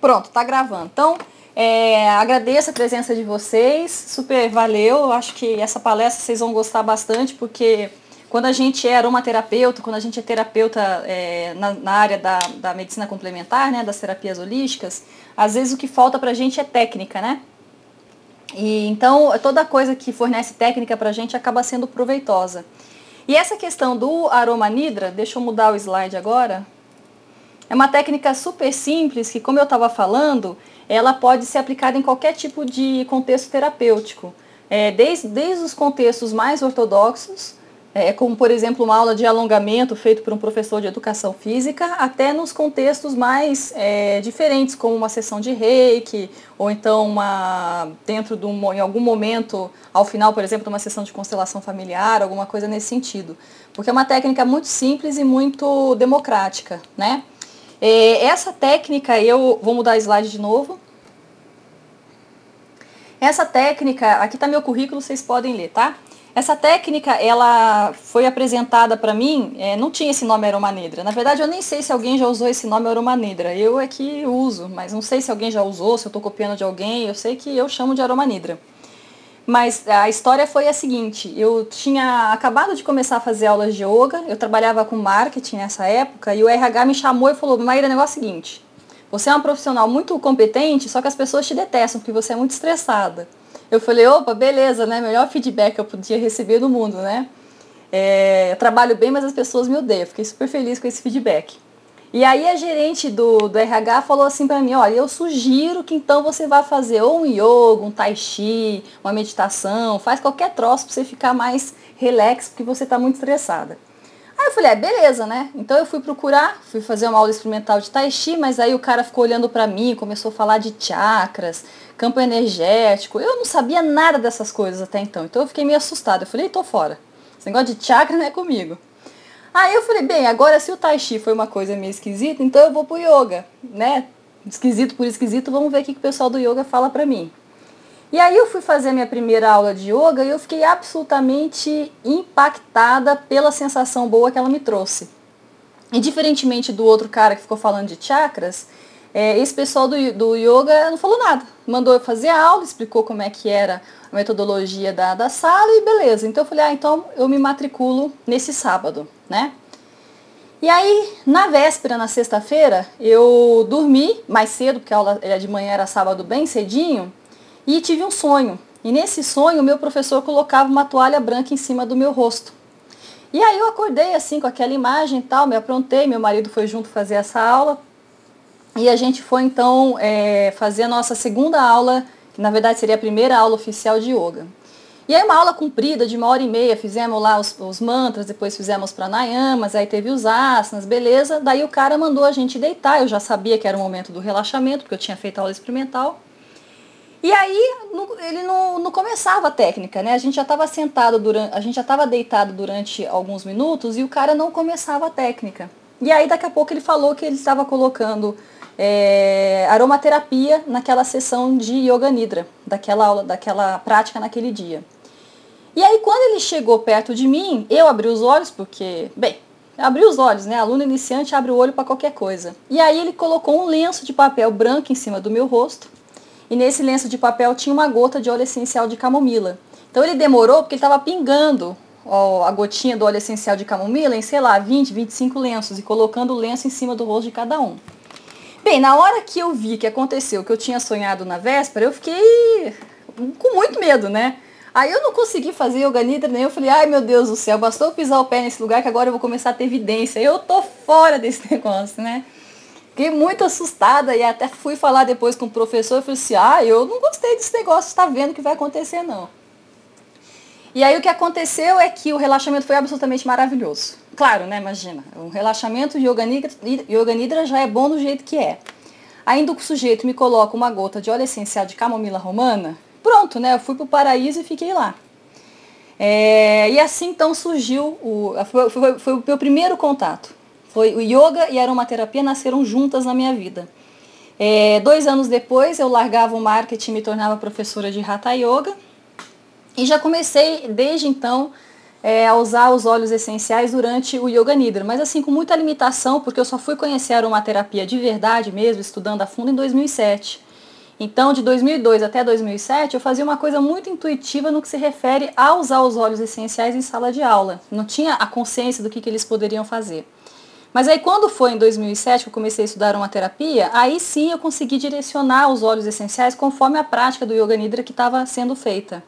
Pronto, tá gravando. Então, é, agradeço a presença de vocês, super valeu. Acho que essa palestra vocês vão gostar bastante, porque quando a gente é aromaterapeuta, quando a gente é terapeuta é, na, na, área da, da medicina complementar, né, das terapias holísticas, às vezes o que falta pra gente é técnica, né? E então toda coisa que fornece técnica pra gente acaba sendo proveitosa. E essa questão do aroma nidra, deixa eu mudar o slide agora. É uma técnica super simples que, como eu estava falando, ela pode ser aplicada em qualquer tipo de contexto terapêutico. É, desde, desde os contextos mais ortodoxos, é, como por exemplo uma aula de alongamento feito por um professor de educação física, até nos contextos mais é, diferentes, como uma sessão de reiki, ou então uma, dentro de um, em algum momento, ao final, por exemplo, de uma sessão de constelação familiar, alguma coisa nesse sentido. Porque é uma técnica muito simples e muito democrática, né? É, essa técnica, eu vou mudar o slide de novo. Essa técnica, aqui está meu currículo, vocês podem ler, tá? Essa técnica, ela foi apresentada para mim, é, não tinha esse nome aromanedra. Na verdade, eu nem sei se alguém já usou esse nome aromanedra. Eu é que uso, mas não sei se alguém já usou, se eu estou copiando de alguém. Eu sei que eu chamo de aromanedra. Mas a história foi a seguinte, eu tinha acabado de começar a fazer aulas de yoga, eu trabalhava com marketing nessa época, e o RH me chamou e falou, Maíra, o negócio é o seguinte, você é uma profissional muito competente, só que as pessoas te detestam, porque você é muito estressada. Eu falei, opa, beleza, né? Melhor feedback que eu podia receber no mundo, né? É, trabalho bem, mas as pessoas me odeiam. Fiquei super feliz com esse feedback. E aí a gerente do, do RH falou assim para mim, olha, eu sugiro que então você vá fazer ou um yoga, um tai chi, uma meditação, faz qualquer troço para você ficar mais relax, porque você está muito estressada. Aí eu falei, é, beleza, né? Então eu fui procurar, fui fazer uma aula experimental de tai chi, mas aí o cara ficou olhando para mim, começou a falar de chakras, campo energético. Eu não sabia nada dessas coisas até então, então eu fiquei meio assustada. Eu falei, tô fora. Esse negócio de chakra não é comigo. Aí eu falei, bem, agora se o Tai Chi foi uma coisa meio esquisita, então eu vou pro yoga, né? Esquisito por esquisito, vamos ver o que, o pessoal do yoga fala pra mim. E aí eu fui fazer a minha primeira aula de yoga e eu fiquei absolutamente impactada pela sensação boa que ela me trouxe. E diferentemente do outro cara que ficou falando de chakras, é, esse pessoal do, do yoga não falou nada. Mandou eu fazer a aula, explicou como é que era a metodologia da, da sala e beleza. Então eu falei, ah, então eu me matriculo nesse sábado, né? E aí, na véspera, na sexta-feira, eu dormi mais cedo, porque a aula de manhã era sábado bem cedinho, e tive um sonho. E nesse sonho, o meu professor colocava uma toalha branca em cima do meu rosto. E aí eu acordei assim com aquela imagem e tal, me aprontei, meu marido foi junto fazer essa aula, e a gente foi então é, fazer a nossa segunda aula, que na verdade seria a primeira aula oficial de yoga. E aí uma aula comprida de uma hora e meia, fizemos lá os, os mantras, depois fizemos pranayamas, aí teve os asanas, beleza. Daí o cara mandou a gente deitar, eu já sabia que era o momento do relaxamento, porque eu tinha feito aula experimental. E aí ele não, não começava a técnica, né? A gente já estava sentado durante, a gente já estava deitado durante alguns minutos e o cara não começava a técnica. E aí daqui a pouco ele falou que ele estava colocando é, aromaterapia naquela sessão de Yoga Nidra, daquela aula, daquela prática naquele dia. E aí quando ele chegou perto de mim, eu abri os olhos, porque, bem, abri os olhos, né? Aluno iniciante abre o olho para qualquer coisa. E aí ele colocou um lenço de papel branco em cima do meu rosto. E nesse lenço de papel tinha uma gota de óleo essencial de camomila. Então ele demorou porque ele estava pingando ó, a gotinha do óleo essencial de camomila em, sei lá, 20, 25 lenços e colocando o lenço em cima do rosto de cada um. Bem, na hora que eu vi que aconteceu, que eu tinha sonhado na véspera, eu fiquei com muito medo, né? Aí eu não consegui fazer yoga nidra, nem eu falei, ai meu Deus do céu, bastou pisar o pé nesse lugar que agora eu vou começar a ter evidência. Eu tô fora desse negócio, né? Fiquei muito assustada e até fui falar depois com o professor e falei assim, ah, eu não gostei desse negócio, está vendo que vai acontecer não. E aí o que aconteceu é que o relaxamento foi absolutamente maravilhoso. Claro, né? Imagina, o relaxamento de yoga nidra, yoga nidra já é bom do jeito que é. Ainda o sujeito me coloca uma gota de óleo essencial de camomila romana, pronto, né? Eu fui pro paraíso e fiquei lá. É, e assim então surgiu, o, foi, foi, foi o meu primeiro contato. Foi o yoga e a aromaterapia nasceram juntas na minha vida. É, dois anos depois eu largava o marketing e me tornava professora de Hatha Yoga e já comecei, desde então, é, a usar os óleos essenciais durante o Yoga Nidra, mas assim com muita limitação, porque eu só fui conhecer a aromaterapia de verdade mesmo, estudando a fundo em 2007. Então, de 2002 até 2007, eu fazia uma coisa muito intuitiva no que se refere a usar os óleos essenciais em sala de aula. Não tinha a consciência do que, que eles poderiam fazer. Mas aí quando foi em 2007 que eu comecei a estudar uma terapia, aí sim eu consegui direcionar os óleos essenciais conforme a prática do Yoga Nidra que estava sendo feita.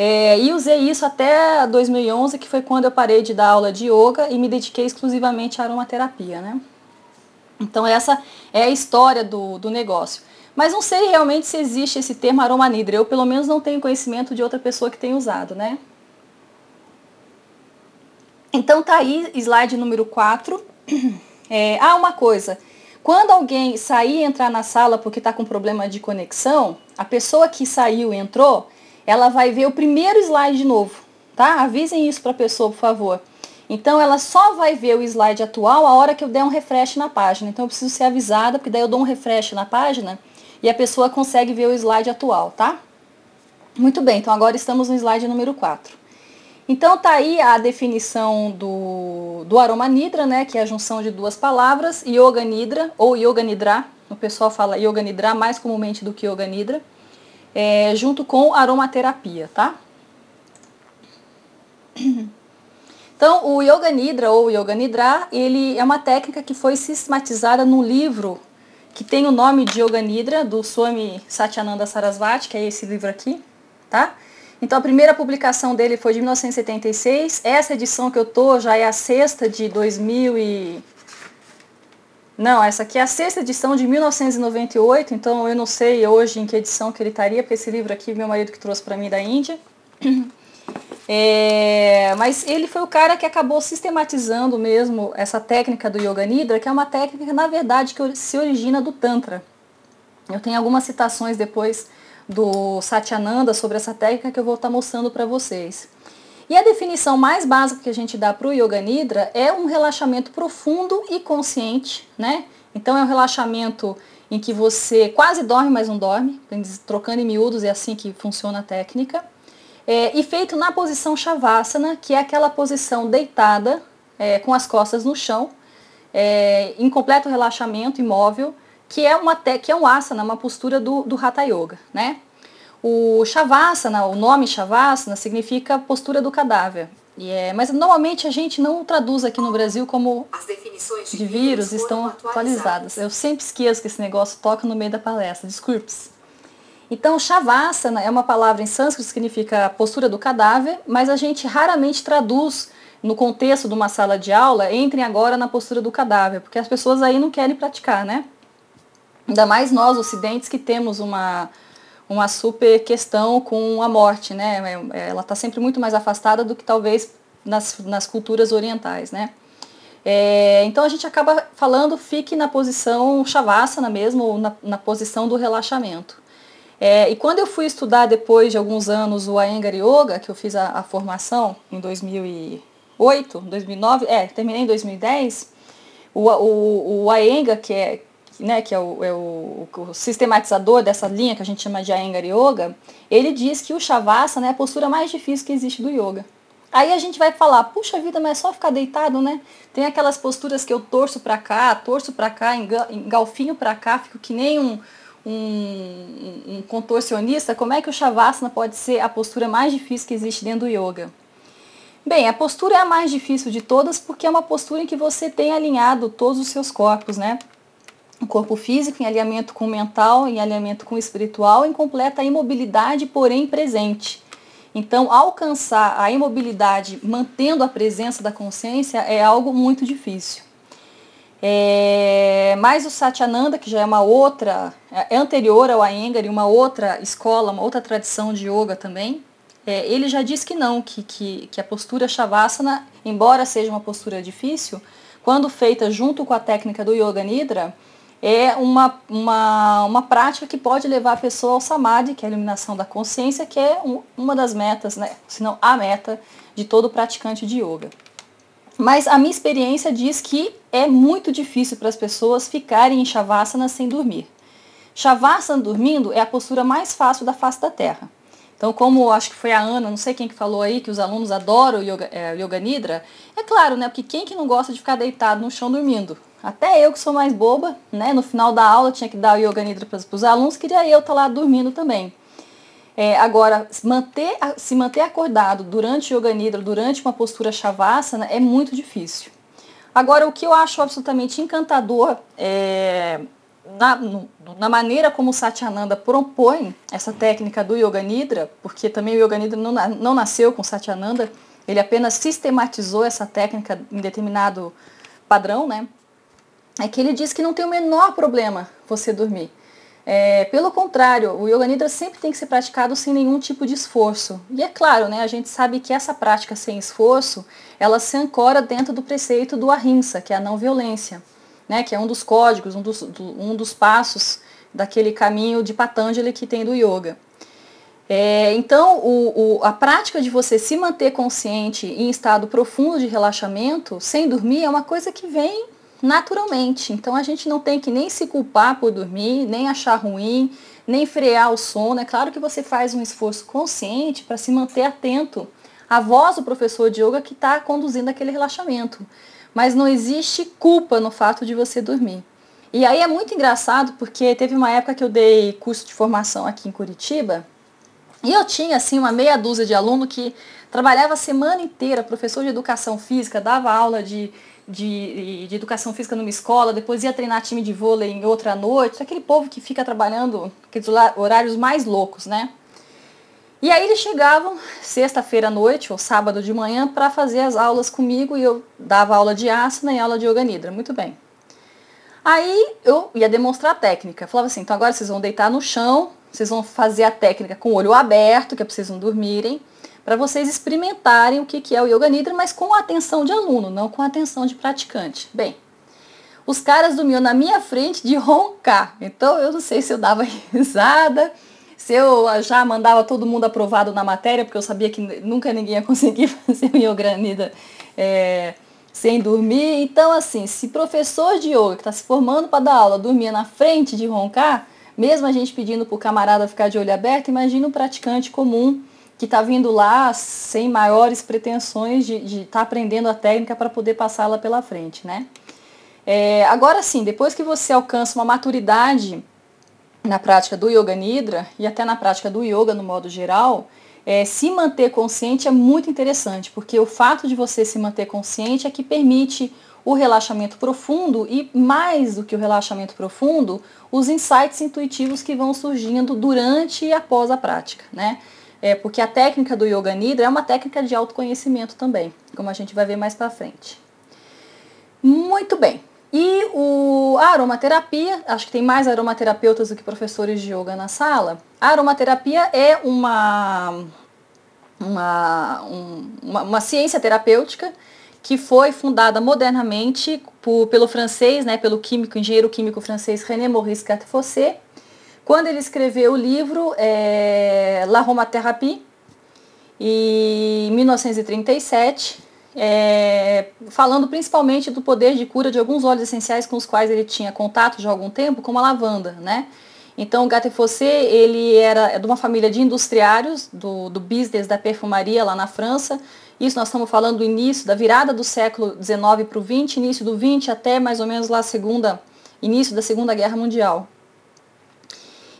É, e usei isso até 2011, que foi quando eu parei de dar aula de yoga e me dediquei exclusivamente à aromaterapia, né? Então essa é a história do, do negócio. Mas não sei realmente se existe esse termo aroma nidra. Eu pelo menos não tenho conhecimento de outra pessoa que tenha usado, né? Então tá aí, slide número 4. É, ah, uma coisa. Quando alguém sair e entrar na sala porque está com problema de conexão, a pessoa que saiu e entrou, ela vai ver o primeiro slide de novo, tá? Avisem isso para a pessoa, por favor. Então ela só vai ver o slide atual a hora que eu der um refresh na página. Então eu preciso ser avisada, porque daí eu dou um refresh na página e a pessoa consegue ver o slide atual, tá? Muito bem, então agora estamos no slide número 4. Então tá aí a definição do, do aroma nidra, né, que é a junção de duas palavras, yoga nidra ou yoga nidra, o pessoal fala yoga nidra mais comumente do que yoga nidra, é, junto com aromaterapia, tá? Então, o Yoga Nidra ou Yoga Nidra, ele é uma técnica que foi sistematizada num livro que tem o nome de Yoga Nidra, do Swami Satyananda Sarasvati, que é esse livro aqui, tá? Então a primeira publicação dele foi de 1976, essa edição que eu tô já é a sexta de 2000 e... Não, essa aqui é a sexta edição de 1998, então eu não sei hoje em que edição que ele estaria, porque esse livro aqui meu marido que trouxe para mim da Índia. É, mas ele foi o cara que acabou sistematizando mesmo essa técnica do Yoga Nidra, que é uma técnica, na verdade, que se origina do Tantra. Eu tenho algumas citações depois do Satyananda sobre essa técnica que eu vou estar mostrando para vocês. E a definição mais básica que a gente dá para o Yoga Nidra é um relaxamento profundo e consciente, né? Então é um relaxamento em que você quase dorme, mas não dorme, trocando em miúdos, é assim que funciona a técnica é, e feito na posição Shavasana, que é aquela posição deitada, é, com as costas no chão, é, em completo relaxamento, imóvel, que é, uma, que é um asana, uma postura do, do Hatha Yoga. Né? O Shavasana, o nome Shavasana, significa postura do cadáver. E é, mas normalmente a gente não traduz aqui no Brasil como As definições de, de vírus estão atualizadas. atualizadas. Eu sempre esqueço que esse negócio toca no meio da palestra. Desculpe-se. Então, Shavasana é uma palavra em sânscrito que significa postura do cadáver, mas a gente raramente traduz no contexto de uma sala de aula, entrem agora na postura do cadáver, porque as pessoas aí não querem praticar, né? Ainda mais nós, ocidentes, que temos uma, uma super questão com a morte, né? Ela está sempre muito mais afastada do que talvez nas, nas culturas orientais, né? É, então a gente acaba falando, fique na posição Shavasana mesmo, ou na, na posição do relaxamento. É, e quando eu fui estudar depois de alguns anos o Iyengar Yoga, que eu fiz a, a, formação em 2008, 2009, é, terminei em 2010, o, o, o Iyengar, que é, né, que é, o, é o, o, sistematizador dessa linha que a gente chama de Iyengar Yoga, ele diz que o Shavasana é a postura mais difícil que existe do Yoga. Aí a gente vai falar, puxa vida, mas é só ficar deitado, né? Tem aquelas posturas que eu torço para cá, torço para cá, engalfinho para cá, fico que nem um, um, um contorcionista, como é que o Shavasana pode ser a postura mais difícil que existe dentro do yoga? Bem, a postura é a mais difícil de todas porque é uma postura em que você tem alinhado todos os seus corpos, né? O corpo físico em alinhamento com o mental, em alinhamento com o espiritual, em completa imobilidade, porém presente. Então, alcançar a imobilidade mantendo a presença da consciência é algo muito difícil. É, mas o Satyananda, que já é uma outra, é anterior ao Iyengar uma outra escola, uma outra tradição de yoga também, é, ele já diz que não, que, que, que a postura Shavasana, embora seja uma postura difícil, quando feita junto com a técnica do Yoga Nidra, é uma, uma, uma prática que pode levar a pessoa ao Samadhi, que é a iluminação da consciência, que é um, uma das metas, né, se não a meta de todo praticante de yoga. Mas a minha experiência diz que é muito difícil para as pessoas ficarem em Shavasana sem dormir. Shavasana dormindo é a postura mais fácil da face da Terra. Então, como acho que foi a Ana, não sei quem que falou aí, que os alunos adoram o yoga, é, yoga nidra, é claro, né? Porque quem que não gosta de ficar deitado no chão dormindo? Até eu que sou mais boba, né? No final da aula tinha que dar o yoga nidra para os alunos, queria eu estar tá lá dormindo também. É, agora, manter, se manter acordado durante o yoga nidra, durante uma postura shavasana, é muito difícil. Agora, o que eu acho absolutamente encantador é, na, na maneira como o Satyananda propõe essa técnica do Yoga Nidra, porque também o Yoga Nidra não, não nasceu com Satyananda, ele apenas sistematizou essa técnica em determinado padrão, né? É que ele diz que não tem o menor problema você dormir. É, pelo contrário, o Yoga Nidra sempre tem que ser praticado sem nenhum tipo de esforço. E é claro, né, a gente sabe que essa prática sem esforço, ela se ancora dentro do preceito do Ahimsa, que é a não violência, né, que é um dos códigos, um dos, do, um dos passos daquele caminho de Patanjali que tem do Yoga. É, então, o, o, a prática de você se manter consciente em estado profundo de relaxamento, sem dormir, é uma coisa que vem naturalmente. Então a gente não tem que nem se culpar por dormir, nem achar ruim, nem frear o sono. É claro que você faz um esforço consciente para se manter atento à voz do professor de yoga que está conduzindo aquele relaxamento. Mas não existe culpa no fato de você dormir. E aí é muito engraçado porque teve uma época que eu dei curso de formação aqui em Curitiba e eu tinha assim uma meia dúzia de aluno que trabalhava a semana inteira, professor de educação física, dava aula de de, de educação física numa escola, depois ia treinar time de vôlei em outra noite, aquele povo que fica trabalhando aqueles horários mais loucos, né? E aí eles chegavam sexta-feira à noite ou sábado de manhã para fazer as aulas comigo e eu dava aula de asana e aula de yoga nidra, muito bem. Aí eu ia demonstrar a técnica. Falava assim, então agora vocês vão deitar no chão, vocês vão fazer a técnica com o olho aberto, que é para vocês não dormirem para vocês experimentarem o que, é o Yoga Nidra, mas com a atenção de aluno, não com a atenção de praticante. Bem, os caras dormiam na minha frente de roncar, então eu não sei se eu dava risada, se eu já mandava todo mundo aprovado na matéria, porque eu sabia que nunca ninguém ia conseguir fazer o Yoga Nidra é, sem dormir. Então, assim, se professor de yoga que está se formando para dar aula dormia na frente de roncar, mesmo a gente pedindo para o camarada ficar de olho aberto, imagina um praticante comum que está vindo lá sem maiores pretensões de estar tá aprendendo a técnica para poder passá-la pela frente, né? É, agora sim, depois que você alcança uma maturidade na prática do Yoga Nidra e até na prática do Yoga no modo geral, é, se manter consciente é muito interessante, porque o fato de você se manter consciente é que permite o relaxamento profundo e, mais do que o relaxamento profundo, os insights intuitivos que vão surgindo durante e após a prática, né? É, porque a técnica do Yoga Nidra é uma técnica de autoconhecimento também, como a gente vai ver mais para frente. Muito bem. E o, a aromaterapia, acho que tem mais aromaterapeutas do que professores de yoga na sala. A aromaterapia é uma, uma, um, uma, uma, ciência terapêutica que foi fundada modernamente por, pelo francês, né, pelo químico, engenheiro químico francês René Maurice Gattefossé, quando ele escreveu o livro é, La Aromathérapie, em 1937, é, falando principalmente do poder de cura de alguns óleos essenciais com os quais ele tinha contato já há algum tempo, como a lavanda, né? Então, o Gattefossé, ele era de uma família de industriários do, do business da perfumaria lá na França. Isso nós estamos falando do início, da virada do século XIX para o XX, início do XX até mais ou menos lá segunda, início da Segunda Guerra Mundial.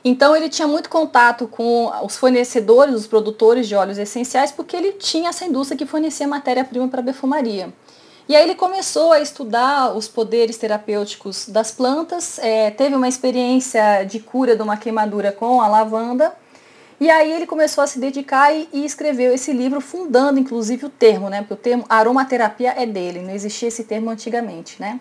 Então ele tinha muito contato com os fornecedores, os produtores de óleos essenciais, porque ele tinha essa indústria que fornecia matéria-prima para a perfumaria. E aí ele começou a estudar os poderes terapêuticos das plantas, é, teve uma experiência de cura de uma queimadura com a lavanda, e aí ele começou a se dedicar e, e, escreveu esse livro, fundando inclusive o termo, né? Porque o termo aromaterapia é dele, não existia esse termo antigamente, né?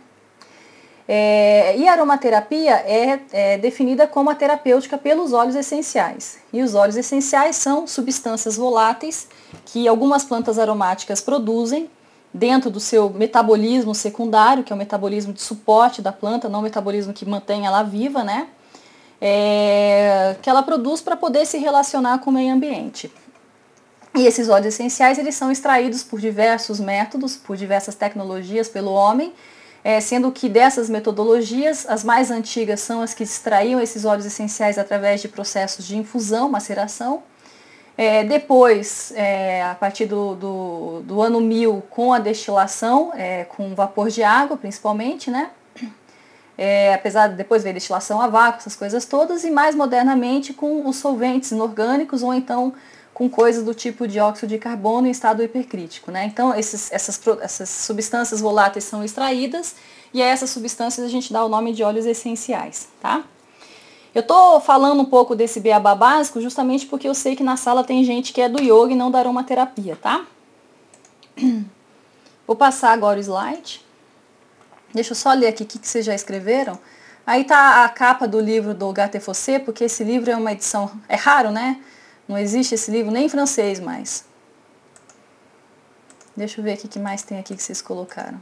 É, e a aromaterapia é, é, definida como a terapêutica pelos óleos essenciais. E os óleos essenciais são substâncias voláteis que algumas plantas aromáticas produzem dentro do seu metabolismo secundário, que é o metabolismo de suporte da planta, não o metabolismo que mantém ela viva, né? É, que ela produz para poder se relacionar com o meio ambiente. E esses óleos essenciais eles são extraídos por diversos métodos, por diversas tecnologias pelo homem, é, sendo que dessas metodologias, as mais antigas são as que extraíam esses óleos essenciais através de processos de infusão, maceração, É, depois, é, a partir do, do, do, ano 1000, com a destilação, é, com vapor de água principalmente, né? É, apesar de depois ver destilação a vácuo, essas coisas todas, e mais modernamente com os solventes inorgânicos ou então com coisas do tipo dióxido de carbono em estado hipercrítico. Né? Então, esses, essas, essas substâncias voláteis são extraídas e a essas substâncias a gente dá o nome de óleos essenciais. Tá? Eu estou falando um pouco desse beabá básico justamente porque eu sei que na sala tem gente que é do yoga e não da aromaterapia, tá? Vou passar agora o slide. Deixa eu só ler aqui o que, vocês já escreveram. Aí tá a capa do livro do Fossé, porque esse livro é uma edição, é raro, né? Não existe esse livro nem em francês mais. Deixa eu ver o que mais tem aqui que vocês colocaram.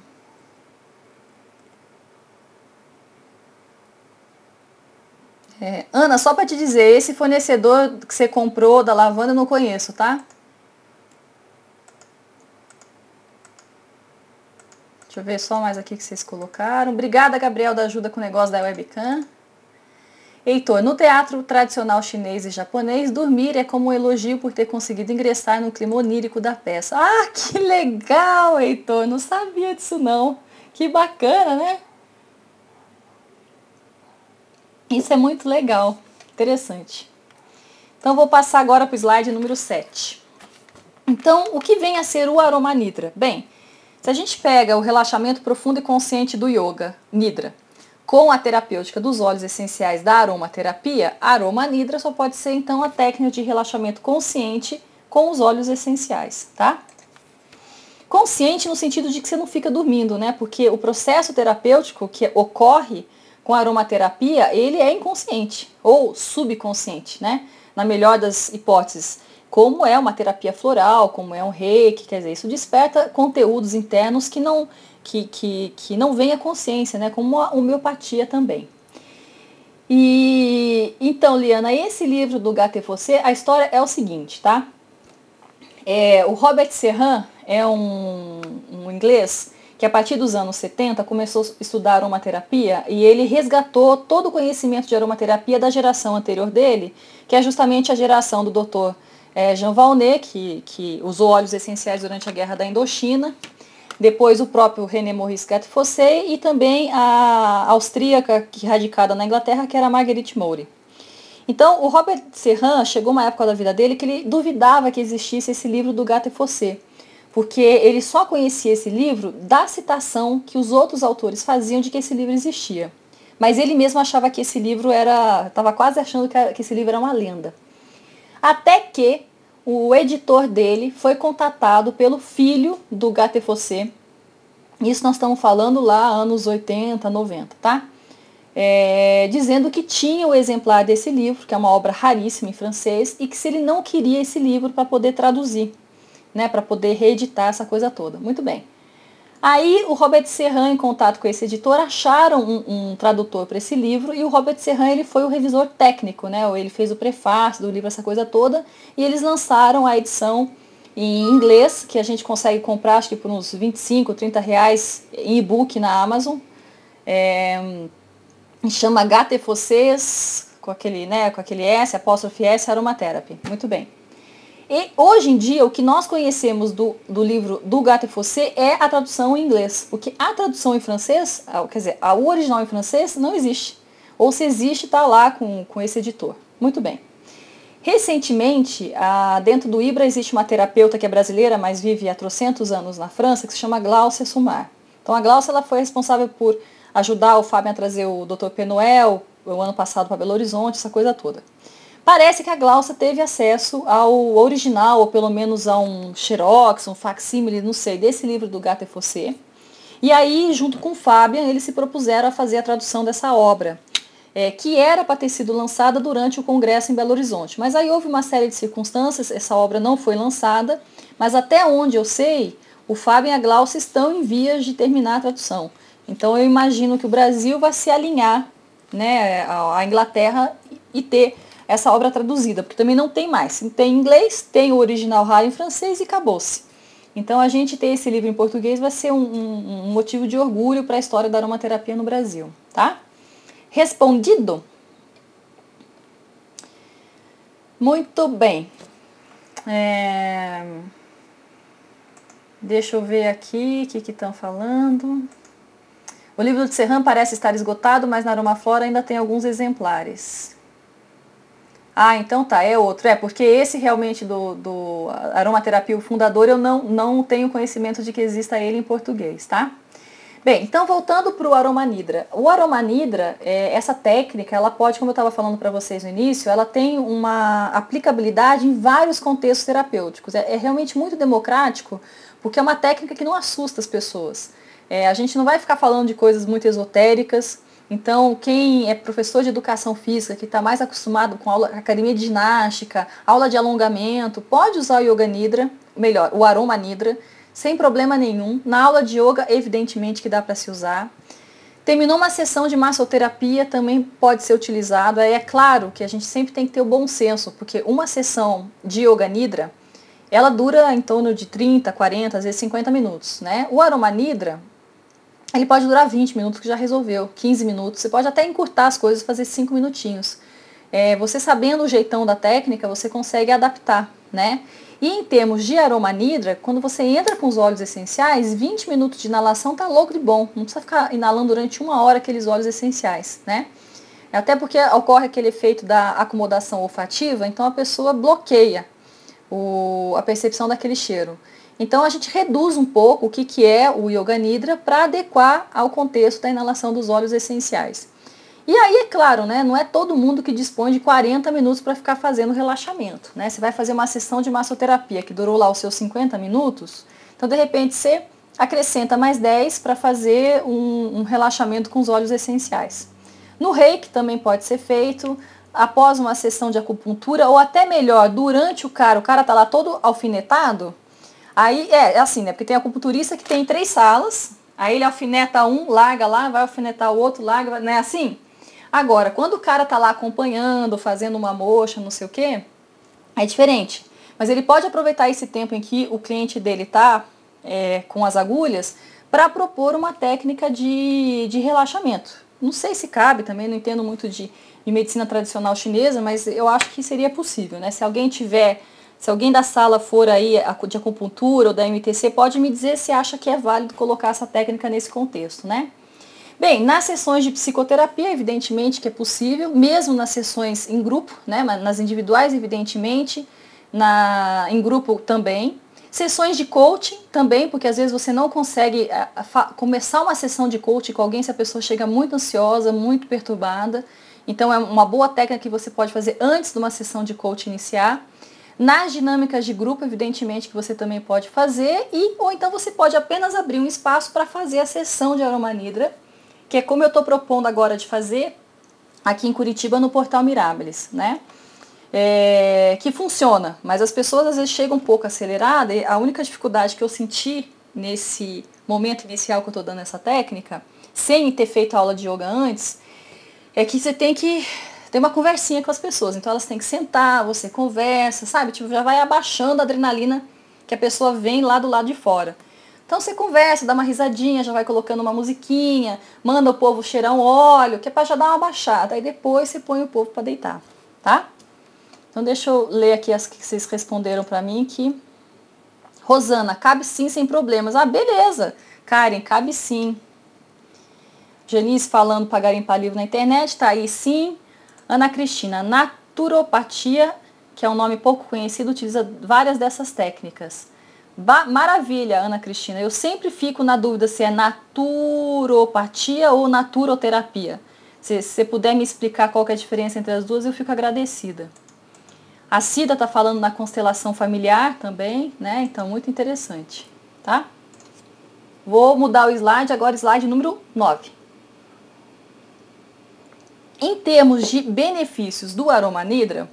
É, Ana, só para te dizer, esse fornecedor que você comprou da lavanda eu não conheço, tá? Deixa eu ver só mais aqui que vocês colocaram. Obrigada, Gabriel, da ajuda com o negócio da webcam. Heitor, no teatro tradicional chinês e japonês, dormir é como um elogio por ter conseguido ingressar no clima onírico da peça. Ah, que legal, Heitor! Não sabia disso não. Que bacana, né? Isso é muito legal, interessante. Então vou passar agora para o slide número 7. Então, o que vem a ser o aroma nidra? Bem, se a gente pega o relaxamento profundo e consciente do yoga, nidra, com a terapêutica dos óleos essenciais da aromaterapia, a aroma nidra só pode ser então a técnica de relaxamento consciente com os óleos essenciais, tá? Consciente no sentido de que você não fica dormindo, né? Porque o processo terapêutico que ocorre com a aromaterapia, ele é inconsciente ou subconsciente, né? Na melhor das hipóteses, como é uma terapia floral, como é um reiki, quer dizer, isso desperta conteúdos internos que não que, que, que não vem à consciência, né? como a homeopatia também. E então, Liana, esse livro do Gate Você, a história é o seguinte, tá? É, o Robert Serran é um, um inglês que a partir dos anos 70 começou a estudar aromaterapia e ele resgatou todo o conhecimento de aromaterapia da geração anterior dele, que é justamente a geração do Dr. É, Jean Valnet, que, que usou óleos essenciais durante a guerra da Indochina, depois o próprio René Maurice Gattefossé e também a austríaca que radicada na Inglaterra, que era Marguerite Maury. Então, o Robert Serran chegou uma época da vida dele que ele duvidava que existisse esse livro do Gattefossé, porque ele só conhecia esse livro da citação que os outros autores faziam de que esse livro existia. Mas ele mesmo achava que esse livro era, estava quase achando que esse livro era uma lenda. Até que o editor dele foi contatado pelo filho do Gattefossé. Isso nós estamos falando lá anos 80, 90, tá? É, dizendo que tinha o exemplar desse livro, que é uma obra raríssima em francês, e que se ele não queria esse livro para poder traduzir, né, para poder reeditar essa coisa toda. Muito bem. Aí o Robert Serran, em contato com esse editor, acharam um, um tradutor para esse livro e o Robert Serran ele foi o revisor técnico, né? Ele fez o prefácio do livro, essa coisa toda, e eles lançaram a edição em inglês, que a gente consegue comprar acho que por uns 25, 30 reais em e-book na Amazon. É, chama Gate Fossés, com aquele, né, com aquele S, apóstrofe S, Aromatherapy. Muito bem. E hoje em dia, o que nós conhecemos do, do livro do Gato e Fossé é a tradução em inglês. Porque a tradução em francês, quer dizer, a original em francês não existe. Ou se existe, está lá com, com esse editor. Muito bem. Recentemente, dentro do IBRA existe uma terapeuta que é brasileira, mas vive há trocentos anos na França, que se chama Glaucia Sumar. Então a Glaucia ela foi responsável por ajudar o Fábio a trazer o Dr. Penoel o ano passado para Belo Horizonte, essa coisa toda. Parece que a Glaucia teve acesso ao original, ou pelo menos a um xerox, um facsímile, não sei, desse livro do Gato Fossé. E aí, junto com Fabian, eles se propuseram a fazer a tradução dessa obra, é, que era para ter sido lançada durante o congresso em Belo Horizonte. Mas aí houve uma série de circunstâncias, essa obra não foi lançada, mas até onde eu sei, o Fábio e a Glaucia estão em vias de terminar a tradução. Então eu imagino que o Brasil vai se alinhar né, à Inglaterra e ter essa obra traduzida, porque também não tem mais. Tem em inglês, tem o original raro em francês e acabou-se. Então a gente ter esse livro em português vai ser um, um, um motivo de orgulho para a história da aromaterapia no Brasil, tá? Respondido? Muito bem. É... Deixa eu ver aqui o que estão falando. O livro de Serran parece estar esgotado, mas na Aromaflora ainda tem alguns exemplares. Ah, então tá, é outro. É, porque esse realmente do, do aromaterapia, o fundador, eu não, não tenho conhecimento de que exista ele em português, tá? Bem, então voltando para o aromanidra. O aromanidra, é, essa técnica, ela pode, como eu estava falando para vocês no início, ela tem uma aplicabilidade em vários contextos terapêuticos. É, é, realmente muito democrático, porque é uma técnica que não assusta as pessoas. É, a gente não vai ficar falando de coisas muito esotéricas, então, quem é professor de educação física, que está mais acostumado com aula, academia de ginástica, aula de alongamento, pode usar o Yoga Nidra, melhor, o Aroma Nidra, sem problema nenhum. Na aula de yoga, evidentemente que dá para se usar. Terminou uma sessão de massoterapia, também pode ser utilizado. Aí é claro que a gente sempre tem que ter o bom senso, porque uma sessão de Yoga Nidra, ela dura em torno de 30, 40, às vezes 50 minutos. Né? O Aroma Nidra, ele pode durar 20 minutos, que já resolveu, 15 minutos. Você pode até encurtar as coisas, fazer 5 minutinhos. É, você sabendo o jeitão da técnica, você consegue adaptar, né? E em termos de aroma nidra, quando você entra com os óleos essenciais, 20 minutos de inalação tá louco de bom. Não precisa ficar inalando durante uma hora aqueles óleos essenciais, né? Até porque ocorre aquele efeito da acomodação olfativa, então a pessoa bloqueia o, a percepção daquele cheiro. Então a gente reduz um pouco o que, que é o Yoga Nidra para adequar ao contexto da inalação dos óleos essenciais. E aí, é claro, né, não é todo mundo que dispõe de 40 minutos para ficar fazendo relaxamento. Né? Você vai fazer uma sessão de massoterapia que durou lá os seus 50 minutos, então de repente você acrescenta mais 10 para fazer um, um relaxamento com os óleos essenciais. No reiki também pode ser feito após uma sessão de acupuntura, ou até melhor, durante o cara, o cara tá lá todo alfinetado, Aí é, é assim, né? Porque tem acupunturista que tem três salas, aí ele alfineta um, larga lá, vai alfinetar o outro, larga, né? Assim. Agora, quando o cara tá lá acompanhando, fazendo uma mocha, não sei o quê, é diferente. Mas ele pode aproveitar esse tempo em que o cliente dele tá é, com as agulhas para propor uma técnica de, de relaxamento. Não sei se cabe, também não entendo muito de, de medicina tradicional chinesa, mas eu acho que seria possível, né? Se alguém tiver se alguém da sala for aí de acupuntura ou da MTC, pode me dizer se acha que é válido colocar essa técnica nesse contexto, né? Bem, nas sessões de psicoterapia, evidentemente que é possível, mesmo nas sessões em grupo, né, nas individuais, evidentemente, na, em grupo também. Sessões de coaching também, porque às vezes você não consegue a, começar uma sessão de coaching com alguém se a pessoa chega muito ansiosa, muito perturbada. Então é uma boa técnica que você pode fazer antes de uma sessão de coaching iniciar. Nas dinâmicas de grupo, evidentemente, que você também pode fazer, e ou então você pode apenas abrir um espaço para fazer a sessão de aromanidra, que é como eu estou propondo agora de fazer aqui em Curitiba no Portal Mirables, né? É, que funciona, mas as pessoas às vezes chegam um pouco aceleradas, e a única dificuldade que eu senti nesse momento inicial que eu estou dando essa técnica, sem ter feito aula de yoga antes, é que você tem que tem uma conversinha com as pessoas. Então elas têm que sentar, você conversa, sabe? Tipo, já vai abaixando a adrenalina que a pessoa vem lá do lado de fora. Então você conversa, dá uma risadinha, já vai colocando uma musiquinha, manda o povo cheirar um óleo, que é para já dar uma baixada. Aí depois você põe o povo para deitar, tá? Então deixa eu ler aqui as que vocês responderam para mim que Rosana, cabe sim sem problemas. Ah, beleza. Karen, cabe sim. Janice falando para garimpar livro na internet, tá aí sim. Ana Cristina, naturopatia, que é um nome pouco conhecido, utiliza várias dessas técnicas. Ba maravilha, Ana Cristina. Eu sempre fico na dúvida se é naturopatia ou naturoterapia. Se você puder me explicar qual é a diferença entre as duas, eu fico agradecida. A Cida está falando na constelação familiar também, né? Então, muito interessante, tá? Vou mudar o slide, agora slide número 9. Em termos de benefícios do aroma nidra,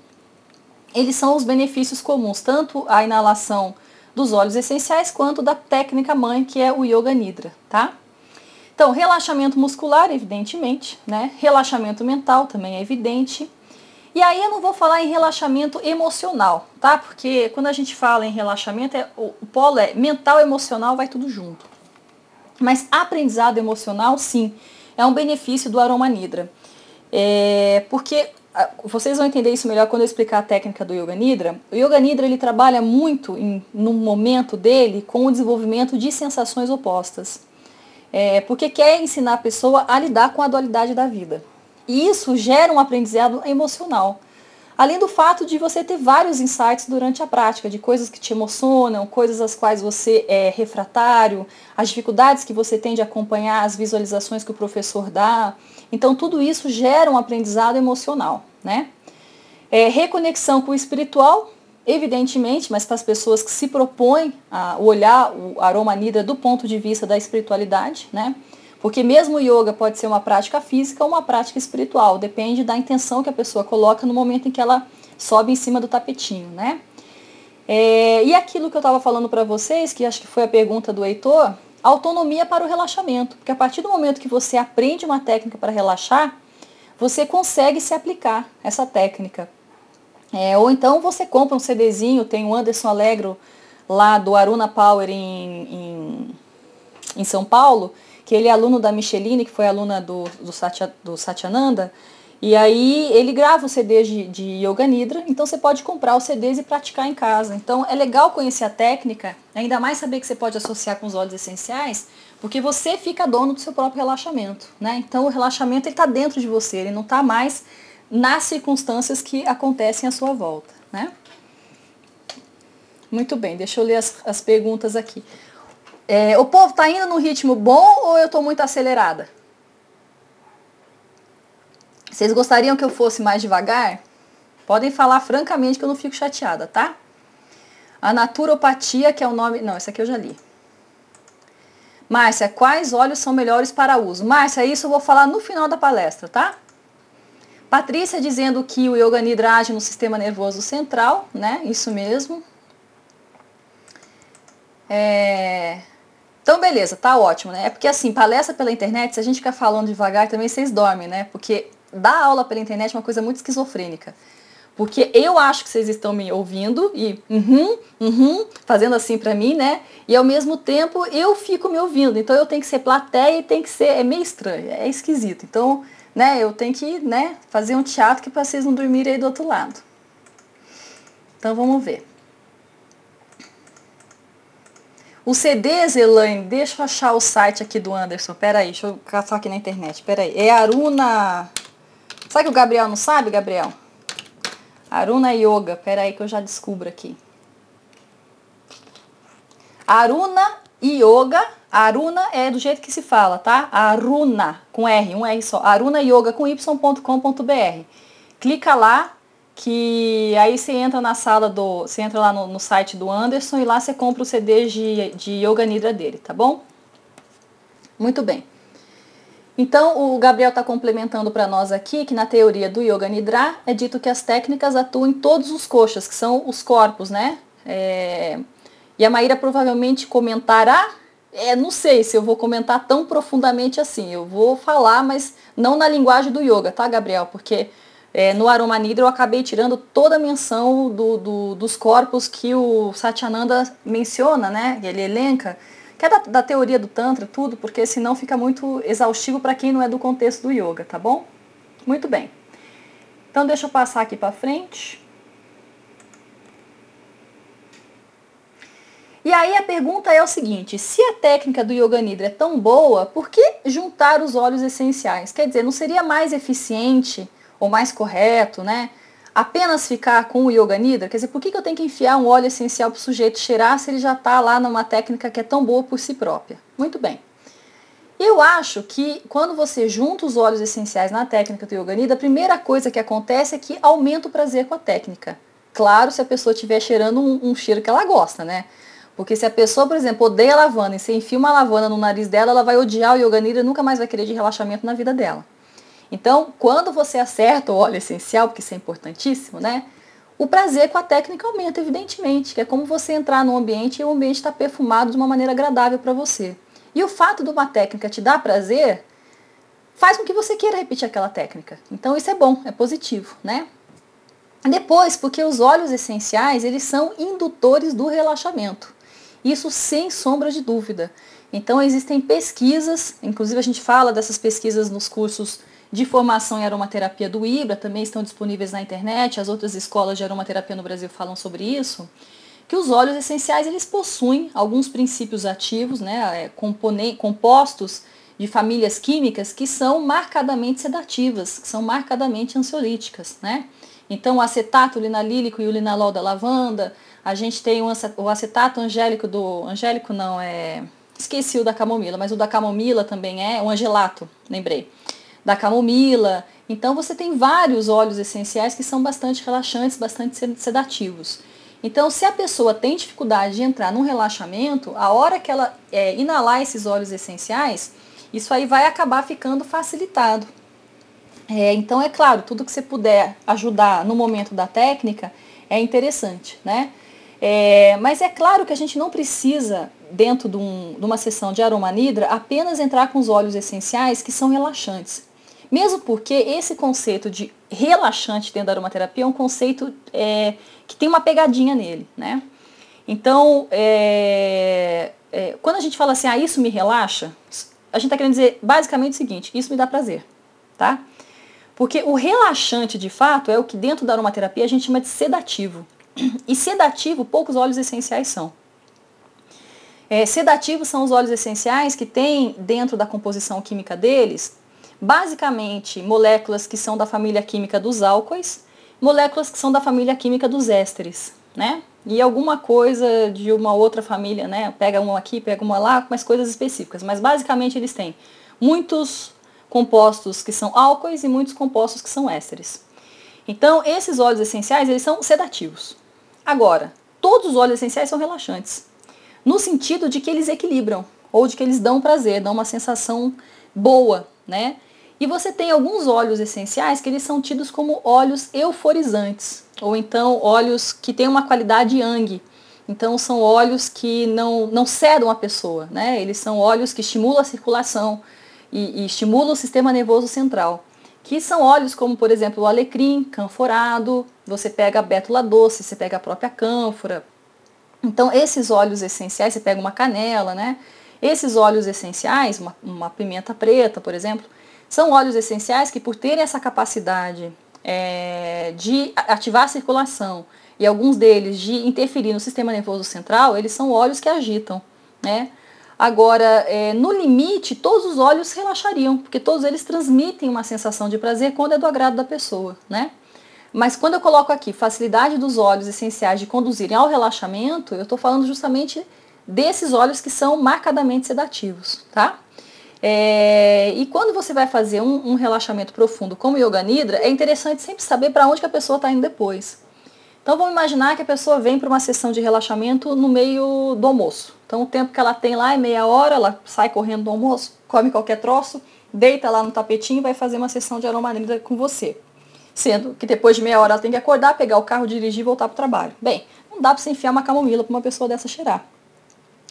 eles são os benefícios comuns, tanto a inalação dos óleos essenciais quanto da técnica mãe, que é o Yoga Nidra, tá? Então, relaxamento muscular, evidentemente, né? Relaxamento mental também é evidente. E aí eu não vou falar em relaxamento emocional, tá? Porque quando a gente fala em relaxamento, é, o, o polo é mental, emocional, vai tudo junto. Mas aprendizado emocional, sim, é um benefício do aroma nidra. É, porque vocês vão entender isso melhor quando eu explicar a técnica do Yoga Nidra. O Yoga Nidra ele trabalha muito em, no momento dele com o desenvolvimento de sensações opostas. É, porque quer ensinar a pessoa a lidar com a dualidade da vida. E isso gera um aprendizado emocional. Além do fato de você ter vários insights durante a prática, de coisas que te emocionam, coisas às quais você é refratário, as dificuldades que você tem de acompanhar as visualizações que o professor dá. Então, tudo isso gera um aprendizado emocional, né? É, reconexão com o espiritual, evidentemente, mas para as pessoas que se propõem a olhar o aroma nidra do ponto de vista da espiritualidade, né? Porque mesmo o yoga pode ser uma prática física ou uma prática espiritual, depende da intenção que a pessoa coloca no momento em que ela sobe em cima do tapetinho, né? É, e aquilo que eu estava falando para vocês, que acho que foi a pergunta do Heitor, autonomia para o relaxamento. Porque a partir do momento que você aprende uma técnica para relaxar, você consegue se aplicar essa técnica. É, ou então você compra um CDzinho, tem o Anderson Alegro lá do Aruna Power em, em, em São Paulo, que ele é aluno da Micheline, que foi aluna do, do, Satya, do Satyananda, e aí ele grava os CDs de, de Yoga Nidra, então você pode comprar os CDs e praticar em casa. Então é legal conhecer a técnica, ainda mais saber que você pode associar com os óleos essenciais, porque você fica dono do seu próprio relaxamento. Né? Então o relaxamento está dentro de você, ele não está mais nas circunstâncias que acontecem à sua volta. Né? Muito bem, deixa eu ler as, as perguntas aqui. É, o povo está indo no ritmo bom ou eu estou muito acelerada? Vocês gostariam que eu fosse mais devagar? Podem falar francamente que eu não fico chateada, tá? A naturopatia, que é o nome. Não, esse aqui eu já li. Márcia, quais óleos são melhores para uso? Márcia, isso eu vou falar no final da palestra, tá? Patrícia dizendo que o yoga nidra age no sistema nervoso central, né? Isso mesmo. É... Então, beleza, tá ótimo, né? É porque assim, palestra pela internet, se a gente ficar falando devagar, também vocês dormem, né? Porque dar aula pela internet é uma coisa muito esquizofrênica. Porque eu acho que vocês estão me ouvindo e uhum, uhum, fazendo assim para mim, né? E ao mesmo tempo eu fico me ouvindo. Então eu tenho que ser plateia e tem que ser. É meio estranho, é esquisito. Então, né, eu tenho que né, fazer um teatro que para vocês não dormirem aí do outro lado. Então vamos ver. O CD, Elaine, deixa eu achar o site aqui do Anderson. Pera aí, deixa eu caçar aqui na internet. Pera aí. É Aruna. Sabe que o Gabriel não sabe, Gabriel? Aruna Yoga. Pera aí que eu já descubro aqui. Aruna Yoga. Aruna é do jeito que se fala, tá? Aruna, com R, um R só. Aruna Yoga com y.com.br. Clica lá, que aí você entra na sala do. Você entra lá no, no site do Anderson e lá você compra o CD de, de Yoga Nidra dele, tá bom? Muito bem. Então, o Gabriel está complementando para nós aqui que na teoria do Yoga Nidra é dito que as técnicas atuam em todos os coxas, que são os corpos, né? É... E a Maíra provavelmente comentará, é, não sei se eu vou comentar tão profundamente assim, eu vou falar, mas não na linguagem do yoga, tá, Gabriel? Porque é, no Aroma Nidra eu acabei tirando toda a menção do, do, dos corpos que o Satyananda menciona, né? Ele elenca, que é da, da teoria do Tantra, tudo, porque senão fica muito exaustivo para quem não é do contexto do yoga, tá bom? Muito bem. Então deixa eu passar aqui para frente. E aí a pergunta é o seguinte, se a técnica do Yoga Nidra é tão boa, por que juntar os óleos essenciais? Quer dizer, não seria mais eficiente ou mais correto, né? Apenas ficar com o Yoga Nidra, quer dizer, por que, que eu tenho que enfiar um óleo essencial para o sujeito cheirar se ele já está lá numa técnica que é tão boa por si própria? Muito bem. Eu acho que quando você junta os óleos essenciais na técnica do Yoga Nidra, a primeira coisa que acontece é que aumenta o prazer com a técnica. Claro, se a pessoa estiver cheirando um, um cheiro que ela gosta, né? Porque se a pessoa, por exemplo, odeia lavanda e você enfia uma lavanda no nariz dela, ela vai odiar o Yoga Nidra e nunca mais vai querer de relaxamento na vida dela. Então, quando você acerta o óleo essencial, porque isso é importantíssimo, né? O prazer com a técnica aumenta, evidentemente, que é como você entrar num ambiente e o ambiente está perfumado de uma maneira agradável para você. E o fato de uma técnica te dar prazer faz com que você queira repetir aquela técnica. Então isso é bom, é positivo, né? Depois, porque os óleos essenciais, eles são indutores do relaxamento. Isso sem sombra de dúvida. Então existem pesquisas, inclusive a gente fala dessas pesquisas nos cursos de formação em aromaterapia do IBRA, também estão disponíveis na internet, as outras escolas de aromaterapia no Brasil falam sobre isso, que os óleos essenciais eles possuem alguns princípios ativos, né, é, compostos de famílias químicas que são marcadamente sedativas, que são marcadamente ansiolíticas, né? Então, o acetato linalílico e o linalol da lavanda, a gente tem o acetato angélico do. Angélico não, é. Esqueci o da camomila, mas o da camomila também é o angelato, lembrei. Da camomila. Então, você tem vários óleos essenciais que são bastante relaxantes, bastante sedativos. Então, se a pessoa tem dificuldade de entrar num relaxamento, a hora que ela é, inalar esses óleos essenciais, isso aí vai acabar ficando facilitado. É, então, é claro, tudo que você puder ajudar no momento da técnica é interessante, né? É, mas é claro que a gente não precisa, dentro de, um, de uma sessão de aromanidra, apenas entrar com os óleos essenciais que são relaxantes. Mesmo porque esse conceito de relaxante dentro da aromaterapia é um conceito é, que tem uma pegadinha nele, né? Então, é, é, quando a gente fala assim, ah, isso me relaxa, a gente está querendo dizer basicamente o seguinte, isso me dá prazer, tá? Porque o relaxante, de fato, é o que dentro da aromaterapia a gente chama de sedativo. E sedativo, poucos óleos essenciais são. É, sedativos são os óleos essenciais que têm dentro da composição química deles, basicamente, moléculas que são da família química dos álcoois, moléculas que são da família química dos ésteres, né? E alguma coisa de uma outra família, né? Pega uma aqui, pega uma lá, mas coisas específicas. Mas basicamente eles têm muitos compostos que são álcoois e muitos compostos que são ésteres. Então, esses óleos essenciais, eles são sedativos. Agora, todos os óleos essenciais são relaxantes, no sentido de que eles equilibram, ou de que eles dão prazer, dão uma sensação boa, né? E você tem alguns óleos essenciais que eles são tidos como óleos euforizantes, ou então óleos que têm uma qualidade yang. Então são óleos que não, não cedam a pessoa, né? Eles são óleos que estimulam a circulação e, e estimulam o sistema nervoso central que são óleos como, por exemplo, o alecrim canforado, você pega a bétula doce, você pega a própria cânfora. Então, esses óleos essenciais, você pega uma canela, né? Esses óleos essenciais, uma, uma pimenta preta, por exemplo, são óleos essenciais que, por terem essa capacidade é, de ativar a circulação e alguns deles de interferir no sistema nervoso central, eles são óleos que agitam, né? Agora, é, no limite, todos os olhos relaxariam, porque todos eles transmitem uma sensação de prazer quando é do agrado da pessoa, né? Mas quando eu coloco aqui facilidade dos olhos essenciais de conduzirem ao relaxamento, eu estou falando justamente desses olhos que são marcadamente sedativos, tá? É, e quando você vai fazer um, um, relaxamento profundo como Yoga Nidra, é interessante sempre saber para onde a pessoa está indo depois. Então vamos imaginar que a pessoa vem para uma sessão de relaxamento no meio do almoço. Então o tempo que ela tem lá é meia hora, ela sai correndo do almoço, come qualquer troço, deita lá no tapetinho e vai fazer uma sessão de aromadrida com você. Sendo que depois de meia hora ela tem que acordar, pegar o carro, dirigir e voltar para o trabalho. Bem, não dá para você enfiar uma camomila para uma pessoa dessa cheirar.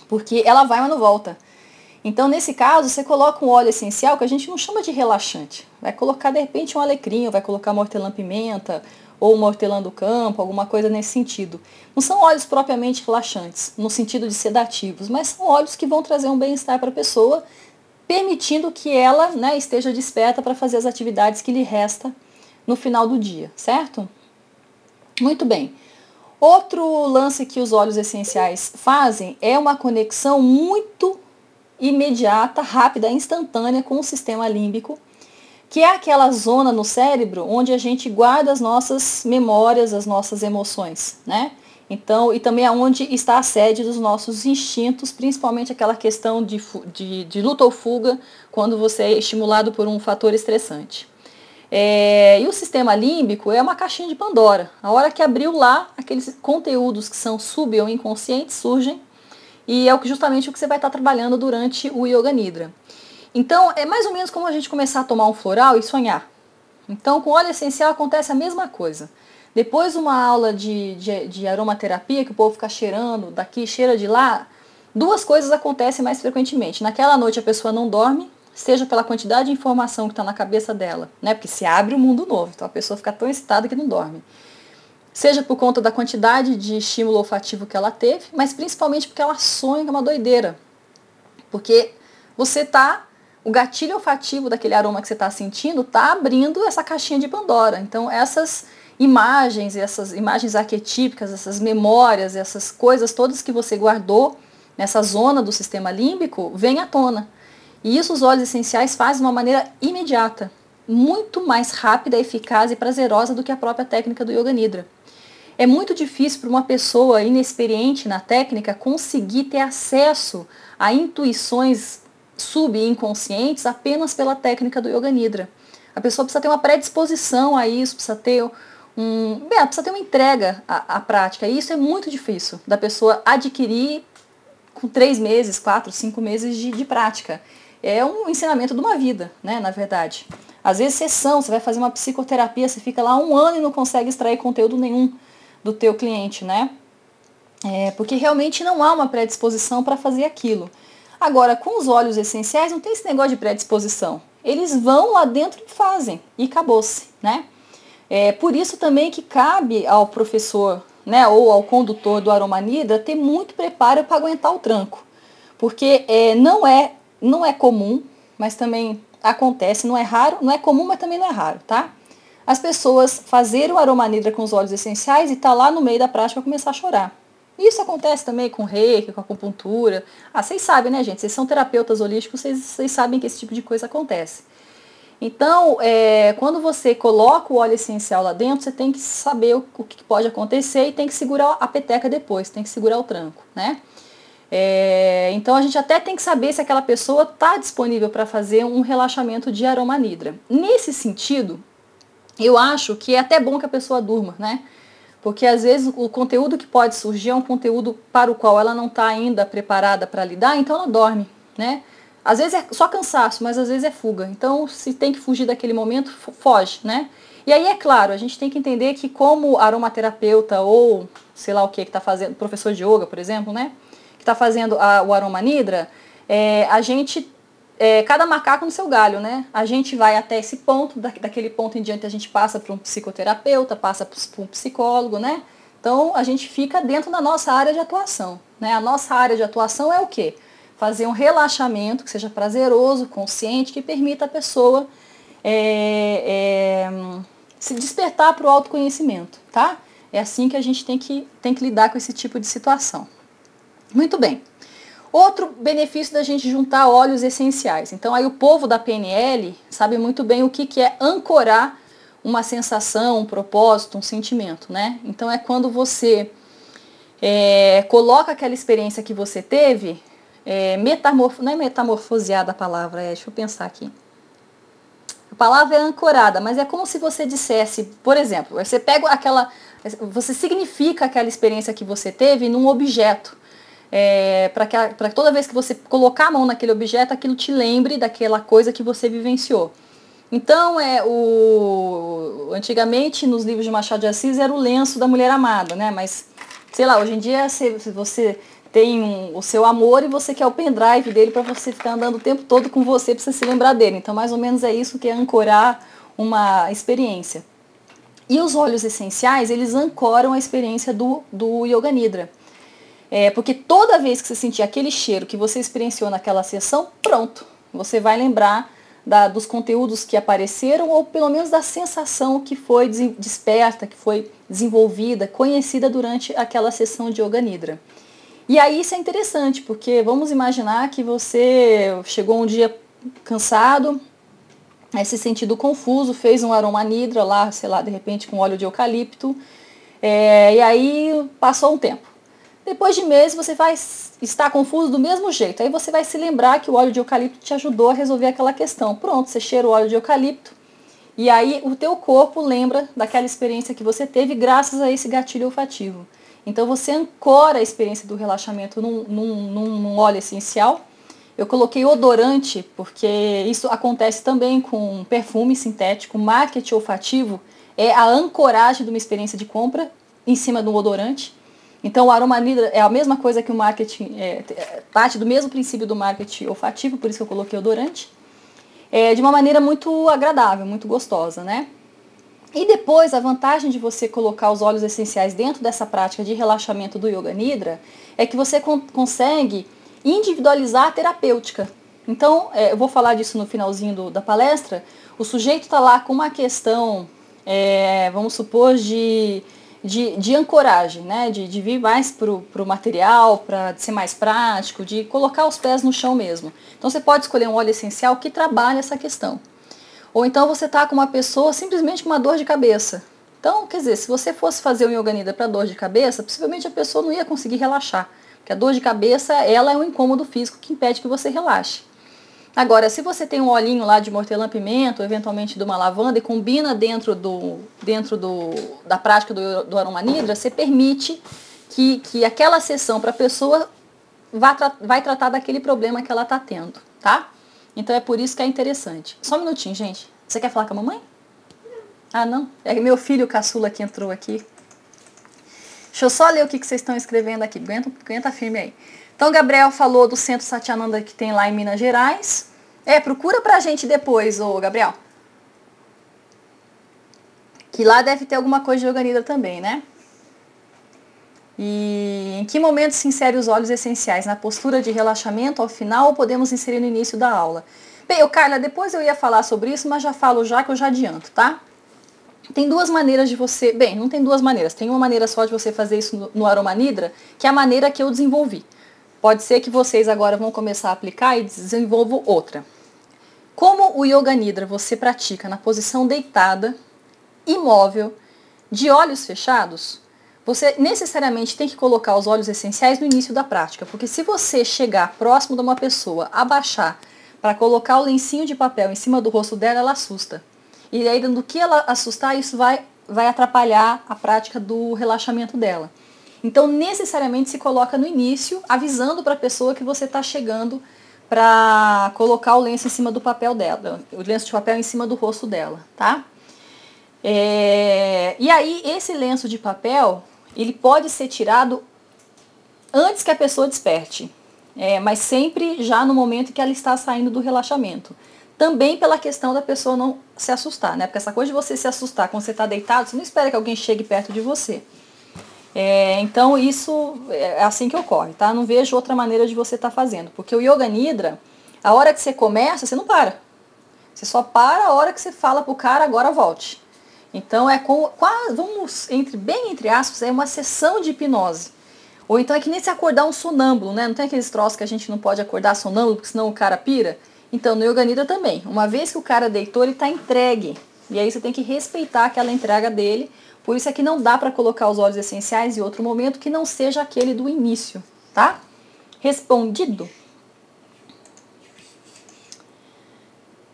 Porque ela vai, mas não volta. Então, nesse caso, você coloca um óleo essencial que a gente não chama de relaxante. Vai colocar, de repente, um alecrim, vai colocar uma hortelã-pimenta, ou uma hortelã do campo, alguma coisa nesse sentido. Não são óleos propriamente relaxantes, no sentido de sedativos, mas são óleos que vão trazer um bem-estar para a pessoa, permitindo que ela né, esteja desperta para fazer as atividades que lhe resta no final do dia, certo? Muito bem. Outro lance que os óleos essenciais fazem é uma conexão muito imediata, rápida, instantânea com o sistema límbico que é aquela zona no cérebro onde a gente guarda as nossas memórias, as nossas emoções, né? Então, e também é está a sede dos nossos instintos, principalmente aquela questão de, de, de luta ou fuga, quando você é estimulado por um fator estressante. É, e o sistema límbico é uma caixinha de Pandora. A hora que abriu lá, aqueles conteúdos que são sub ou inconscientes surgem, e é justamente o que você vai estar trabalhando durante o Yoga Nidra. Então, é mais ou menos como a gente começar a tomar um floral e sonhar. Então, com óleo essencial acontece a mesma coisa. Depois de uma aula de, de, de aromaterapia, que o povo fica cheirando daqui, cheira de lá, duas coisas acontecem mais frequentemente. Naquela noite a pessoa não dorme, seja pela quantidade de informação que está na cabeça dela, né? Porque se abre um mundo novo, então a pessoa fica tão excitada que não dorme. Seja por conta da quantidade de estímulo olfativo que ela teve, mas principalmente porque ela sonha é uma doideira. Porque você está o gatilho olfativo daquele aroma que você está sentindo está abrindo essa caixinha de Pandora. Então essas imagens, essas imagens arquetípicas, essas memórias, essas coisas todas que você guardou nessa zona do sistema límbico, vêm à tona. E isso os óleos essenciais fazem de uma maneira imediata, muito mais rápida, eficaz e prazerosa do que a própria técnica do Yoga Nidra. É muito difícil para uma pessoa inexperiente na técnica conseguir ter acesso a intuições subinconscientes apenas pela técnica do Yoga Nidra. A pessoa precisa ter uma predisposição a isso, precisa ter um, bem, precisa ter uma entrega à, à, prática. E isso é muito difícil da pessoa adquirir com três meses, quatro, cinco meses de, de prática. É um ensinamento de uma vida, né, na verdade. Às vezes sessão, você vai fazer uma psicoterapia, você fica lá um ano e não consegue extrair conteúdo nenhum do teu cliente, né? É, porque realmente não há uma predisposição para fazer aquilo. Agora, com os óleos essenciais, não tem esse negócio de predisposição. Eles vão lá dentro e fazem, e acabou-se, né? É por isso também que cabe ao professor, né, ou ao condutor do Aromanida ter muito preparo para aguentar o tranco. Porque é, não, é, não é comum, mas também acontece, não é raro, não é comum, mas também não é raro, tá? As pessoas fazerem o aromanidra com os óleos essenciais e tá lá no meio da prática começar a chorar. Isso acontece também com reiki, com acupuntura. Ah, vocês sabem, né, gente? Vocês são terapeutas holísticos, vocês, vocês sabem que esse tipo de coisa acontece. Então, é, quando você coloca o óleo essencial lá dentro, você tem que saber o, o, que pode acontecer e tem que segurar a peteca depois, tem que segurar o tranco, né? É, então a gente até tem que saber se aquela pessoa está disponível para fazer um relaxamento de aroma nidra. Nesse sentido, eu acho que é até bom que a pessoa durma, né? Porque às vezes o conteúdo que pode surgir é um conteúdo para o qual ela não está ainda preparada para lidar, então ela dorme, né? Às vezes é só cansaço, mas às vezes é fuga. Então, se tem que fugir daquele momento, foge, né? E aí, é claro, a gente tem que entender que como aromaterapeuta ou sei lá o que que está fazendo, professor de yoga, por exemplo, né? Que está fazendo a, o aroma nidra, é, a gente, é, cada macaco no seu galho, né? A gente vai até esse ponto, da, daquele ponto em diante a gente passa para um psicoterapeuta, passa para um psicólogo, né? Então, a gente fica dentro da nossa área de atuação, né? A nossa área de atuação é o quê? fazer um relaxamento que seja prazeroso, consciente, que permita a pessoa é, é, se despertar para o autoconhecimento, tá? É assim que a gente tem que, tem que lidar com esse tipo de situação. Muito bem. Outro benefício da gente juntar óleos essenciais. Então aí o povo da PNL sabe muito bem o que, que é ancorar uma sensação, um propósito, um sentimento, né? Então é quando você é, coloca aquela experiência que você teve é, não é metamorfoseada a palavra, é, deixa eu pensar aqui. A palavra é ancorada, mas é como se você dissesse, por exemplo, você pega aquela, você significa aquela experiência que você teve num objeto. É, para toda vez que você colocar a mão naquele objeto, aquilo te lembre daquela coisa que você vivenciou. Então, é o antigamente nos livros de Machado de Assis era o lenço da mulher amada, né? Mas sei lá, hoje em dia se, você tem um, o seu amor e você quer o pendrive dele para você ficar andando o tempo todo com você para você se lembrar dele. Então, mais ou menos é isso que é ancorar uma experiência. E os óleos essenciais, eles ancoram a experiência do, do Yoga Nidra. É, porque toda vez que você sentir aquele cheiro que você experienciou naquela sessão, pronto, você vai lembrar da, dos conteúdos que apareceram ou pelo menos da sensação que foi desperta, que foi desenvolvida, conhecida durante aquela sessão de Yoga Nidra. E aí isso é interessante, porque vamos imaginar que você chegou um dia cansado, aí se sentido confuso, fez um aroma nidra lá, sei lá, de repente com óleo de eucalipto, é, e aí passou um tempo. Depois de meses você vai estar confuso do mesmo jeito. Aí você vai se lembrar que o óleo de eucalipto te ajudou a resolver aquela questão. Pronto, você cheira o óleo de eucalipto. E aí o teu corpo lembra daquela experiência que você teve graças a esse gatilho olfativo. Então você ancora a experiência do relaxamento num, num, num óleo essencial. Eu coloquei odorante, porque isso acontece também com perfume sintético, marketing olfativo é a ancoragem de uma experiência de compra em cima do odorante. Então o aroma nidra é a mesma coisa que o marketing, é, é, parte do mesmo princípio do marketing olfativo, por isso que eu coloquei odorante. É, de uma maneira muito agradável, muito gostosa, né? E depois, a vantagem de você colocar os óleos essenciais dentro dessa prática de relaxamento do Yoga Nidra é que você con consegue individualizar a terapêutica. Então, é, eu vou falar disso no finalzinho do, da palestra. O sujeito está lá com uma questão, é, vamos supor, de, de, de, ancoragem, né? de, de vir mais para o material, para ser mais prático, de colocar os pés no chão mesmo. Então, você pode escolher um óleo essencial que trabalhe essa questão. Ou então você está com uma pessoa simplesmente com uma dor de cabeça. Então, quer dizer, se você fosse fazer um Yoga Nidra para dor de cabeça, possivelmente a pessoa não ia conseguir relaxar. Porque a dor de cabeça, ela é um incômodo físico que impede que você relaxe. Agora, se você tem um olhinho lá de hortelã-pimenta, ou eventualmente de uma lavanda, e combina dentro, do, dentro do, da prática do, do Aroma Nidra, você permite que, que aquela sessão para a pessoa tra vai tratar daquele problema que ela está tendo, tá? Então é por isso que é interessante. Só um minutinho, gente. Você quer falar com a mamãe? Ah, não? É meu filho caçula que entrou aqui. Deixa eu só ler o que, que vocês estão escrevendo aqui. Aguenta, aguenta firme aí. Então, Gabriel falou do Centro Satyananda que tem lá em Minas Gerais. É, procura pra gente depois, ô Gabriel. Que lá deve ter alguma coisa de Yoganidra também, né? E em que momento se insere os óleos essenciais? Na postura de relaxamento ao final ou podemos inserir no início da aula? Bem, ô Carla, depois eu ia falar sobre isso, mas já falo já que eu já adianto, tá? Tem duas maneiras de você. Bem, não tem duas maneiras. Tem uma maneira só de você fazer isso no, no Aroma Nidra, que é a maneira que eu desenvolvi. Pode ser que vocês agora vão começar a aplicar e desenvolvam outra. Como o Yoga Nidra você pratica na posição deitada, imóvel, de olhos fechados, você necessariamente tem que colocar os óleos essenciais no início da prática, porque se você chegar próximo de uma pessoa, abaixar para colocar o lencinho de papel em cima do rosto dela, ela assusta. E aí, do que ela assustar, isso vai, vai atrapalhar a prática do relaxamento dela. Então, necessariamente se coloca no início, avisando para a pessoa que você está chegando para colocar o lenço em cima do papel dela, o lenço de papel em cima do rosto dela, tá? É, e aí, esse lenço de papel, ele pode ser tirado antes que a pessoa desperte, é, mas sempre já no momento que ela está saindo do relaxamento. Também pela questão da pessoa não se assustar, né? Porque essa coisa de você se assustar quando você está deitado, você não espera que alguém chegue perto de você. É, então isso é assim que ocorre, tá? Não vejo outra maneira de você estar tá fazendo. Porque o Yoga Nidra, a hora que você começa, você não para. Você só para a hora que você fala pro cara, agora volte. Então é com, quase, vamos, entre, bem entre aspas, é uma sessão de hipnose. Ou então é que nem se acordar um sonâmbulo, né? Não tem aqueles troços que a gente não pode acordar sonâmbulo, porque senão o cara pira. Então, no Yoga Nidra também. Uma vez que o cara deitou, ele está entregue. E aí você tem que respeitar aquela entrega dele. Por isso é que não dá para colocar os óleos essenciais em outro momento que não seja aquele do início, tá? Respondido.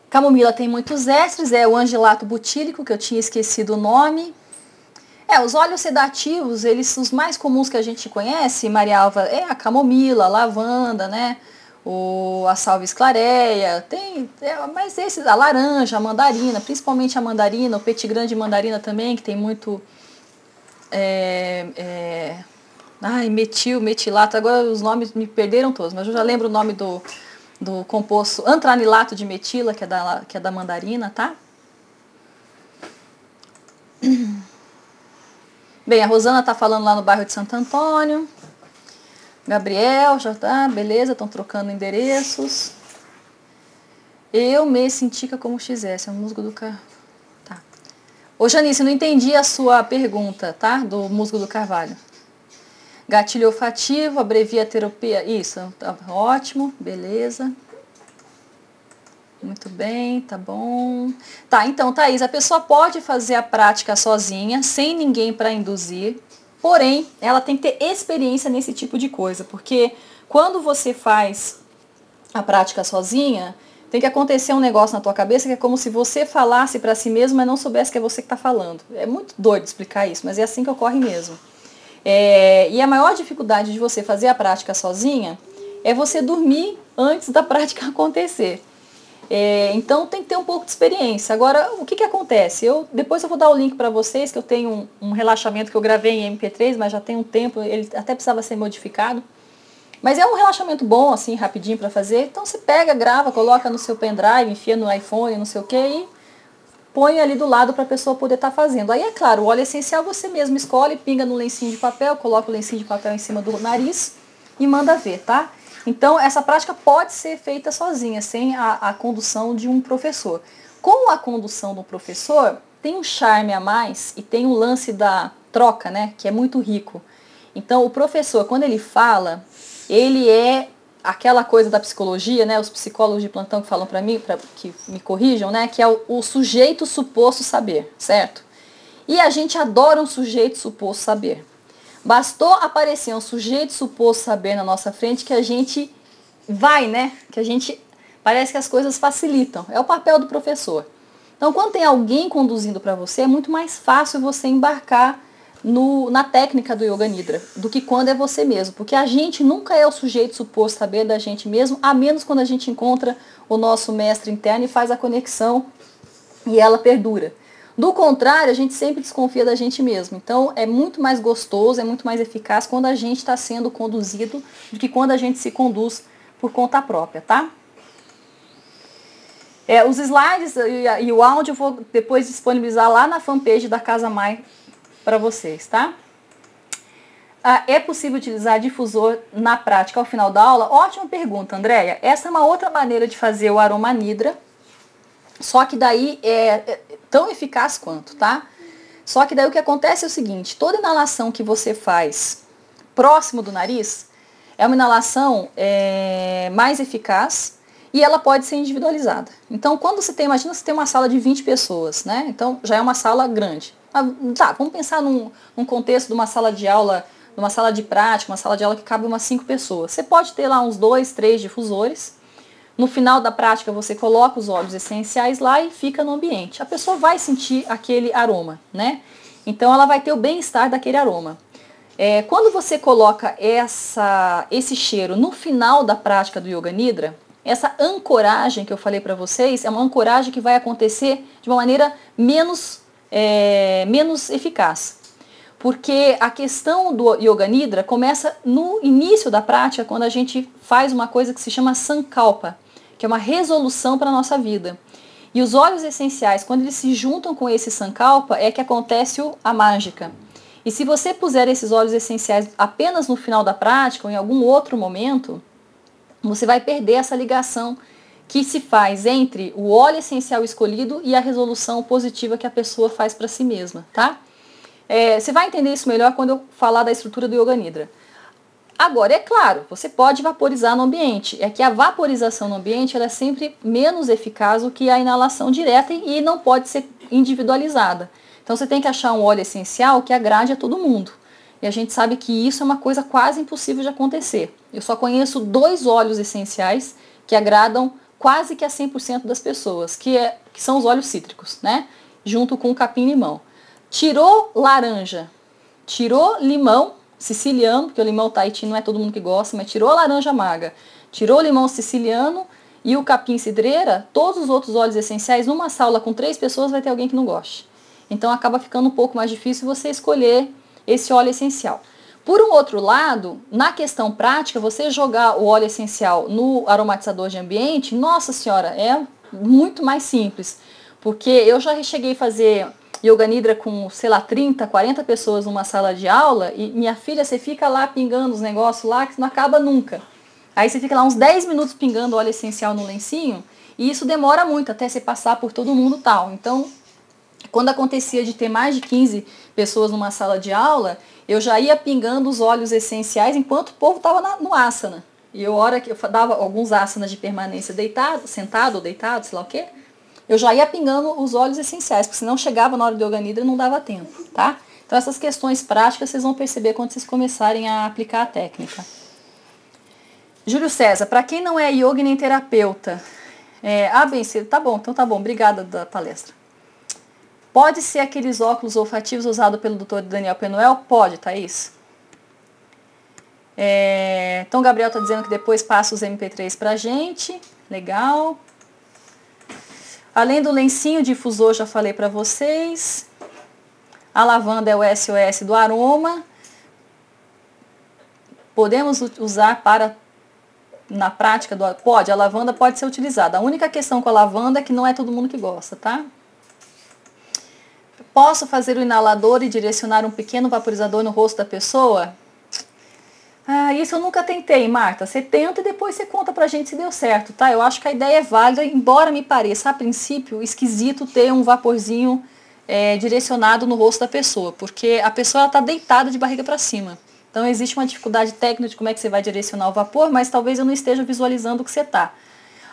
Camomila tem muitos ésteres, é o angelato butílico, que eu tinha esquecido o nome. É, os óleos sedativos, eles os mais comuns que a gente conhece, Maria Alva, é a camomila, a lavanda, né? O, a salve clareia, tem, é, mas esses, a laranja, a mandarina, principalmente a mandarina, o petit grande mandarina também, que tem muito, é, é, ai, metil, metilato, agora os nomes me perderam todos, mas eu já lembro o nome do, do composto antranilato de metila, que é da, que é da mandarina, tá? Bem, a Rosana tá falando lá no bairro de Santo Antônio. Gabriel, já tá, beleza, estão trocando endereços. Eu me sentica como XS, é um musgo do carvalho. Tá. Ô Janice, não entendi a sua pergunta, tá? Do musgo do carvalho. Gatilho olfativo, abrevia terapia. Isso, tá ótimo, beleza. Muito bem, tá bom. Tá, então, Thaís, a pessoa pode fazer a prática sozinha, sem ninguém para induzir. Porém, ela tem que ter experiência nesse tipo de coisa, porque quando você faz a prática sozinha, tem que acontecer um negócio na tua cabeça que é como se você falasse para si mesmo, mas não soubesse que é você que está falando. É muito doido explicar isso, mas é assim que ocorre mesmo. É, e a maior dificuldade de você fazer a prática sozinha é você dormir antes da prática acontecer. É, então tem que ter um pouco de experiência. Agora, o que, que acontece? Eu, depois eu vou dar o link para vocês, que eu tenho um, um, relaxamento que eu gravei em MP3, mas já tem um tempo, ele até precisava ser modificado. Mas é um relaxamento bom, assim, rapidinho para fazer. Então você pega, grava, coloca no seu pendrive, enfia no iPhone, não sei o que, e põe ali do lado para a pessoa poder estar tá fazendo. Aí é claro, o óleo essencial você mesmo escolhe, pinga no lencinho de papel, coloca o lencinho de papel em cima do nariz e manda ver, tá? Então, essa prática pode ser feita sozinha, sem a, a condução de um professor. Com a condução do professor, tem um charme a mais e tem um lance da troca, né, que é muito rico. Então, o professor, quando ele fala, ele é aquela coisa da psicologia, né, os psicólogos de plantão que falam para mim, para que me corrijam, né, que é o, o sujeito suposto saber, certo? E a gente adora um sujeito suposto saber. Bastou aparecer um sujeito suposto saber na nossa frente que a gente vai, né? Que a gente parece que as coisas facilitam. É o papel do professor. Então, quando tem alguém conduzindo para você, é muito mais fácil você embarcar no, na técnica do Yoga Nidra do que quando é você mesmo. Porque a gente nunca é o sujeito suposto saber da gente mesmo, a menos quando a gente encontra o nosso mestre interno e faz a conexão e ela perdura. Do contrário, a gente sempre desconfia da gente mesmo. Então é muito mais gostoso, é muito mais eficaz quando a gente está sendo conduzido do que quando a gente se conduz por conta própria, tá? É, os slides e, e, o áudio eu vou depois disponibilizar lá na fanpage da Casa Mai para vocês, tá? Ah, é possível utilizar difusor na prática ao final da aula? Ótima pergunta, Andréia. Essa é uma outra maneira de fazer o aroma nidra só que daí é, é tão eficaz quanto, tá? Só que daí o que acontece é o seguinte, toda inalação que você faz próximo do nariz é uma inalação é, mais eficaz e ela pode ser individualizada. Então, quando você tem, imagina você tem uma sala de 20 pessoas, né? Então, já é uma sala grande. Ah, tá, vamos pensar num, num contexto de uma sala de aula, uma sala de prática, uma sala de aula que cabe umas 5 pessoas. Você pode ter lá uns dois, três difusores, no final da prática, você coloca os óleos essenciais lá e fica no ambiente. A pessoa vai sentir aquele aroma, né? Então ela vai ter o bem-estar daquele aroma. É, quando você coloca essa, esse cheiro no final da prática do Yoga Nidra, essa ancoragem que eu falei para vocês é uma ancoragem que vai acontecer de uma maneira menos, é, menos eficaz. Porque a questão do Yoga Nidra começa no início da prática, quando a gente faz uma coisa que se chama Sankalpa que é uma resolução para a nossa vida. E os óleos essenciais, quando eles se juntam com esse sankalpa, é que acontece a mágica. E se você puser esses óleos essenciais apenas no final da prática ou em algum outro momento, você vai perder essa ligação que se faz entre o óleo essencial escolhido e a resolução positiva que a pessoa faz para si mesma, tá? É, você vai entender isso melhor quando eu falar da estrutura do Yoga Nidra. Agora, é claro, você pode vaporizar no ambiente. É que a vaporização no ambiente ela é sempre menos eficaz do que a inalação direta e não pode ser individualizada. Então você tem que achar um óleo essencial que agrade a todo mundo. E a gente sabe que isso é uma coisa quase impossível de acontecer. Eu só conheço dois óleos essenciais que agradam quase que a 100% das pessoas, que, é, que são os óleos cítricos, né? Junto com o capim-limão. Tirou laranja, tirou limão, siciliano, porque o limão Tahiti não é todo mundo que gosta, mas tirou a laranja maga, tirou o limão siciliano e o capim cidreira, todos os outros óleos essenciais, numa sala com três pessoas vai ter alguém que não goste. Então acaba ficando um pouco mais difícil você escolher esse óleo essencial. Por um outro lado, na questão prática, você jogar o óleo essencial no aromatizador de ambiente, nossa senhora, é muito mais simples. Porque eu já cheguei a fazer yoga nidra com, sei lá, 30, 40 pessoas numa sala de aula e minha filha, você fica lá pingando os negócios lá que não acaba nunca. Aí você fica lá uns 10 minutos pingando óleo essencial no lencinho e isso demora muito até você passar por todo mundo tal. Então, quando acontecia de ter mais de 15 pessoas numa sala de aula, eu já ia pingando os óleos essenciais enquanto o povo estava no asana. E eu, hora que eu dava alguns asanas de permanência deitado, sentado ou deitado, sei lá o quê, eu já ia pingando os óleos essenciais, porque senão chegava na hora do yoga nidra e não dava tempo, tá? Então essas questões práticas vocês vão perceber quando vocês começarem a aplicar a técnica. Júlio César, para quem não é yoga nem terapeuta, é, ah, bem, tá bom, então tá bom, obrigada da palestra. Pode ser aqueles óculos olfativos usados pelo Dr. Daniel Penuel? Pode, Thaís. É, então, Gabriel está dizendo que depois passa os MP3 para gente. Legal. Além do lencinho difusor, já falei para vocês. A lavanda é o SOS do aroma. Podemos usar para na prática do pode, a lavanda pode ser utilizada. A única questão com a lavanda é que não é todo mundo que gosta, tá? Posso fazer o inalador e direcionar um pequeno vaporizador no rosto da pessoa? Ah, isso eu nunca tentei, Marta. Você tenta e depois você conta pra gente se deu certo, tá? Eu acho que a ideia é válida, embora me pareça, a princípio, esquisito ter um vaporzinho é, direcionado no rosto da pessoa, porque a pessoa está deitada de barriga para cima. Então existe uma dificuldade técnica de como é que você vai direcionar o vapor, mas talvez eu não esteja visualizando o que você está.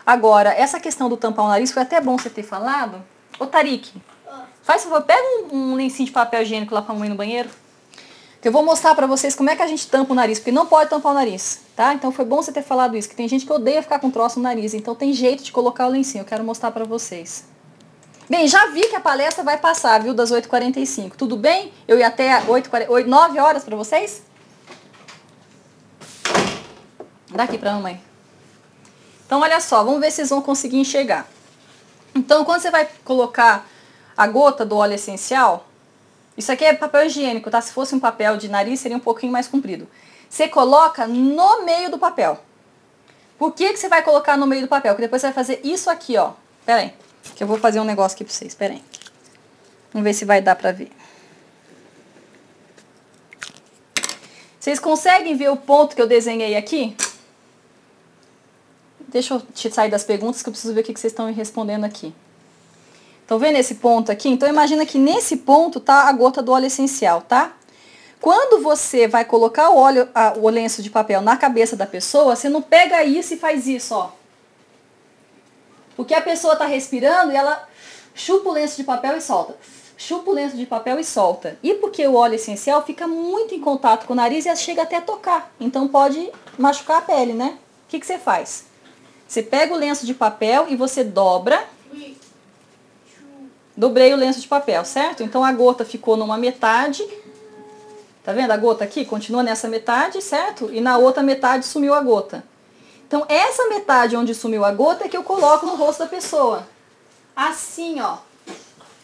Agora, essa questão do tampar o nariz foi até bom você ter falado. Ô Tarik, faz favor, pega um, um lencinho de papel higiênico lá para a mãe no banheiro. Que eu vou mostrar para vocês como é que a gente tampa o nariz, porque não pode tampar o nariz, tá? Então foi bom você ter falado isso, que tem gente que odeia ficar com troço no nariz, então tem jeito de colocar o lencinho, eu quero mostrar para vocês. Bem, já vi que a palestra vai passar, viu, das 8h45. Tudo bem? Eu ia até 8, 8 9 horas para vocês? Daqui para a mamãe. Então, olha só, vamos ver se vocês vão conseguir enxergar. Então, quando você vai colocar a gota do óleo essencial, isso aqui é papel higiênico, tá? Se fosse um papel de nariz, seria um pouquinho mais comprido. Você coloca no meio do papel. Por que, que você vai colocar no meio do papel? Porque depois você vai fazer isso aqui, ó. Pera aí, que eu vou fazer um negócio aqui pra vocês. Pera aí. Vamos ver se vai dar pra ver. Vocês conseguem ver o ponto que eu desenhei aqui? Deixa eu te sair das perguntas que eu preciso ver o que vocês estão me respondendo aqui. Estão vendo esse ponto aqui? Então imagina que nesse ponto tá a gota do óleo essencial, tá? Quando você vai colocar o óleo, a, o lenço de papel na cabeça da pessoa, você não pega isso e faz isso, ó. Porque a pessoa está respirando e ela chupa o lenço de papel e solta. Chupa o lenço de papel e solta. E porque o óleo essencial fica muito em contato com o nariz e chega até a tocar. Então pode machucar a pele, né? O que, que você faz? Você pega o lenço de papel e você dobra Dobrei o lenço de papel, certo? Então a gota ficou numa metade. Tá vendo a gota aqui? Continua nessa metade, certo? E na outra metade sumiu a gota. Então essa metade onde sumiu a gota é que eu coloco no rosto da pessoa. Assim, ó.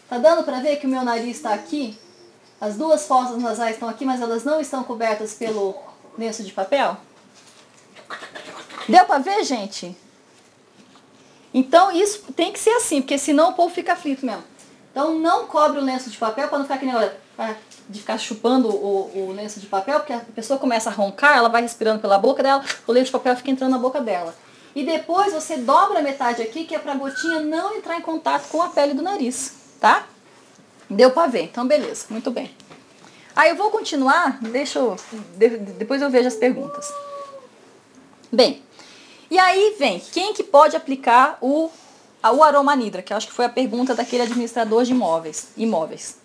Tá dando pra ver que o meu nariz está aqui? As duas fossas nasais estão aqui, mas elas não estão cobertas pelo lenço de papel? Deu pra ver, gente? Então isso tem que ser assim, porque senão o povo fica aflito mesmo. Então não cobre o lenço de papel não ficar que nem de ficar chupando o, o, lenço de papel, porque a pessoa começa a roncar, ela vai respirando pela boca dela, o lenço de papel fica entrando na boca dela. E depois você dobra a metade aqui, que é para a gotinha não entrar em contato com a pele do nariz, tá? Deu para ver, então beleza, muito bem. Aí eu vou continuar, deixa eu, depois eu vejo as perguntas. Bem, e aí vem, quem que pode aplicar o o aroma nidra, que acho que foi a pergunta daquele administrador de imóveis. imóveis.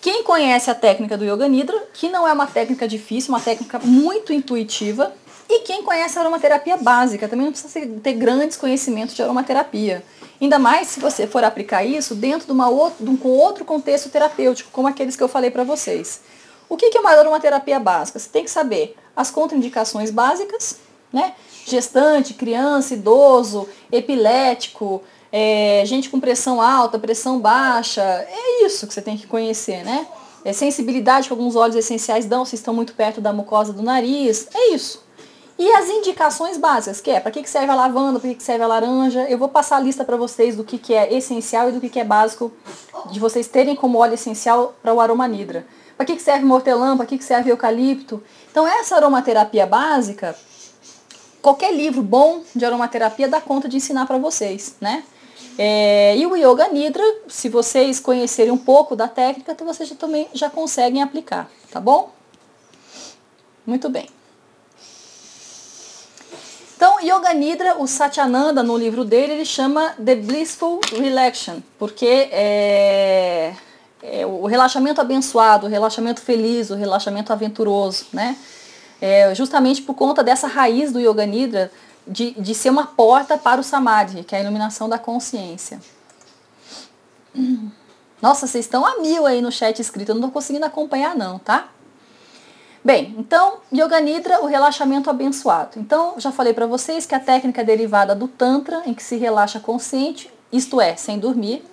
Quem conhece a técnica do Yoga Nidra, que não é uma técnica difícil, uma técnica muito intuitiva, e quem conhece a aromaterapia básica, também não precisa ter grandes conhecimentos de aromaterapia. Ainda mais se você for aplicar isso dentro de, uma outro, de um outro contexto terapêutico, como aqueles que eu falei para vocês. O que é uma aromaterapia básica? Você tem que saber as contraindicações básicas, né? Gestante, criança, idoso, epilético, é, gente com pressão alta, pressão baixa, é isso que você tem que conhecer, né? É sensibilidade que alguns óleos essenciais dão se estão muito perto da mucosa do nariz, é isso. E as indicações básicas, que é para que serve a lavanda, para que serve a laranja. Eu vou passar a lista para vocês do que, que é essencial e do que, que é básico de vocês terem como óleo essencial para o aroma nidra. Para que, que serve hortelã, para que, que serve eucalipto. Então essa aromaterapia básica, qualquer livro bom de aromaterapia dá conta de ensinar para vocês, né? É, e o Yoga Nidra, se vocês conhecerem um pouco da técnica, então vocês já, também já conseguem aplicar, tá bom? Muito bem. Então, Yoga Nidra, o Satyananda, no livro dele, ele chama The Blissful Relaxation, porque é, é o relaxamento abençoado, o relaxamento feliz, o relaxamento aventuroso, né? É, justamente por conta dessa raiz do Yoga Nidra, de, de ser uma porta para o Samadhi, que é a iluminação da consciência. Nossa, vocês estão a mil aí no chat escrito, eu não estou conseguindo acompanhar não, tá? Bem, então, Yoga Nidra, o relaxamento abençoado. Então, já falei para vocês que a técnica é derivada do Tantra, em que se relaxa consciente, isto é, sem dormir.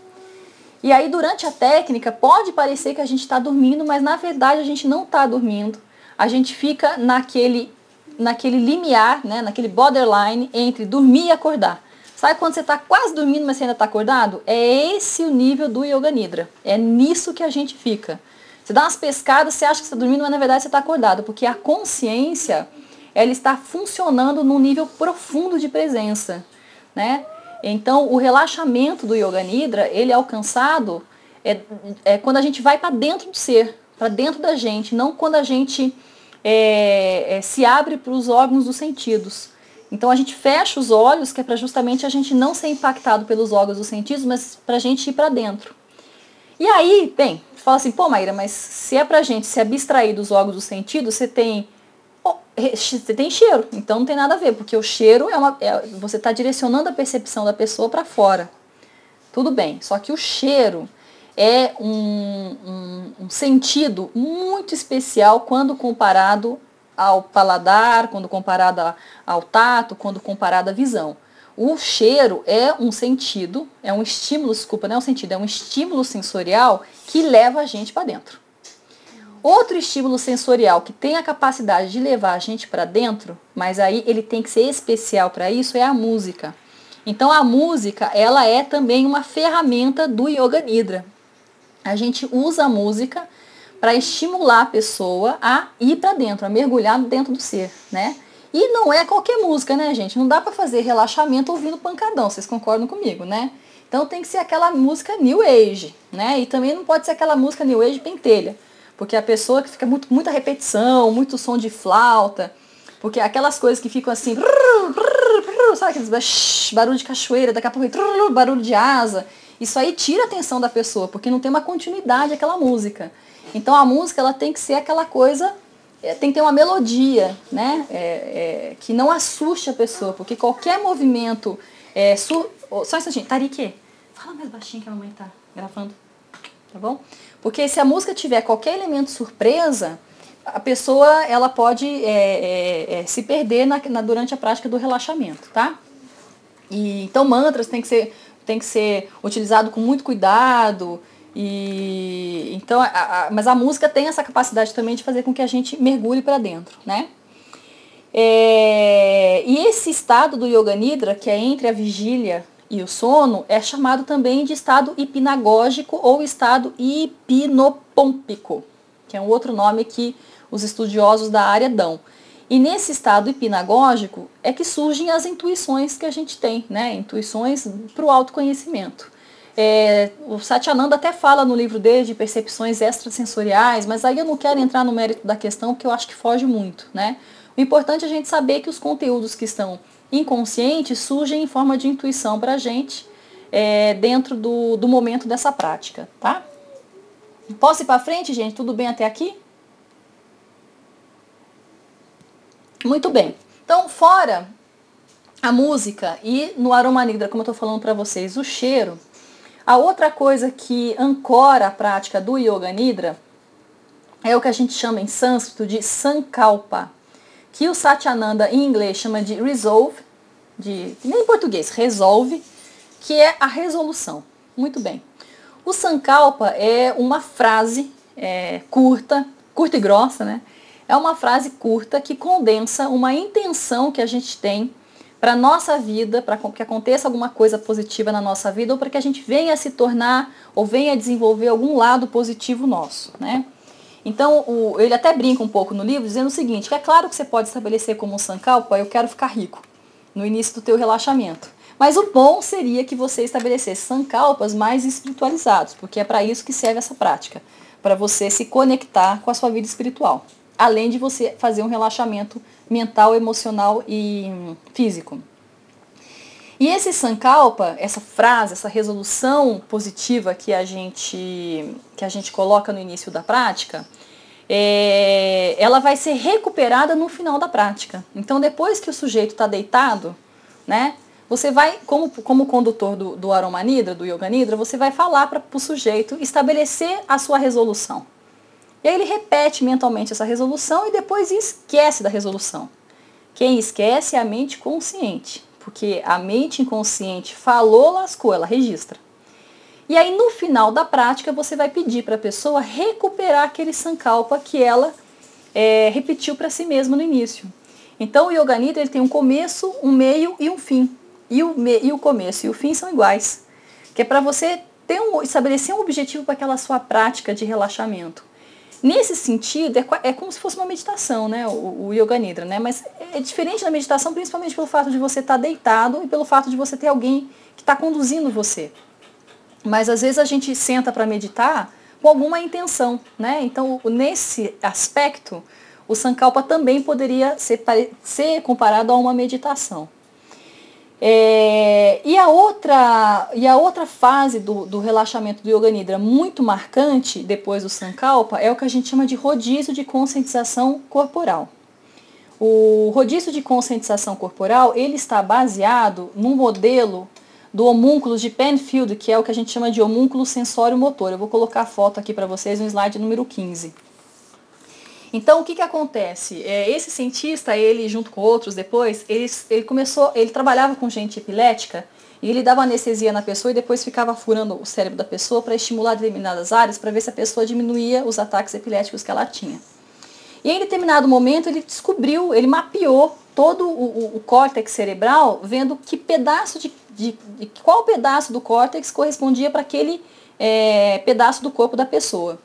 E aí, durante a técnica, pode parecer que a gente está dormindo, mas na verdade a gente não está dormindo. A gente fica naquele naquele limiar, né, naquele borderline entre dormir e acordar. Sabe quando você está quase dormindo, mas você ainda está acordado? É esse o nível do Yoga Nidra. É nisso que a gente fica. Você dá umas pescadas, você acha que está dormindo, mas na verdade você está acordado, porque a consciência ela está funcionando num nível profundo de presença, né? Então, o relaxamento do Yoga Nidra, ele é alcançado é, é quando a gente vai para dentro do ser, para dentro da gente, não quando a gente é, é, se abre para os órgãos dos sentidos. Então a gente fecha os olhos, que é para justamente a gente não ser impactado pelos órgãos dos sentidos, mas para a gente ir para dentro. E aí, bem, fala assim, pô Maíra, mas se é para a gente se abstrair dos órgãos dos sentidos, você tem você tem cheiro, então não tem nada a ver, porque o cheiro é uma. É, você está direcionando a percepção da pessoa para fora. Tudo bem, só que o cheiro é um, um, um sentido muito especial quando comparado ao paladar, quando comparado ao tato, quando comparado à visão. O cheiro é um sentido, é um estímulo, desculpa, não é um sentido, é um estímulo sensorial que leva a gente para dentro. Outro estímulo sensorial que tem a capacidade de levar a gente para dentro, mas aí ele tem que ser especial para isso, é a música. Então a música, ela é também uma ferramenta do Yoga Nidra. A gente usa a música para estimular a pessoa a ir para dentro, a mergulhar dentro do ser, né? E não é qualquer música, né, gente? Não dá para fazer relaxamento ouvindo pancadão, vocês concordam comigo, né? Então tem que ser aquela música New Age, né? E também não pode ser aquela música New Age pentelha, porque a pessoa que fica muito, muita repetição, muito som de flauta, porque aquelas coisas que ficam assim, sabe aqueles barulho de cachoeira, daqui a pouco barulho de asa, isso aí tira a atenção da pessoa, porque não tem uma continuidade aquela música. Então a música ela tem que ser aquela coisa, é, tem que ter uma melodia, né? É, é, que não assuste a pessoa, porque qualquer movimento. É, sur... só um instantinho, Tarique, fala mais baixinho que a mamãe tá gravando, tá bom? Porque se a música tiver qualquer elemento surpresa, a pessoa ela pode é, é, é se perder na, na, durante a prática do relaxamento, tá? E, então mantras tem que ser tem que ser utilizado com muito cuidado. E então, a, a, mas a música tem essa capacidade também de fazer com que a gente mergulhe para dentro, né? É, e esse estado do Yoga Nidra, que é entre a vigília e o sono, é chamado também de estado hipnagógico ou estado hipnopômpico, que é um outro nome que os estudiosos da área dão. E nesse estado hipnagógico é que surgem as intuições que a gente tem, né? Intuições para o autoconhecimento. É, o Satyananda até fala no livro dele de percepções extrasensoriais, mas aí eu não quero entrar no mérito da questão porque eu acho que foge muito, né? O importante é a gente saber que os conteúdos que estão inconscientes surgem em forma de intuição para a gente é, dentro do, do momento dessa prática, tá? Posso ir para frente, gente? Tudo bem até aqui? Muito bem. Então, fora a música e no aroma nidra, como eu estou falando para vocês, o cheiro, a outra coisa que ancora a prática do Yoga Nidra é o que a gente chama em sânscrito de Sankalpa, que o Satyananda em inglês chama de resolve, de, nem em português, resolve, que é a resolução. Muito bem. O Sankalpa é uma frase é, curta, curta e grossa, né? É uma frase curta que condensa uma intenção que a gente tem para a nossa vida, para que aconteça alguma coisa positiva na nossa vida ou para que a gente venha a se tornar ou venha a desenvolver algum lado positivo nosso, né? Então, o, ele até brinca um pouco no livro dizendo o seguinte, que é claro que você pode estabelecer como um sankalpa, eu quero ficar rico, no início do teu relaxamento. Mas o bom seria que você estabelecesse sankalpas mais espiritualizados, porque é para isso que serve essa prática, para você se conectar com a sua vida espiritual além de você fazer um relaxamento mental, emocional e físico. E esse sankalpa, essa frase, essa resolução positiva que a gente, que a gente coloca no início da prática, é, ela vai ser recuperada no final da prática. Então, depois que o sujeito está deitado, né, você vai, como, como condutor do, do Aroma Nidra, do Yoga Nidra, você vai falar para o sujeito estabelecer a sua resolução. E aí ele repete mentalmente essa resolução e depois esquece da resolução. Quem esquece é a mente consciente, porque a mente inconsciente falou, lascou, ela registra. E aí no final da prática você vai pedir para a pessoa recuperar aquele sankalpa que ela é, repetiu para si mesma no início. Então o Yoga Nidra ele tem um começo, um meio e um fim. E o, me, e o começo e o fim são iguais. Que é para você ter um, estabelecer um objetivo para aquela sua prática de relaxamento. Nesse sentido, é, é, como se fosse uma meditação, né? O, o Yoga Nidra, né? Mas é diferente da meditação, principalmente pelo fato de você estar tá deitado e pelo fato de você ter alguém que está conduzindo você. Mas às vezes a gente senta para meditar com alguma intenção, né? Então, nesse aspecto, o Sankalpa também poderia ser, ser comparado a uma meditação. É, e, a outra, e a outra fase do, do relaxamento do Yoga Nidra muito marcante depois do Sankalpa é o que a gente chama de rodízio de conscientização corporal. O rodízio de conscientização corporal ele está baseado num modelo do homúnculo de Penfield, que é o que a gente chama de homúnculo sensório motor. Eu vou colocar a foto aqui para vocês no slide número 15. Então, o que, que acontece? É, esse cientista, ele junto com outros depois, ele, ele começou, ele trabalhava com gente epilética e ele dava anestesia na pessoa e depois ficava furando o cérebro da pessoa para estimular determinadas áreas para ver se a pessoa diminuía os ataques epiléticos que ela tinha. E em determinado momento ele descobriu, ele mapeou todo o, o, o córtex cerebral, vendo que pedaço de, de, de qual pedaço do córtex correspondia para aquele é, pedaço do corpo da pessoa.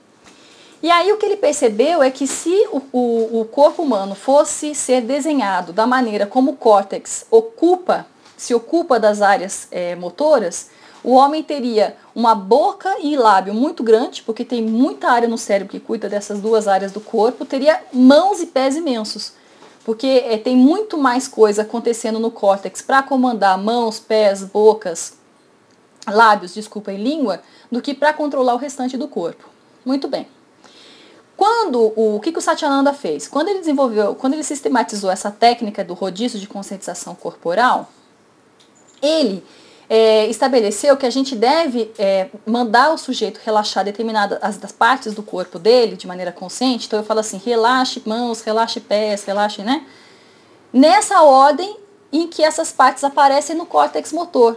E aí o que ele percebeu é que se o, o, o corpo humano fosse ser desenhado da maneira como o córtex ocupa, se ocupa das áreas é, motoras, o homem teria uma boca e lábio muito grande, porque tem muita área no cérebro que cuida dessas duas áreas do corpo, teria mãos e pés imensos, porque é, tem muito mais coisa acontecendo no córtex para comandar mãos, pés, bocas, lábios, desculpa, e língua, do que para controlar o restante do corpo. Muito bem. Quando o, o que, que o Satyananda fez? Quando ele desenvolveu, quando ele sistematizou essa técnica do rodízio de conscientização corporal, ele é, estabeleceu que a gente deve é, mandar o sujeito relaxar determinadas as, das partes do corpo dele de maneira consciente. Então eu falo assim, relaxe mãos, relaxe pés, relaxe, né? Nessa ordem em que essas partes aparecem no córtex motor.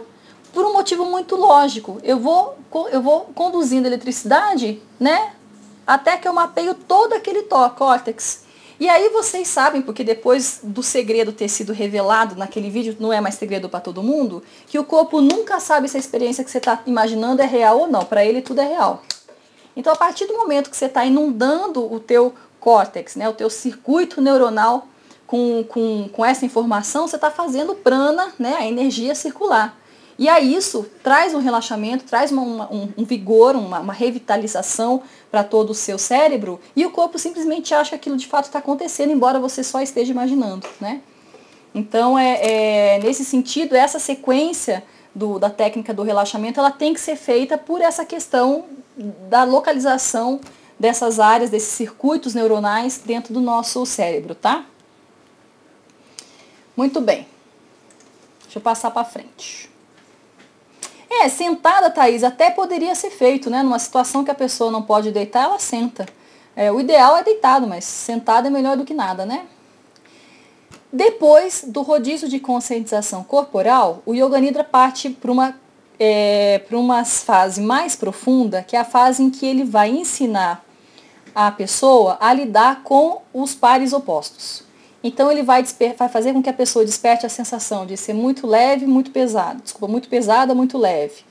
Por um motivo muito lógico. Eu vou, eu vou conduzindo eletricidade, né? Até que eu mapeio todo aquele córtex. E aí vocês sabem, porque depois do segredo ter sido revelado naquele vídeo, não é mais segredo para todo mundo, que o corpo nunca sabe se a experiência que você está imaginando é real ou não. Para ele tudo é real. Então a partir do momento que você está inundando o teu córtex, né, o teu circuito neuronal com, com, com essa informação, você está fazendo prana, né, a energia circular. E aí isso traz um relaxamento, traz uma, um, um, vigor, uma, uma revitalização para todo o seu cérebro e o corpo simplesmente acha que aquilo de fato está acontecendo, embora você só esteja imaginando, né? Então, é, é, nesse sentido, essa sequência do, da técnica do relaxamento, ela tem que ser feita por essa questão da localização dessas áreas, desses circuitos neuronais dentro do nosso cérebro, tá? Muito bem. Deixa eu passar para frente. É, sentada, Thaís, até poderia ser feito, né? Numa situação que a pessoa não pode deitar, ela senta. É, o ideal é deitado, mas sentado é melhor do que nada, né? Depois do rodízio de conscientização corporal, o Yoga Nidra parte para uma, é, uma fase mais profunda, que é a fase em que ele vai ensinar a pessoa a lidar com os pares opostos. Então ele vai, vai, fazer com que a pessoa desperte a sensação de ser muito leve, muito pesado. Desculpa, muito pesada, muito leve.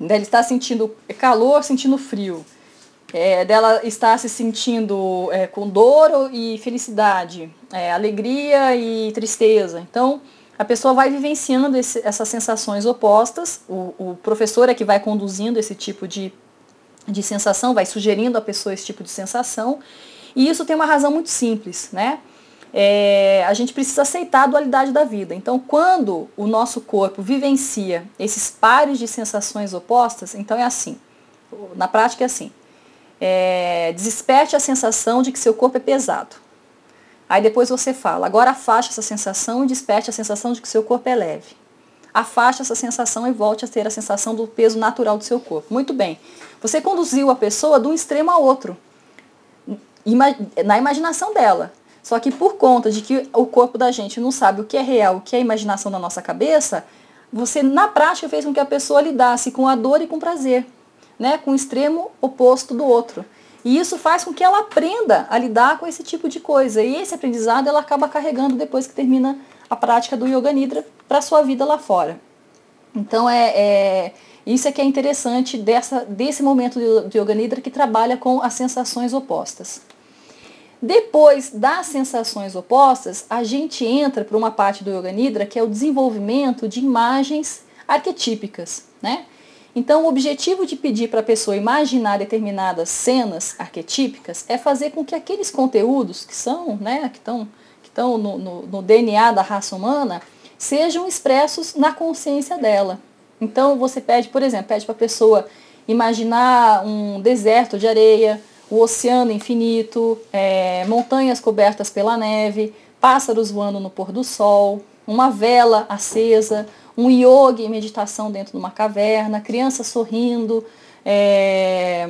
Ele está sentindo calor, sentindo frio. É, dela está se sentindo é, com dor e felicidade, é, alegria e tristeza. Então, a pessoa vai vivenciando esse, essas sensações opostas. O, o, professor é que vai conduzindo esse tipo de, de sensação, vai sugerindo à pessoa esse tipo de sensação. E isso tem uma razão muito simples, né? É, a gente precisa aceitar a dualidade da vida. Então, quando o nosso corpo vivencia esses pares de sensações opostas, então é assim. Na prática é assim. É, desperte a sensação de que seu corpo é pesado. Aí depois você fala, agora afaste essa sensação e desperte a sensação de que seu corpo é leve. Afaste essa sensação e volte a ter a sensação do peso natural do seu corpo. Muito bem. Você conduziu a pessoa de um extremo a outro. Na imaginação dela. Só que por conta de que o corpo da gente não sabe o que é real, o que é imaginação da nossa cabeça, você na prática fez com que a pessoa lidasse com a dor e com o prazer, né? com o extremo oposto do outro. E isso faz com que ela aprenda a lidar com esse tipo de coisa. E esse aprendizado ela acaba carregando depois que termina a prática do Yoga Nidra para sua vida lá fora. Então é, é, Isso é que é interessante dessa, desse momento do Yoga Nidra que trabalha com as sensações opostas. Depois das sensações opostas, a gente entra para uma parte do Yoga Nidra que é o desenvolvimento de imagens arquetípicas, né? Então, o objetivo de pedir para a pessoa imaginar determinadas cenas arquetípicas é fazer com que aqueles conteúdos que são, né, que estão que no, no, no DNA da raça humana, sejam expressos na consciência dela. Então, você pede, por exemplo, pede para a pessoa imaginar um deserto de areia, o oceano infinito, é, montanhas cobertas pela neve, pássaros voando no pôr do sol, uma vela acesa, um yoga em meditação dentro de uma caverna, criança sorrindo, é,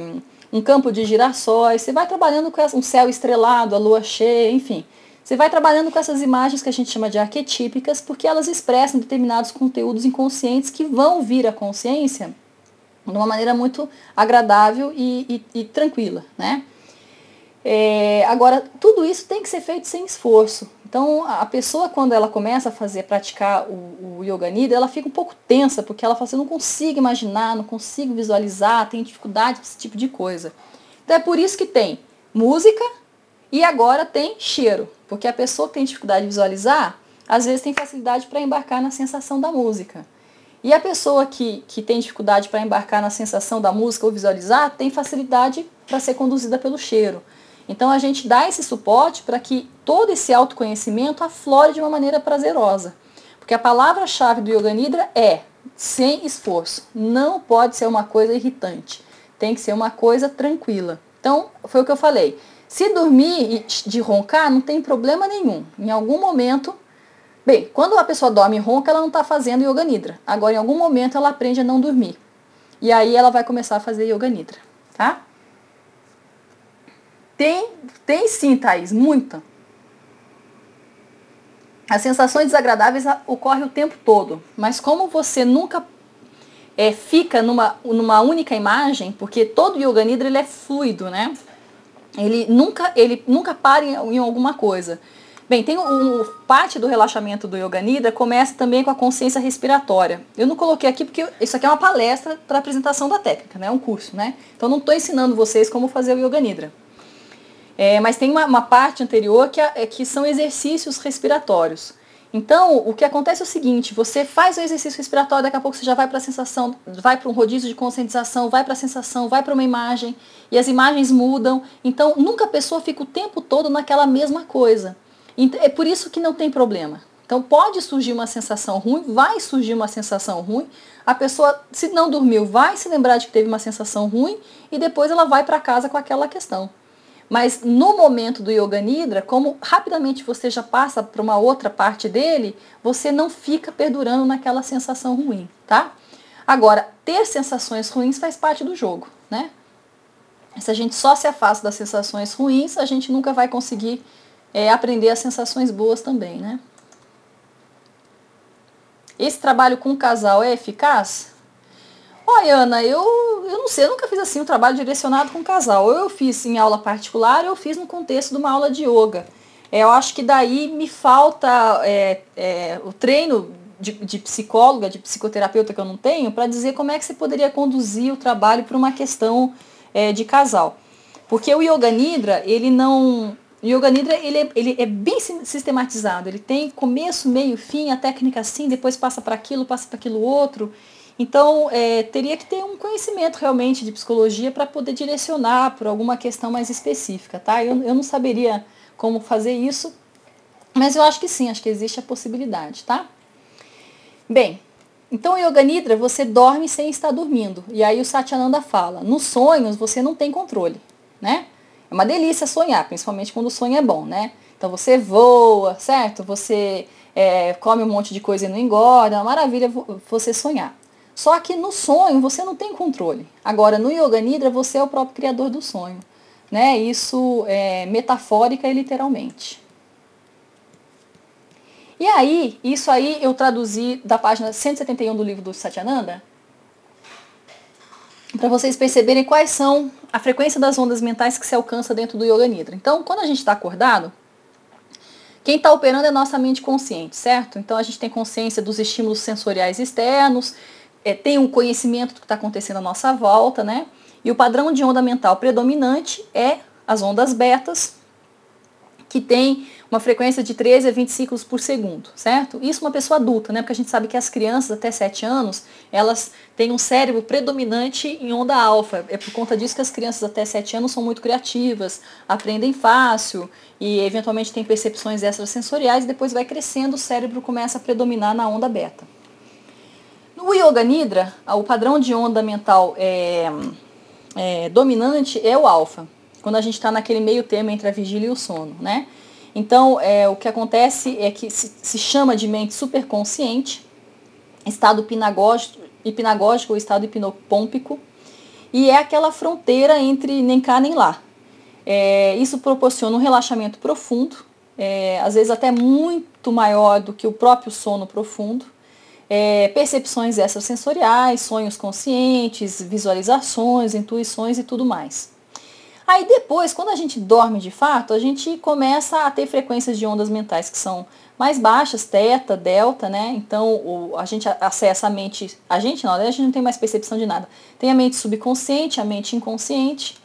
um campo de girassóis. Você vai trabalhando com um céu estrelado, a lua cheia, enfim. Você vai trabalhando com essas imagens que a gente chama de arquetípicas, porque elas expressam determinados conteúdos inconscientes que vão vir à consciência de uma maneira muito agradável e, e, e tranquila, né? É, agora, tudo isso tem que ser feito sem esforço. Então, a pessoa, quando ela começa a fazer, praticar o, o Yoga Nidra, ela fica um pouco tensa, porque ela fala assim, eu não consigo imaginar, não consigo visualizar, tem dificuldade com esse tipo de coisa. Então, é por isso que tem música e agora tem cheiro, porque a pessoa que tem dificuldade de visualizar, às vezes tem facilidade para embarcar na sensação da música. E a pessoa que, que tem dificuldade para embarcar na sensação da música ou visualizar, tem facilidade para ser conduzida pelo cheiro. Então a gente dá esse suporte para que todo esse autoconhecimento aflore de uma maneira prazerosa. Porque a palavra-chave do Yoga Nidra é sem esforço. Não pode ser uma coisa irritante. Tem que ser uma coisa tranquila. Então, foi o que eu falei. Se dormir de roncar, não tem problema nenhum. Em algum momento Bem, quando a pessoa dorme e ronca, ela não está fazendo Yoga Nidra. Agora, em algum momento, ela aprende a não dormir. E aí ela vai começar a fazer Yoga Nidra, tá? Tem, tem sim, Thaís, muita. As sensações desagradáveis ocorrem o tempo todo, mas como você nunca é, fica numa, numa única imagem, porque todo Yoga Nidra ele é fluido, né? Ele nunca, ele nunca para em, em alguma coisa. Bem, tem um, parte do relaxamento do Yoga Nidra começa também com a consciência respiratória. Eu não coloquei aqui porque isso aqui é uma palestra para apresentação da técnica, né? É um curso, né? Então não estou ensinando vocês como fazer o Yoga Nidra. É, mas tem uma, uma, parte anterior que, é, que são exercícios respiratórios. Então, o que acontece é o seguinte, você faz o exercício respiratório, daqui a pouco você já vai para a sensação, vai para um rodízio de conscientização, vai para a sensação, vai para uma imagem, e as imagens mudam. Então, nunca a pessoa fica o tempo todo naquela mesma coisa. É por isso que não tem problema. Então pode surgir uma sensação ruim, vai surgir uma sensação ruim. A pessoa, se não dormiu, vai se lembrar de que teve uma sensação ruim e depois ela vai para casa com aquela questão. Mas no momento do Yoga Nidra, como rapidamente você já passa para uma outra parte dele, você não fica perdurando naquela sensação ruim, tá? Agora, ter sensações ruins faz parte do jogo, né? Se a gente só se afasta das sensações ruins, a gente nunca vai conseguir é, aprender as sensações boas também, né? Esse trabalho com o casal é eficaz? Olha, Ana, eu, eu não sei, eu nunca fiz assim um trabalho direcionado com o casal. Ou eu fiz em aula particular, ou eu fiz no contexto de uma aula de yoga. É, eu acho que daí me falta é, é, o treino de, de, psicóloga, de psicoterapeuta que eu não tenho, para dizer como é que você poderia conduzir o trabalho para uma questão é, de casal. Porque o Yoga Nidra, ele não, o Yoga Nidra ele é, ele é bem sistematizado, ele tem começo, meio, fim, a técnica assim, depois passa para aquilo, passa para aquilo outro. Então, é, teria que ter um conhecimento realmente de psicologia para poder direcionar por alguma questão mais específica, tá? Eu, eu não saberia como fazer isso, mas eu acho que sim, acho que existe a possibilidade, tá? Bem, então, Yoga Nidra, você dorme sem estar dormindo. E aí o Satyananda fala, nos sonhos você não tem controle, né? É uma delícia sonhar, principalmente quando o sonho é bom, né? Então você voa, certo? Você é, come um monte de coisa e não engorda, é uma maravilha você sonhar. Só que no sonho você não tem controle. Agora, no Yoga Nidra, você é o próprio criador do sonho. Né? Isso é metafórica e literalmente. E aí, isso aí eu traduzi da página 171 do livro do Satyananda, para vocês perceberem quais são a frequência das ondas mentais que se alcança dentro do Yoga Nidra. Então, quando a gente está acordado, quem está operando é nossa mente consciente, certo? Então a gente tem consciência dos estímulos sensoriais externos, é, tem um conhecimento do que está acontecendo à nossa volta, né? E o padrão de onda mental predominante é as ondas betas, que tem uma frequência de 13 a 20 ciclos por segundo, certo? Isso uma pessoa adulta, né? Porque a gente sabe que as crianças até 7 anos, elas têm um cérebro predominante em onda alfa. É por conta disso que as crianças até 7 anos são muito criativas, aprendem fácil e eventualmente têm percepções extrasensoriais e depois vai crescendo, o cérebro começa a predominar na onda beta. No Yoga Nidra, o padrão de onda mental é, é dominante é o alfa quando a gente está naquele meio termo entre a vigília e o sono, né? Então, é, o que acontece é que se, se chama de mente superconsciente, estado hipnagógico, hipnagógico ou estado hipnopômpico, e é aquela fronteira entre nem cá nem lá. É, isso proporciona um relaxamento profundo, é, às vezes até muito maior do que o próprio sono profundo, é, percepções extrasensoriais, sonhos conscientes, visualizações, intuições e tudo mais. Aí depois, quando a gente dorme de fato, a gente começa a ter frequências de ondas mentais que são mais baixas, teta, delta, né? Então o, a gente acessa a mente, a gente não, a gente não tem mais percepção de nada. Tem a mente subconsciente, a mente inconsciente.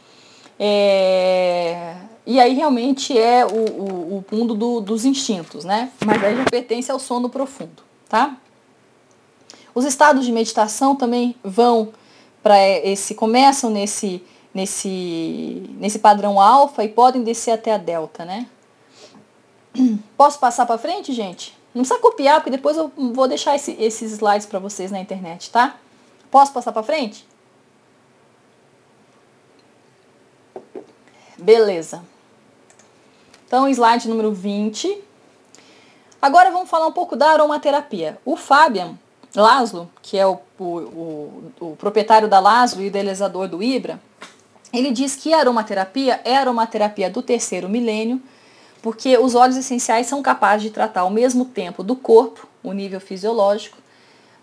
É, e aí realmente é o, o, o mundo do, dos instintos, né? Mas aí já pertence ao sono profundo, tá? Os estados de meditação também vão para esse, começam nesse nesse, nesse padrão alfa e podem descer até a delta, né? Posso passar para frente, gente? Não precisa copiar, porque depois eu vou deixar esse, esses slides para vocês na internet, tá? Posso passar para frente? Beleza. Então, slide número 20. Agora vamos falar um pouco da aromaterapia. O Fabian Laszlo, que é o, o, o, o proprietário da Laszlo e idealizador do Ibra, ele diz que a aromaterapia é a aromaterapia do terceiro milênio, porque os óleos essenciais são capazes de tratar ao mesmo tempo do corpo, o nível fisiológico,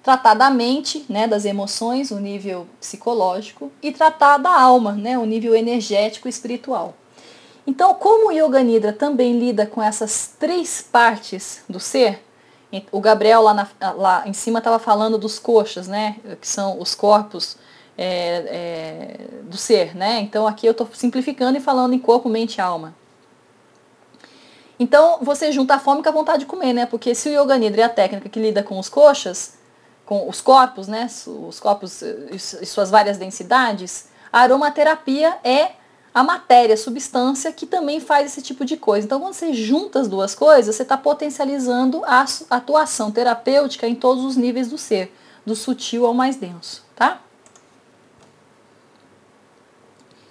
tratar da mente, né, das emoções, o nível psicológico, e tratar da alma, né, o nível energético e espiritual. Então, como o Yoga Nidra também lida com essas três partes do ser, o Gabriel lá, na, lá em cima estava falando dos coxas, né, que são os corpos é, é, do ser, né? Então aqui eu estou simplificando e falando em corpo, mente e alma. Então você junta a fome com a vontade de comer, né? Porque se o Yoga Nidra é a técnica que lida com os coxas, com os corpos, né? Os corpos e suas várias densidades, a aromaterapia é a matéria, a substância que também faz esse tipo de coisa. Então, quando você junta as duas coisas, você está potencializando a atuação terapêutica em todos os níveis do ser, do sutil ao mais denso, tá?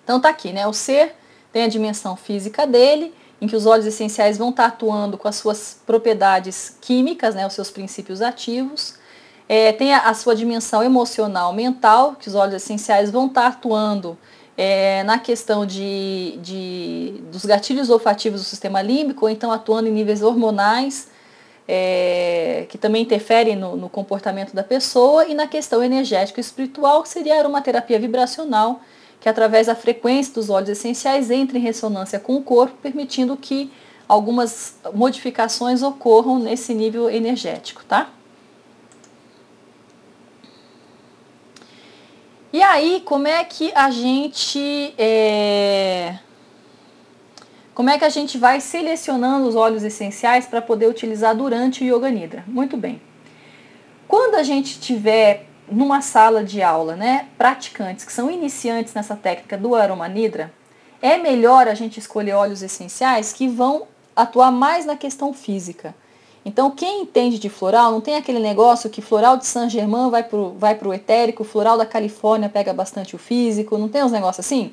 Então tá aqui, né? O ser tem a dimensão física dele, em que os óleos essenciais vão estar atuando com as suas propriedades químicas, né, os seus princípios ativos. É, tem a, a, sua dimensão emocional, mental, que os óleos essenciais vão estar atuando é, na questão de, de, dos gatilhos olfativos do sistema límbico, ou então atuando em níveis hormonais, é, que também interferem no, no comportamento da pessoa, e na questão energética e espiritual, que seria a aromaterapia vibracional, que através da frequência dos óleos essenciais entre em ressonância com o corpo, permitindo que algumas modificações ocorram nesse nível energético, tá? E aí, como é que a gente é... como é que a gente vai selecionando os óleos essenciais para poder utilizar durante o Yoga Nidra? Muito bem. Quando a gente tiver numa sala de aula, né, praticantes que são iniciantes nessa técnica do aroma nidra, é melhor a gente escolher óleos essenciais que vão atuar mais na questão física. Então, quem entende de floral, não tem aquele negócio que floral de Saint Germain vai para o vai pro etérico, floral da Califórnia pega bastante o físico, não tem uns negócios assim?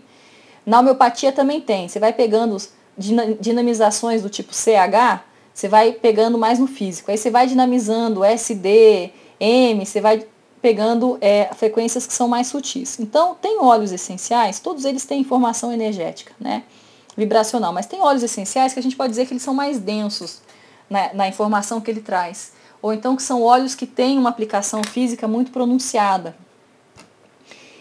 Na homeopatia também tem. Você vai pegando dinamizações do tipo CH, você vai pegando mais no físico. Aí você vai dinamizando SD, M, você vai pegando é, frequências que são mais sutis. Então, tem óleos essenciais, todos eles têm informação energética, né? Vibracional, mas tem óleos essenciais que a gente pode dizer que eles são mais densos na, na informação que ele traz. Ou então que são óleos que têm uma aplicação física muito pronunciada.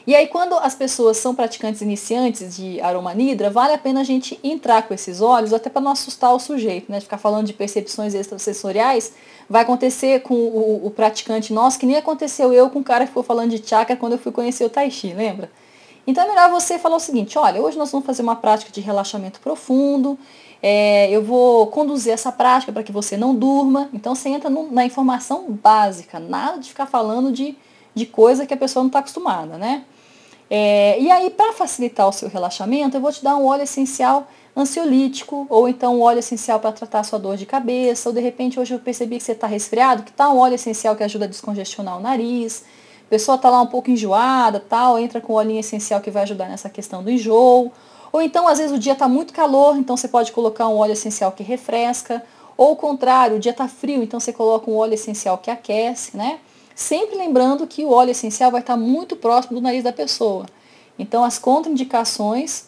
E aí, quando as pessoas são praticantes iniciantes de aromanidra, vale a pena a gente entrar com esses olhos, até para não assustar o sujeito, né? Ficar falando de percepções extrasensoriais, vai acontecer com o, o, praticante nosso, que nem aconteceu eu com o cara que ficou falando de chakra quando eu fui conhecer o Tai Chi, lembra? Então é melhor você falar o seguinte, olha, hoje nós vamos fazer uma prática de relaxamento profundo, é, eu vou conduzir essa prática para que você não durma. Então você entra no, na informação básica, nada de ficar falando de, de coisa que a pessoa não está acostumada, né? É, e aí, para facilitar o seu relaxamento, eu vou te dar um óleo essencial ansiolítico, ou então um óleo essencial para tratar a sua dor de cabeça, ou de repente hoje eu percebi que você está resfriado, que tá um óleo essencial que ajuda a descongestionar o nariz. A pessoa está lá um pouco enjoada, tal, entra com um óleo essencial que vai ajudar nessa questão do enjoo. Ou então, às vezes, o dia está muito calor, então você pode colocar um óleo essencial que refresca. Ou o contrário, o dia está frio, então você coloca um óleo essencial que aquece, né? Sempre lembrando que o óleo essencial vai estar muito próximo do nariz da pessoa. Então as contraindicações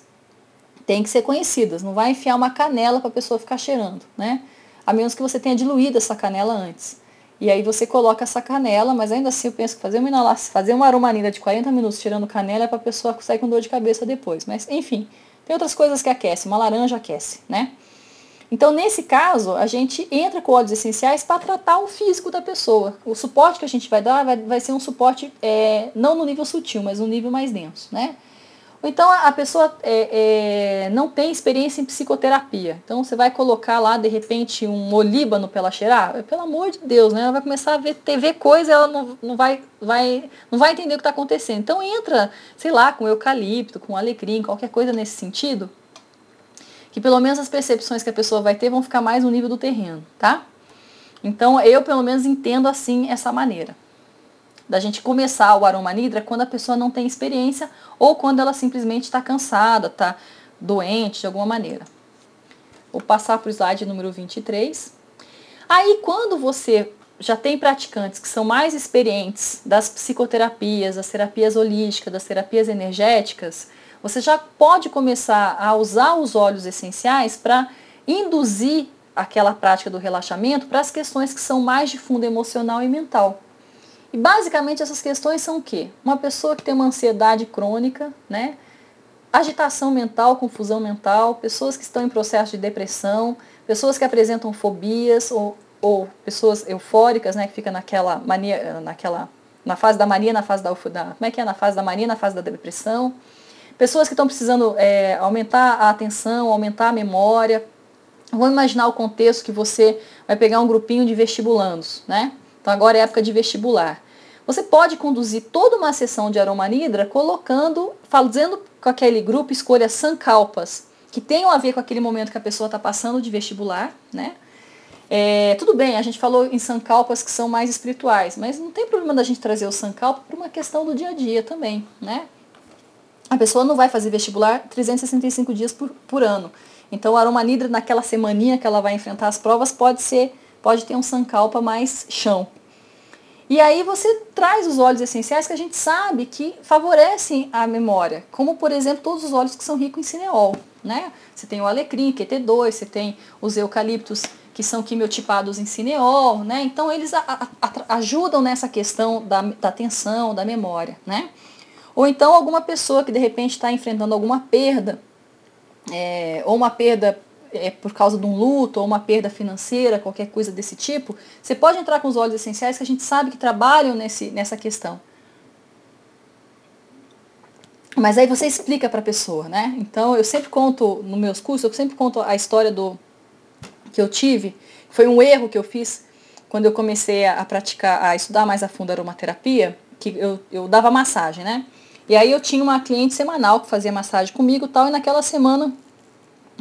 têm que ser conhecidas. Não vai enfiar uma canela para a pessoa ficar cheirando, né? A menos que você tenha diluído essa canela antes. E aí você coloca essa canela, mas ainda assim eu penso que fazer uma inalação, fazer uma de 40 minutos tirando canela é para a pessoa sair com dor de cabeça depois. Mas enfim, tem outras coisas que aquecem. Uma laranja aquece, né? Então, nesse caso, a gente entra com óleos essenciais para tratar o físico da pessoa. O suporte que a gente vai dar vai, vai ser um suporte é, não no nível sutil, mas no nível mais denso, né? Ou então a, pessoa é, é, não tem experiência em psicoterapia. Então você vai colocar lá, de repente, um olíbano para ela cheirar. Pelo amor de Deus, né? Ela vai começar a ver TV coisa ela não, não, vai, vai, não vai entender o que está acontecendo. Então entra, sei lá, com eucalipto, com alecrim, qualquer coisa nesse sentido que pelo menos as percepções que a pessoa vai ter vão ficar mais no nível do terreno, tá? Então eu pelo menos entendo assim essa maneira. Da gente começar o aroma nidra quando a pessoa não tem experiência ou quando ela simplesmente está cansada, está doente de alguma maneira. Vou passar para o slide número 23. Aí quando você já tem praticantes que são mais experientes das psicoterapias, das terapias holísticas, das terapias energéticas, você já pode começar a usar os óleos essenciais para induzir aquela prática do relaxamento para as questões que são mais de fundo emocional e mental. E basicamente essas questões são o quê? Uma pessoa que tem uma ansiedade crônica, né? agitação mental, confusão mental, pessoas que estão em processo de depressão, pessoas que apresentam fobias ou, ou pessoas eufóricas, né, que fica naquela mania, naquela na fase da mania, na fase da, da como é que é, na fase da mania, na fase da depressão. Pessoas que estão precisando é, aumentar a atenção, aumentar a memória. Vamos imaginar o contexto que você vai pegar um grupinho de vestibulandos, né? Então agora é época de vestibular. Você pode conduzir toda uma sessão de aromanidra colocando, fazendo com aquele grupo escolha sankalpas, que tenham a ver com aquele momento que a pessoa está passando de vestibular, né? É, tudo bem, a gente falou em sankalpas que são mais espirituais, mas não tem problema da gente trazer o sankalpa para uma questão do dia a dia também, né? A pessoa não vai fazer vestibular 365 dias por, por ano. Então, a aromanidra, naquela semaninha que ela vai enfrentar as provas, pode ser, pode ter um sankalpa mais chão. E aí você traz os óleos essenciais que a gente sabe que favorecem a memória, como por exemplo todos os óleos que são ricos em cineol. Né? Você tem o alecrim, QT2, você tem os eucaliptos que são quimiotipados em cineol, né? então eles a, a, ajudam nessa questão da, da atenção, da memória. Né? Ou então alguma pessoa que de repente está enfrentando alguma perda, é, ou uma perda é, por causa de um luto, ou uma perda financeira, qualquer coisa desse tipo, você pode entrar com os óleos essenciais que a gente sabe que trabalham nesse, nessa questão. Mas aí você explica para a pessoa, né? Então eu sempre conto nos meus cursos, eu sempre conto a história do que eu tive, foi um erro que eu fiz quando eu comecei a, a praticar, a estudar mais a fundo a aromaterapia, que eu, eu dava massagem, né? E aí eu tinha uma cliente semanal que fazia massagem comigo tal, e naquela semana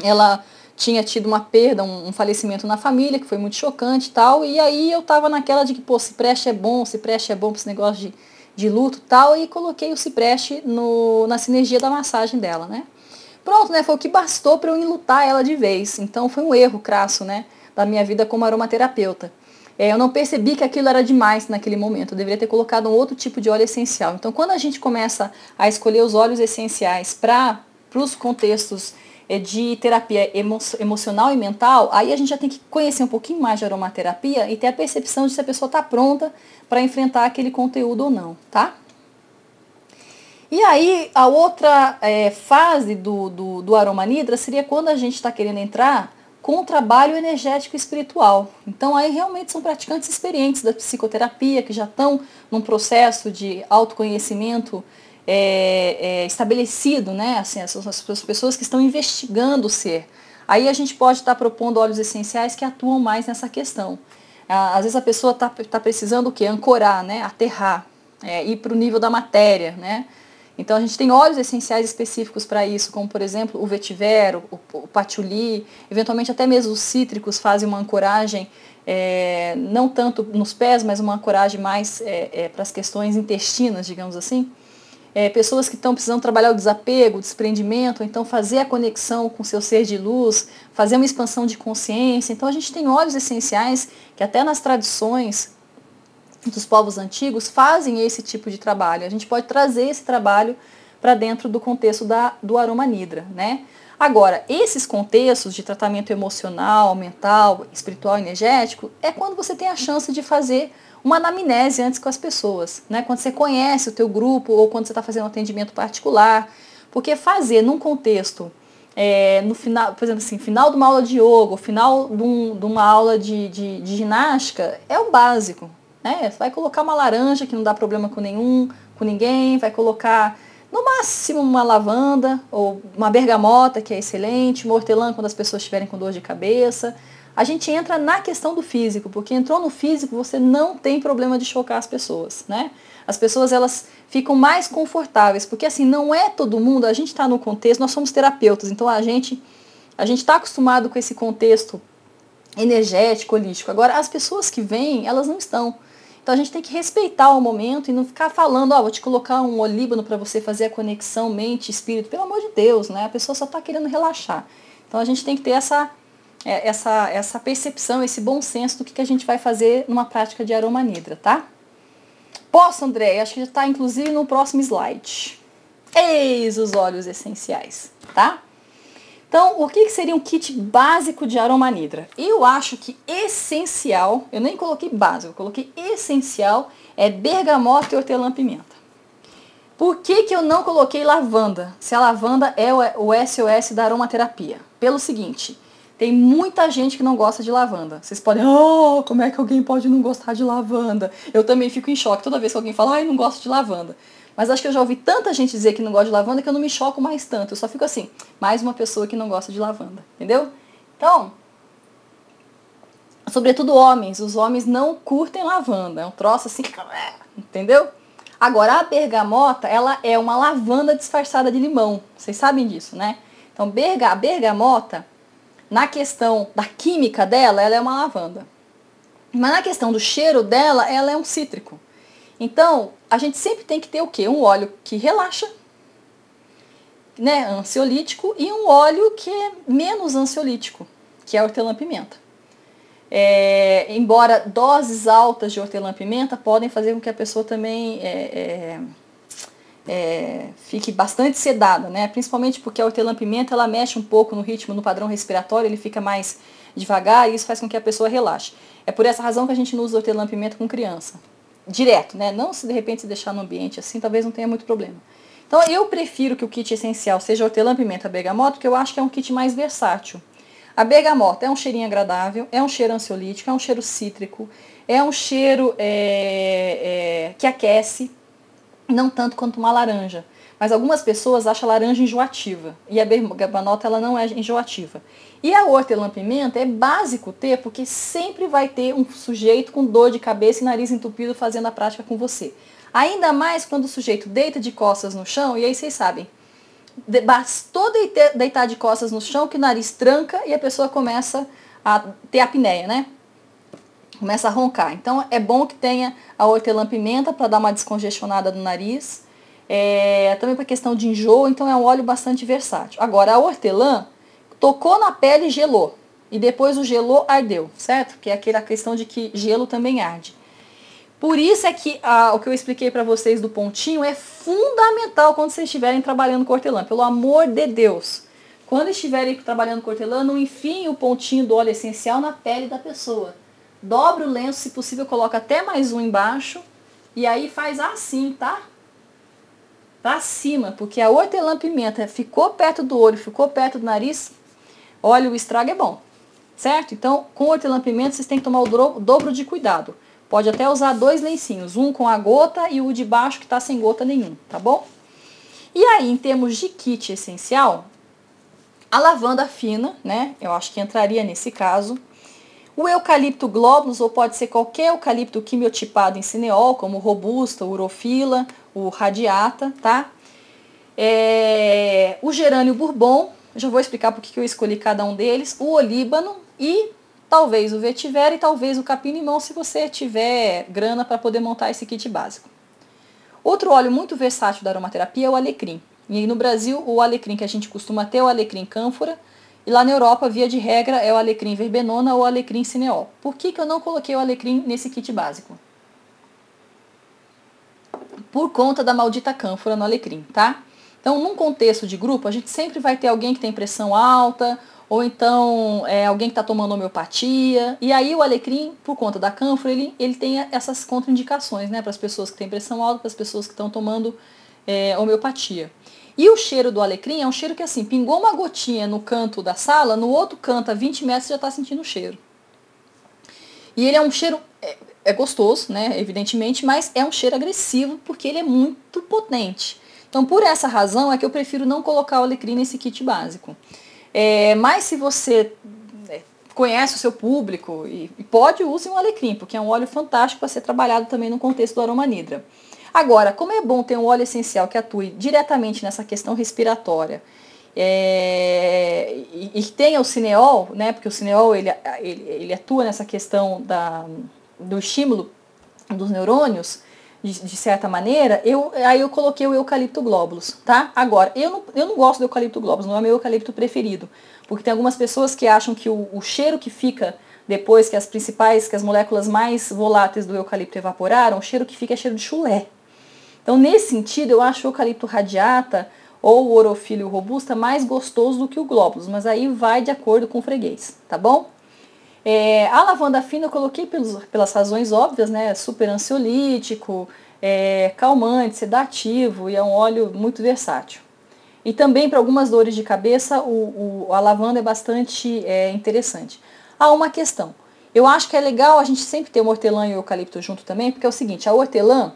ela tinha tido uma perda, um, um falecimento na família, que foi muito chocante e tal, e aí eu tava naquela de que, pô, cipreste é bom, cipreste é bom para esse negócio de, de luto tal, e coloquei o cipreste no, na sinergia da massagem dela, né? Pronto, né? Foi o que bastou para eu enlutar ela de vez. Então foi um erro crasso, né? Da minha vida como aromaterapeuta. É, eu não percebi que aquilo era demais naquele momento. Eu deveria ter colocado um outro tipo de óleo essencial. Então, quando a gente começa a escolher os óleos essenciais para os contextos é, de terapia emo emocional e mental, aí a gente já tem que conhecer um pouquinho mais de aromaterapia e ter a percepção de se a pessoa está pronta para enfrentar aquele conteúdo ou não, tá? E aí, a outra é, fase do, do, do aroma nidra seria quando a gente está querendo entrar com o trabalho energético e espiritual. Então, aí realmente são praticantes experientes da psicoterapia, que já estão num processo de autoconhecimento é, é, estabelecido, né? Assim, as, as, pessoas que estão investigando o ser. Aí a gente pode estar tá propondo óleos essenciais que atuam mais nessa questão. Às vezes a pessoa está tá precisando o quê? Ancorar, né? Aterrar, é, ir para o nível da matéria, né? Então a gente tem óleos essenciais específicos para isso, como por exemplo o vetiver, o, o patchouli, eventualmente até mesmo os cítricos fazem uma ancoragem, é, não tanto nos pés, mas uma ancoragem mais é, é, para as questões intestinas, digamos assim. É, pessoas que estão precisando trabalhar o desapego, o desprendimento, então fazer a conexão com seu ser de luz, fazer uma expansão de consciência. Então a gente tem óleos essenciais que até nas tradições dos povos antigos fazem esse tipo de trabalho. A gente pode trazer esse trabalho para dentro do contexto da, do aroma nidra, né? Agora, esses contextos de tratamento emocional, mental, espiritual, energético, é quando você tem a chance de fazer uma anamnese antes com as pessoas, né? Quando você conhece o teu grupo ou quando você está fazendo um atendimento particular, porque fazer num contexto é, no final, por exemplo, assim, final de uma aula de yoga, final de, um, de uma aula de, de, de ginástica, é o básico, né? Vai colocar uma laranja que não dá problema com nenhum, com ninguém, vai colocar no máximo uma lavanda ou uma bergamota, que é excelente, uma hortelã quando as pessoas estiverem com dor de cabeça. A gente entra na questão do físico, porque entrou no físico, você não tem problema de chocar as pessoas, né? As pessoas elas ficam mais confortáveis, porque assim, não é todo mundo, a gente está no contexto, nós somos terapeutas, então a gente a gente está acostumado com esse contexto energético, holístico. Agora, as pessoas que vêm, elas não estão. Então a gente tem que respeitar o momento e não ficar falando, ó, oh, vou te colocar um olíbano para você fazer a conexão mente espírito. Pelo amor de Deus, né? A pessoa só está querendo relaxar. Então a gente tem que ter essa, é, essa, essa percepção, esse bom senso do que, a gente vai fazer numa prática de aroma nidra, tá? Posso, André? Acho que já está inclusive no próximo slide. Eis os óleos essenciais, tá? Então, o que seria um kit básico de aroma nidra? Eu acho que essencial, eu nem coloquei básico, eu coloquei essencial, é bergamota e hortelã-pimenta. Por que, que eu não coloquei lavanda? Se a lavanda é o SOS da aromaterapia. Pelo seguinte, tem muita gente que não gosta de lavanda. Vocês podem, oh, como é que alguém pode não gostar de lavanda? Eu também fico em choque toda vez que alguém fala, ai, não gosto de lavanda. Mas acho que eu já ouvi tanta gente dizer que não gosta de lavanda que eu não me choco mais tanto. Eu só fico assim, mais uma pessoa que não gosta de lavanda. Entendeu? Então, sobretudo homens, os homens não curtem lavanda. É um troço assim, entendeu? Agora, a bergamota, ela é uma lavanda disfarçada de limão. Vocês sabem disso, né? Então, berga, a bergamota, na questão da química dela, ela é uma lavanda. Mas na questão do cheiro dela, ela é um cítrico. Então, a gente sempre tem que ter o quê? Um óleo que relaxa, né, ansiolítico, e um óleo que é menos ansiolítico, que é a hortelã-pimenta. É, embora doses altas de hortelã-pimenta podem fazer com que a pessoa também é, é, é fique bastante sedada, né? principalmente porque a hortelã-pimenta ela mexe um pouco no ritmo, no padrão respiratório, ele fica mais devagar e isso faz com que a pessoa relaxe. É por essa razão que a gente não usa hortelã-pimenta com criança direto, né? Não se de repente se deixar no ambiente assim, talvez não tenha muito problema. Então eu prefiro que o kit essencial seja hortelã, pimenta, bergamota, porque eu acho que é um kit mais versátil. A bergamota é um cheirinho agradável, é um cheiro ansiolítico, é um cheiro cítrico, é um cheiro é, é, que aquece, não tanto quanto uma laranja. Mas algumas pessoas acham a laranja enjoativa e a bergamota ela não é enjoativa. E a hortelã-pimenta é básico ter, porque sempre vai ter um sujeito com dor de cabeça e nariz entupido fazendo a prática com você. Ainda mais quando o sujeito deita de costas no chão, e aí vocês sabem, bastou deitar de costas no chão que o nariz tranca e a pessoa começa a ter apneia, né? Começa a roncar. Então é bom que tenha a hortelã-pimenta para dar uma descongestionada no nariz. É, também para questão de enjoo, então é um óleo bastante versátil. Agora, a hortelã, tocou na pele e gelou. E depois o gelou, ardeu, certo? Que é aquela questão de que gelo também arde. Por isso é que o que eu expliquei para vocês do pontinho é fundamental quando vocês estiverem trabalhando com hortelã. Pelo amor de Deus. Quando estiverem trabalhando com hortelã, não enfiem o pontinho do óleo essencial na pele da pessoa. Dobra o lenço, se possível, coloca até mais um embaixo. E aí faz assim, tá? para cima, porque a hortelã-pimenta ficou perto do olho, ficou perto do nariz, olha, o estrago é bom, certo? Então, com hortelã-pimenta, vocês têm que tomar o dobro de cuidado. Pode até usar dois lencinhos, um com a gota e o de baixo que está sem gota nenhum, tá bom? E aí, em termos de kit essencial, a lavanda fina, né? Eu acho que entraria nesse caso. O eucalipto globulus, ou pode ser qualquer eucalipto quimiotipado em cineol, como robusta, urofila, o radiata, tá? É, o gerânio bourbon, já vou explicar por que eu escolhi cada um deles, o olíbano e talvez o vetiver e talvez o capim-limão, se você tiver grana para poder montar esse kit básico. Outro óleo muito versátil da aromaterapia é o alecrim. E no Brasil, o alecrim que a gente costuma ter é o alecrim cânfora, e lá na Europa, via de regra, é o alecrim verbenona ou alecrim cineol. Por que, que eu não coloquei o alecrim nesse kit básico? Por conta da maldita cânfora no alecrim, tá? Então, num contexto de grupo, a gente sempre vai ter alguém que tem pressão alta, ou então é, alguém que está tomando homeopatia. E aí o alecrim, por conta da cânfora, ele, ele tem essas contraindicações, né? Para as pessoas que têm pressão alta, para as pessoas que estão tomando é, homeopatia. E o cheiro do alecrim é um cheiro que assim, pingou uma gotinha no canto da sala, no outro canto, a 20 metros, já está sentindo o cheiro. E ele é um cheiro, é, é, gostoso, né, evidentemente, mas é um cheiro agressivo porque ele é muito potente. Então, por essa razão é que eu prefiro não colocar o alecrim nesse kit básico. É, mas se você é, conhece o seu público e, e pode, use um alecrim, porque é um óleo fantástico para ser trabalhado também no contexto do aroma nidra. Agora, como é bom ter um óleo essencial que atue diretamente nessa questão respiratória é, e, e tenha o cineol, né, porque o cineol ele, ele, ele atua nessa questão da, do estímulo dos neurônios, de, de, certa maneira, eu, aí eu coloquei o eucalipto glóbulos, tá? Agora, eu não, eu não gosto do eucalipto glóbulos, não é meu eucalipto preferido, porque tem algumas pessoas que acham que o, o cheiro que fica depois que as principais, que as moléculas mais voláteis do eucalipto evaporaram, o cheiro que fica é cheiro de chulé. Então, nesse sentido, eu acho o eucalipto radiata ou o orofílio robusta mais gostoso do que o glóbulos, mas aí vai de acordo com o freguês, tá bom? É, a lavanda fina eu coloquei pelos, pelas razões óbvias, né? Super ansiolítico, é, calmante, sedativo e é um óleo muito versátil. E também para algumas dores de cabeça, o, o a lavanda é bastante é, interessante. Há uma questão. Eu acho que é legal a gente sempre ter o hortelã e o eucalipto junto também, porque é o seguinte, a hortelã,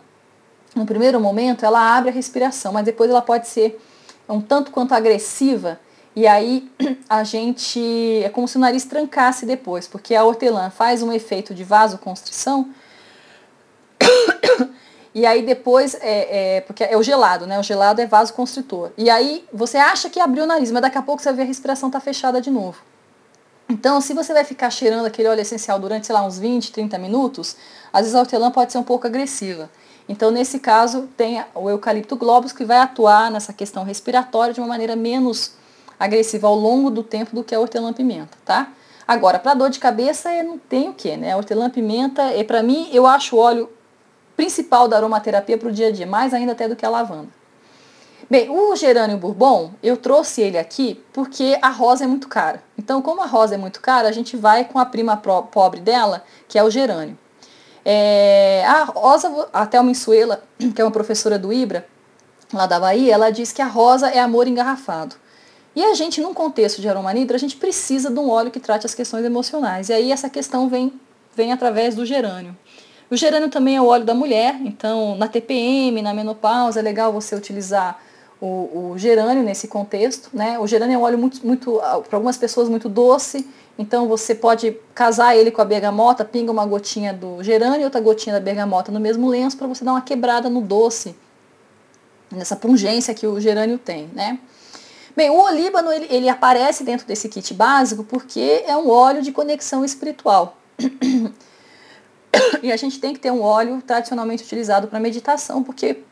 no primeiro momento, ela abre a respiração, mas depois ela pode ser um tanto quanto agressiva e aí a gente é como se o nariz trancasse depois, porque a hortelã faz um efeito de vasoconstrição. E aí depois é, é, porque é o gelado, né? O gelado é vasoconstritor. E aí você acha que abriu o nariz, mas daqui a pouco você vê a respiração tá fechada de novo. Então, se você vai ficar cheirando aquele óleo essencial durante, sei lá, uns 20, 30 minutos, às vezes a hortelã pode ser um pouco agressiva. Então, nesse caso, tem o eucalipto globus que vai atuar nessa questão respiratória de uma maneira menos agressiva ao longo do tempo do que a hortelã-pimenta, tá? Agora, para dor de cabeça, não tem o que, né? A hortelã-pimenta, é, para mim, eu acho o óleo principal da aromaterapia para o dia a dia, mais ainda até do que a lavanda. Bem, o gerânio bourbon, eu trouxe ele aqui porque a rosa é muito cara. Então, como a rosa é muito cara, a gente vai com a prima pobre dela, que é o gerânio. É, a Rosa, a Thelma Insuela, que é uma professora do IBRA, lá da Bahia, ela diz que a rosa é amor engarrafado. E a gente, num contexto de aromanidra, a gente precisa de um óleo que trate as questões emocionais. E aí essa questão vem, vem através do gerânio. O gerânio também é o óleo da mulher, então na TPM, na menopausa, é legal você utilizar o, o gerânio nesse contexto. Né? O gerânio é um óleo muito, muito para algumas pessoas, muito doce, então você pode casar ele com a bergamota, pinga uma gotinha do gerânio e outra gotinha da bergamota no mesmo lenço para você dar uma quebrada no doce, nessa pungência que o gerânio tem, né? Bem, o olíbano ele, ele aparece dentro desse kit básico porque é um óleo de conexão espiritual. e a gente tem que ter um óleo tradicionalmente utilizado para meditação, porque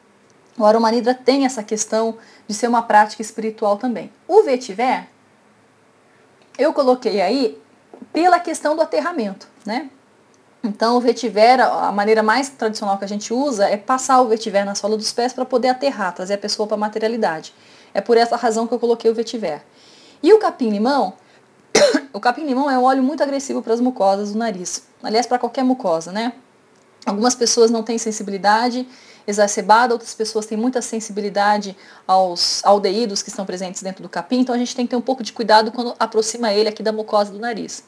o aromanidra tem essa questão de ser uma prática espiritual também. O vetiver eu coloquei aí pela questão do aterramento, né? Então o vetiver, a maneira mais tradicional que a gente usa é passar o vetiver na sola dos pés para poder aterrar, trazer a pessoa para a materialidade. É por essa razão que eu coloquei o vetiver. E o capim-limão, o capim-limão é um óleo muito agressivo para as mucosas do nariz. Aliás, para qualquer mucosa, né? Algumas pessoas não têm sensibilidade exacerbada, outras pessoas têm muita sensibilidade aos aldeídos que estão presentes dentro do capim, então a gente tem que ter um pouco de cuidado quando aproxima ele aqui da mucosa do nariz.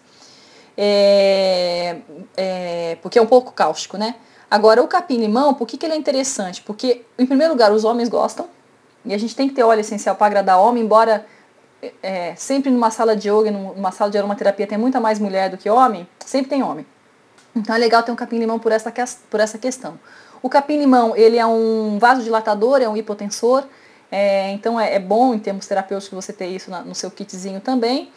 É, é, porque é um pouco cáustico, né? Agora, o capim-limão, por que, que ele é interessante? Porque, em primeiro lugar, os homens gostam, e a gente tem que ter óleo essencial para agradar homem, embora é, sempre numa sala de yoga, numa sala de aromaterapia, tem muita mais mulher do que homem, sempre tem homem. Então é legal ter um capim-limão por essa, por essa questão. O capim-limão, ele é um vasodilatador, é um hipotensor, é, então é, é, bom em termos terapêuticos você ter isso na, no seu kitzinho também.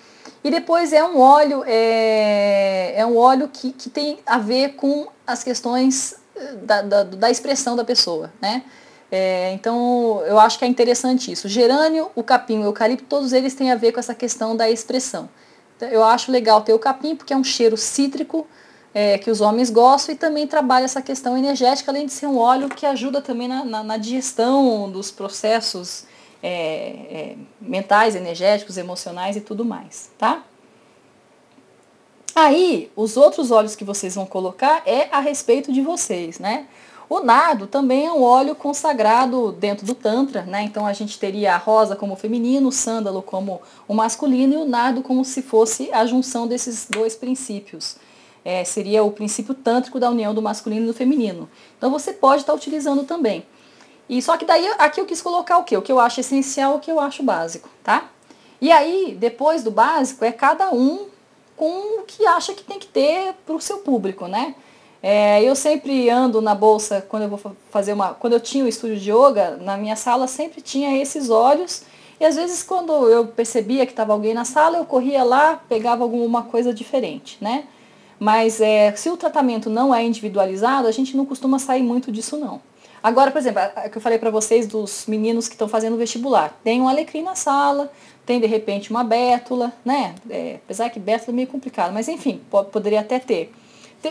E depois é um óleo, é, é um óleo que, que tem a ver com as questões eh, da, da, da expressão da pessoa, né? É, então eu acho que é interessante isso. Gerânio, o capim, o eucalipto, todos eles têm a ver com essa questão da expressão. Então, eu acho legal ter o capim porque é um cheiro cítrico, é, que os homens gostam e também trabalha essa questão energética, além de ser um óleo que ajuda também na, na, na digestão dos processos é, é, mentais, energéticos, emocionais e tudo mais, tá? Aí, os outros óleos que vocês vão colocar é a respeito de vocês, né? O nardo também é um óleo consagrado dentro do Tantra, né? Então a gente teria a rosa como feminino, o sândalo como o masculino e o nardo como se fosse a junção desses dois princípios é, seria o princípio tântrico da união do masculino e do feminino. Então você pode estar utilizando também. E só que daí aqui eu quis colocar o que? O que eu acho essencial, o que eu acho básico, tá? E aí, depois do básico, é cada um com o que acha que tem que ter para o seu público, né? É, eu sempre ando na bolsa quando eu vou fazer uma. Quando eu tinha o estúdio de yoga, na minha sala sempre tinha esses olhos. E às vezes quando eu percebia que estava alguém na sala, eu corria lá, pegava alguma coisa diferente, né? Mas é, se o tratamento não é individualizado, a gente não costuma sair muito disso não. Agora, por exemplo, a, que eu falei para vocês dos meninos que estão fazendo vestibular. Tem um alecrim na sala, tem de repente uma bétula, né? É, apesar que bétula é meio complicado, mas enfim, pode, poderia até ter.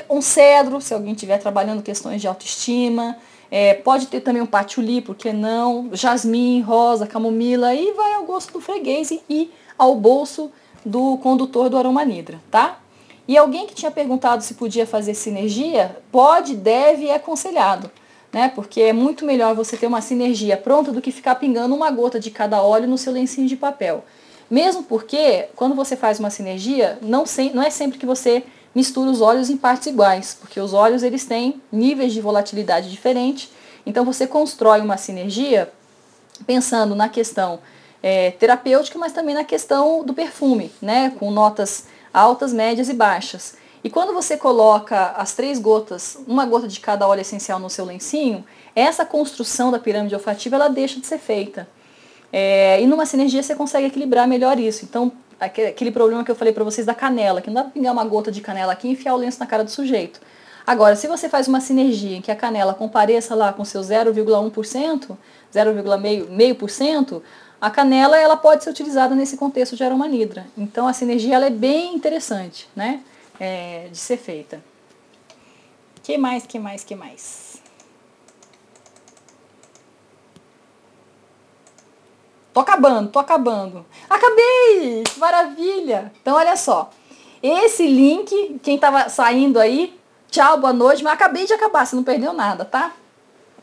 Um cedro, se alguém estiver trabalhando questões de autoestima. É, pode ter também um patchouli, por que não? Jasmim, rosa, camomila, e vai ao gosto do freguês e, e ao bolso do condutor do aroma nidra, tá? E alguém que tinha perguntado se podia fazer sinergia, pode, deve e é aconselhado. Né? Porque é muito melhor você ter uma sinergia pronta do que ficar pingando uma gota de cada óleo no seu lencinho de papel. Mesmo porque, quando você faz uma sinergia, não, sem, não é sempre que você mistura os óleos em partes iguais, porque os óleos eles têm níveis de volatilidade diferentes. Então você constrói uma sinergia pensando na questão é, terapêutica, mas também na questão do perfume, né? com notas altas, médias e baixas. E quando você coloca as três gotas, uma gota de cada óleo essencial no seu lencinho, essa construção da pirâmide olfativa ela deixa de ser feita. É, e numa sinergia você consegue equilibrar melhor isso. Então, aquele problema que eu falei para vocês da canela, que não dá para pingar uma gota de canela aqui e enfiar o lenço na cara do sujeito. Agora, se você faz uma sinergia em que a canela compareça lá com seu 0,1%, 0,5%, a canela ela pode ser utilizada nesse contexto de aromanidra. Então a sinergia ela é bem interessante, né? É, de ser feita. Que mais, que mais, que mais? Tô acabando, tô acabando. Acabei! Maravilha! Então olha só. Esse link, quem tava saindo aí, tchau, boa noite, mas acabei de acabar, você não perdeu nada, tá?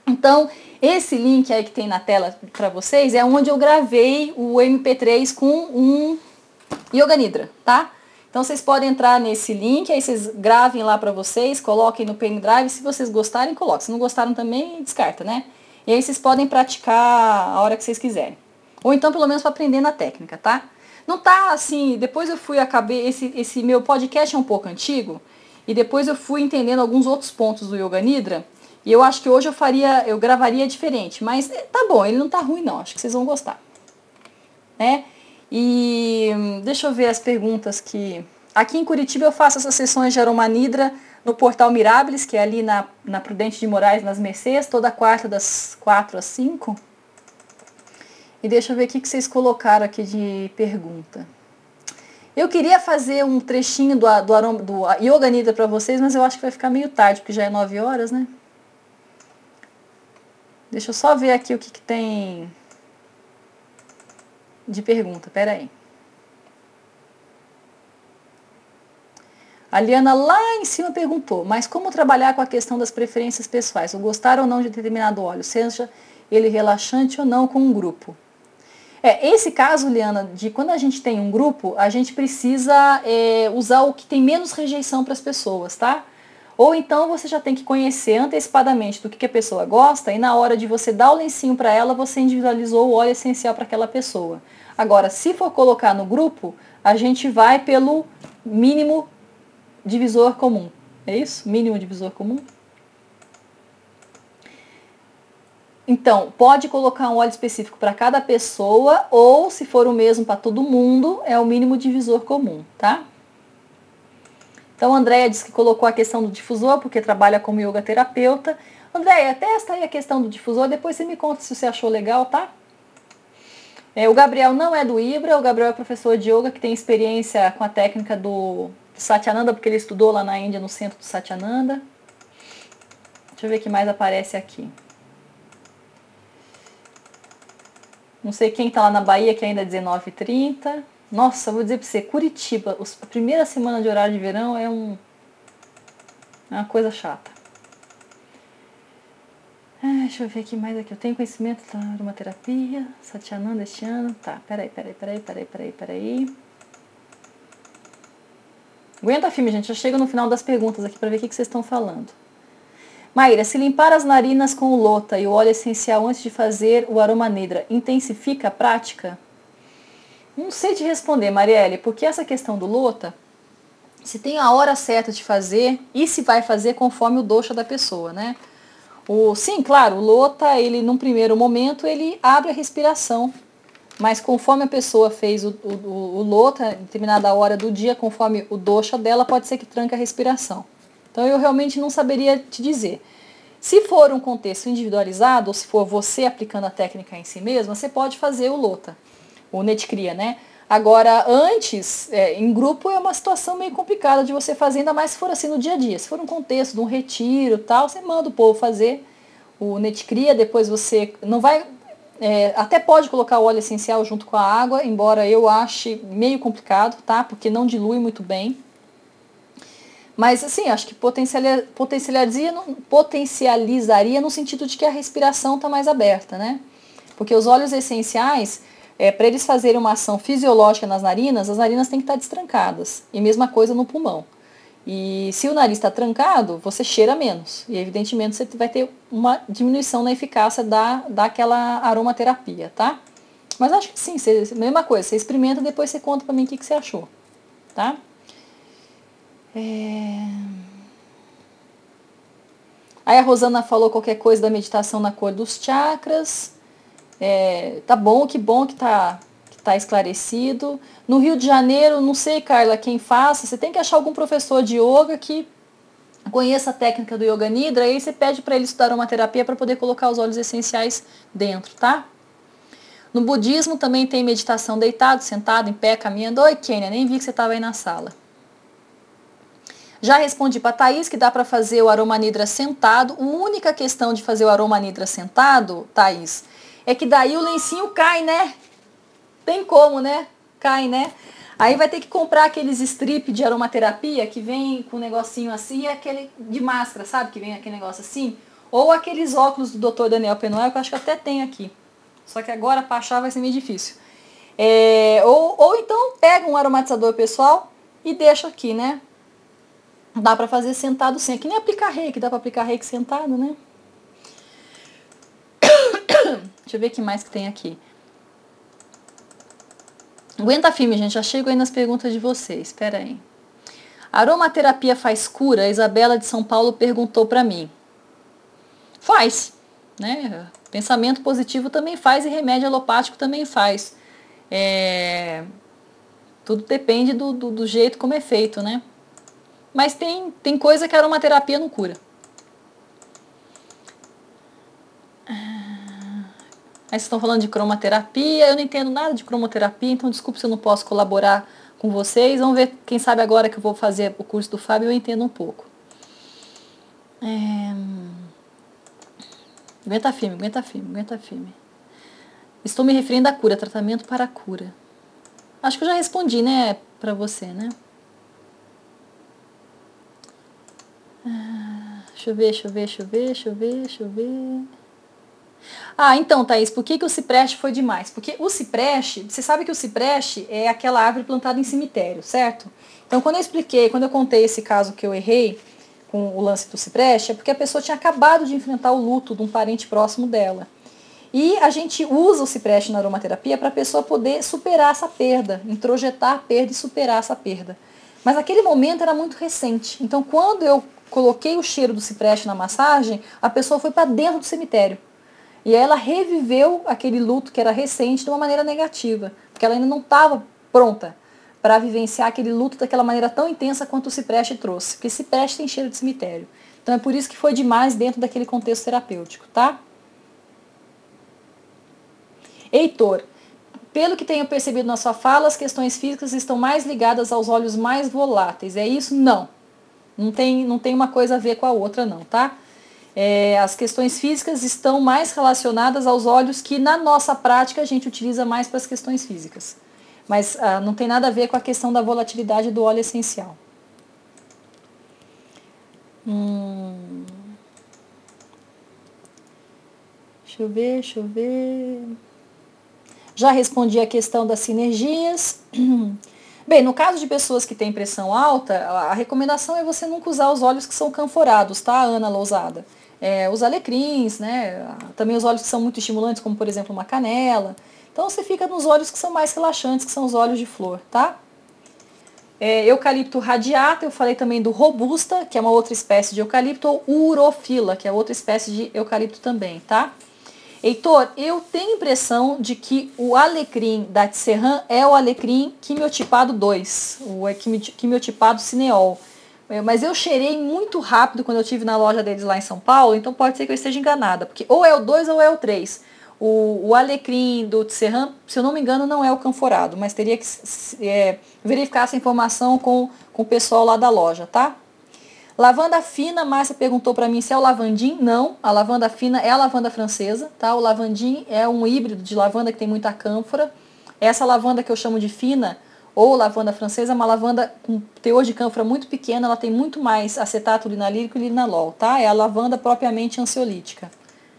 Então, esse link aí que tem na tela para vocês é onde eu gravei o MP3 com um Yoga Nidra, tá? Então vocês podem entrar nesse link, aí vocês gravem lá para vocês, coloquem no pendrive, se vocês gostarem, coloquem. Se não gostaram também, descarta, né? E aí vocês podem praticar a hora que vocês quiserem. Ou então pelo menos para aprender na técnica, tá? Não tá assim, depois eu fui acabei esse esse meu podcast é um pouco antigo e depois eu fui entendendo alguns outros pontos do Yoga Nidra e eu acho que hoje eu faria, eu gravaria diferente, mas eh, tá bom, ele não tá ruim não, acho que vocês vão gostar. Né? E deixa eu ver as perguntas que. Aqui em Curitiba eu faço essas sessões de aromanidra no portal Mirables, que é ali na, na Prudente de Moraes, nas Mercês, toda quarta das 4 às 5. E deixa eu ver o que vocês colocaram aqui de pergunta. Eu queria fazer um trechinho do, do, do Yoga Nidra para vocês, mas eu acho que vai ficar meio tarde, porque já é 9 horas, né? Deixa eu só ver aqui o que, que tem de pergunta. Pera aí. A Liana lá em cima perguntou, mas como trabalhar com a questão das preferências pessoais? O gostar ou não de determinado óleo, seja ele relaxante ou não com um grupo? É, esse caso, Liana, de quando a gente tem um grupo, a gente precisa é, usar o que tem menos rejeição para as pessoas, tá? Ou então você já tem que conhecer antecipadamente do que, que a pessoa gosta e na hora de você dar o lencinho para ela, você individualizou o óleo essencial para aquela pessoa. Agora, se for colocar no grupo, a gente vai pelo mínimo divisor comum. É isso? Mínimo divisor comum? Então, pode colocar um óleo específico para cada pessoa ou, se for o mesmo para todo mundo, é o mínimo divisor comum, tá? Então, a Andrea disse que colocou a questão do difusor, porque trabalha como yoga terapeuta. Andréia, testa aí a questão do difusor, depois você me conta se você achou legal, tá? É, o Gabriel não é do Ibra, o Gabriel é professor de yoga que tem experiência com a técnica do Satyananda, porque ele estudou lá na Índia, no centro do Satyananda. Deixa eu ver o que mais aparece aqui. Não sei quem está lá na Bahia, que ainda é 19h30. Nossa, vou dizer para você, Curitiba, a primeira semana de horário de verão é um é uma coisa chata. Ah, deixa eu ver aqui mais aqui. Eu tenho conhecimento da aromaterapia, Satyananda este ano. Tá, peraí, peraí, peraí, peraí, peraí, peraí. Aguenta firme, gente. Já chega no final das perguntas aqui para ver o que, que vocês estão falando. Maíra, se limpar as narinas com o lota e o óleo essencial antes de fazer o aroma nedra, intensifica a prática? Não sei te responder, Marielle, porque essa questão do lota, se tem a hora certa de fazer e se vai fazer conforme o doxa da pessoa, né? O, sim, claro, o lota, ele num primeiro momento, ele abre a respiração mas conforme a pessoa fez o, o, o lota, em determinada hora do dia, conforme o doxa dela, pode ser que tranque a respiração. Então eu realmente não saberia te dizer. Se for um contexto individualizado, ou se for você aplicando a técnica em si mesma, você pode fazer o lota, o netcria, né? Agora, antes, é, em grupo é uma situação meio complicada de você fazer, ainda mais se for assim no dia a dia. Se for um contexto de um retiro tal, você manda o povo fazer o netcria, depois você não vai é, até pode colocar o óleo essencial junto com a água, embora eu ache meio complicado, tá? Porque não dilui muito bem. Mas assim, acho que potencializaria, potencializaria no sentido de que a respiração está mais aberta, né? Porque os óleos essenciais, é, para eles fazerem uma ação fisiológica nas narinas, as narinas têm que estar tá destrancadas. E mesma coisa no pulmão. E se o nariz está trancado, você cheira menos. E evidentemente você vai ter uma diminuição na eficácia da, daquela aromaterapia, tá? Mas acho que sim, você, mesma coisa, você experimenta depois você conta para mim o que, que você achou, tá? É... Aí a Rosana falou qualquer coisa da meditação na cor dos chakras. É, tá bom, que bom que tá está esclarecido. No Rio de Janeiro, não sei, Carla, quem faça, você tem que achar algum professor de yoga que conheça a técnica do Yoga Nidra, aí você pede para ele estudar uma terapia para poder colocar os óleos essenciais dentro, tá? No budismo também tem meditação deitado, sentado, em pé, caminhando. Oi, Kênia, nem vi que você estava aí na sala. Já respondi para a Thaís que dá para fazer o aroma nidra sentado. A única questão de fazer o aroma nidra sentado, Thaís, é que daí o lencinho cai, né? tem como, né? Cai, né? Aí vai ter que comprar aqueles strip de aromaterapia que vem com um negocinho assim e aquele de máscara, sabe? Que vem aquele negócio assim. Ou aqueles óculos do Dr. Daniel Penoel, que eu acho que até tem aqui. Só que agora para achar vai ser meio difícil. É, ou, ou então pega um aromatizador pessoal e deixa aqui, né? Dá para fazer sentado sim. É que nem aplicar reiki, dá para aplicar reiki sentado, né? Deixa eu ver o que mais que tem aqui. Aguenta firme, gente. Já chego aí nas perguntas de vocês. Espera aí. Aromaterapia faz cura? A Isabela de São Paulo perguntou para mim. Faz. Né? Pensamento positivo também faz e remédio alopático também faz. É... Tudo depende do, do, do, jeito como é feito, né? Mas tem, tem coisa que aromaterapia não cura. Aí vocês estão falando de cromoterapia, eu não entendo nada de cromoterapia, então desculpe se eu não posso colaborar com vocês. Vamos ver, quem sabe agora que eu vou fazer o curso do Fábio eu entendo um pouco. É... Aguenta firme, aguenta firme, aguenta firme. Estou me referindo à cura, tratamento para a cura. Acho que eu já respondi, né, para você, né? Ah, deixa eu ver, deixa eu ver, deixa eu ver, deixa eu ver, deixa eu ver. Ah, então, Thaís, por que, que o cipreste foi demais? Porque o cipreste, você sabe que o cipreste é aquela árvore plantada em cemitério, certo? Então, quando eu expliquei, quando eu contei esse caso que eu errei com o lance do cipreste, é porque a pessoa tinha acabado de enfrentar o luto de um parente próximo dela. E a gente usa o cipreste na aromaterapia para a pessoa poder superar essa perda, introjetar a perda e superar essa perda. Mas aquele momento era muito recente. Então, quando eu coloquei o cheiro do cipreste na massagem, a pessoa foi para dentro do cemitério. E ela reviveu aquele luto que era recente de uma maneira negativa, porque ela ainda não estava pronta para vivenciar aquele luto daquela maneira tão intensa quanto o cipreste trouxe, porque cipreste tem cheiro de cemitério. Então é por isso que foi demais dentro daquele contexto terapêutico, tá? Heitor, pelo que tenho percebido na sua fala, as questões físicas estão mais ligadas aos olhos mais voláteis. É isso? Não. Não tem, não tem uma coisa a ver com a outra, não, tá? É, as questões físicas estão mais relacionadas aos olhos que na nossa prática a gente utiliza mais para as questões físicas. Mas ah, não tem nada a ver com a questão da volatilidade do óleo essencial. Hum. Deixa eu ver, deixa eu ver. Já respondi a questão das sinergias. Bem, no caso de pessoas que têm pressão alta, a recomendação é você nunca usar os óleos que são canforados, tá, Ana Lousada? é, os alecrins, né? Também os óleos que são muito estimulantes, como por exemplo uma canela. Então você fica nos óleos que são mais relaxantes, que são os óleos de flor, tá? É, eucalipto radiata, eu falei também do robusta, que é uma outra espécie de eucalipto, ou urofila, que é outra espécie de eucalipto também, tá? Heitor, eu tenho impressão de que o alecrim da Tisserran é o alecrim quimiotipado 2, o quimiotipado cineol. É, mas eu cheirei muito rápido quando eu tive na loja deles lá em São Paulo, então pode ser que eu esteja enganada, porque ou é o 2 ou é o 3. O, o alecrim do Tisserran, se eu não me engano, não é o canforado, mas teria que é, verificar essa informação com, com o pessoal lá da loja, tá? Lavanda fina, Márcia perguntou para mim se é o lavandim. Não, a lavanda fina é a lavanda francesa, tá? O lavandim é um híbrido de lavanda que tem muita cânfora. Essa lavanda que eu chamo de fina, ou lavanda francesa é uma lavanda com teor de cânfora muito pequeno, ela tem muito mais acetato linalírico e linalol, tá? É a lavanda propriamente ansiolítica.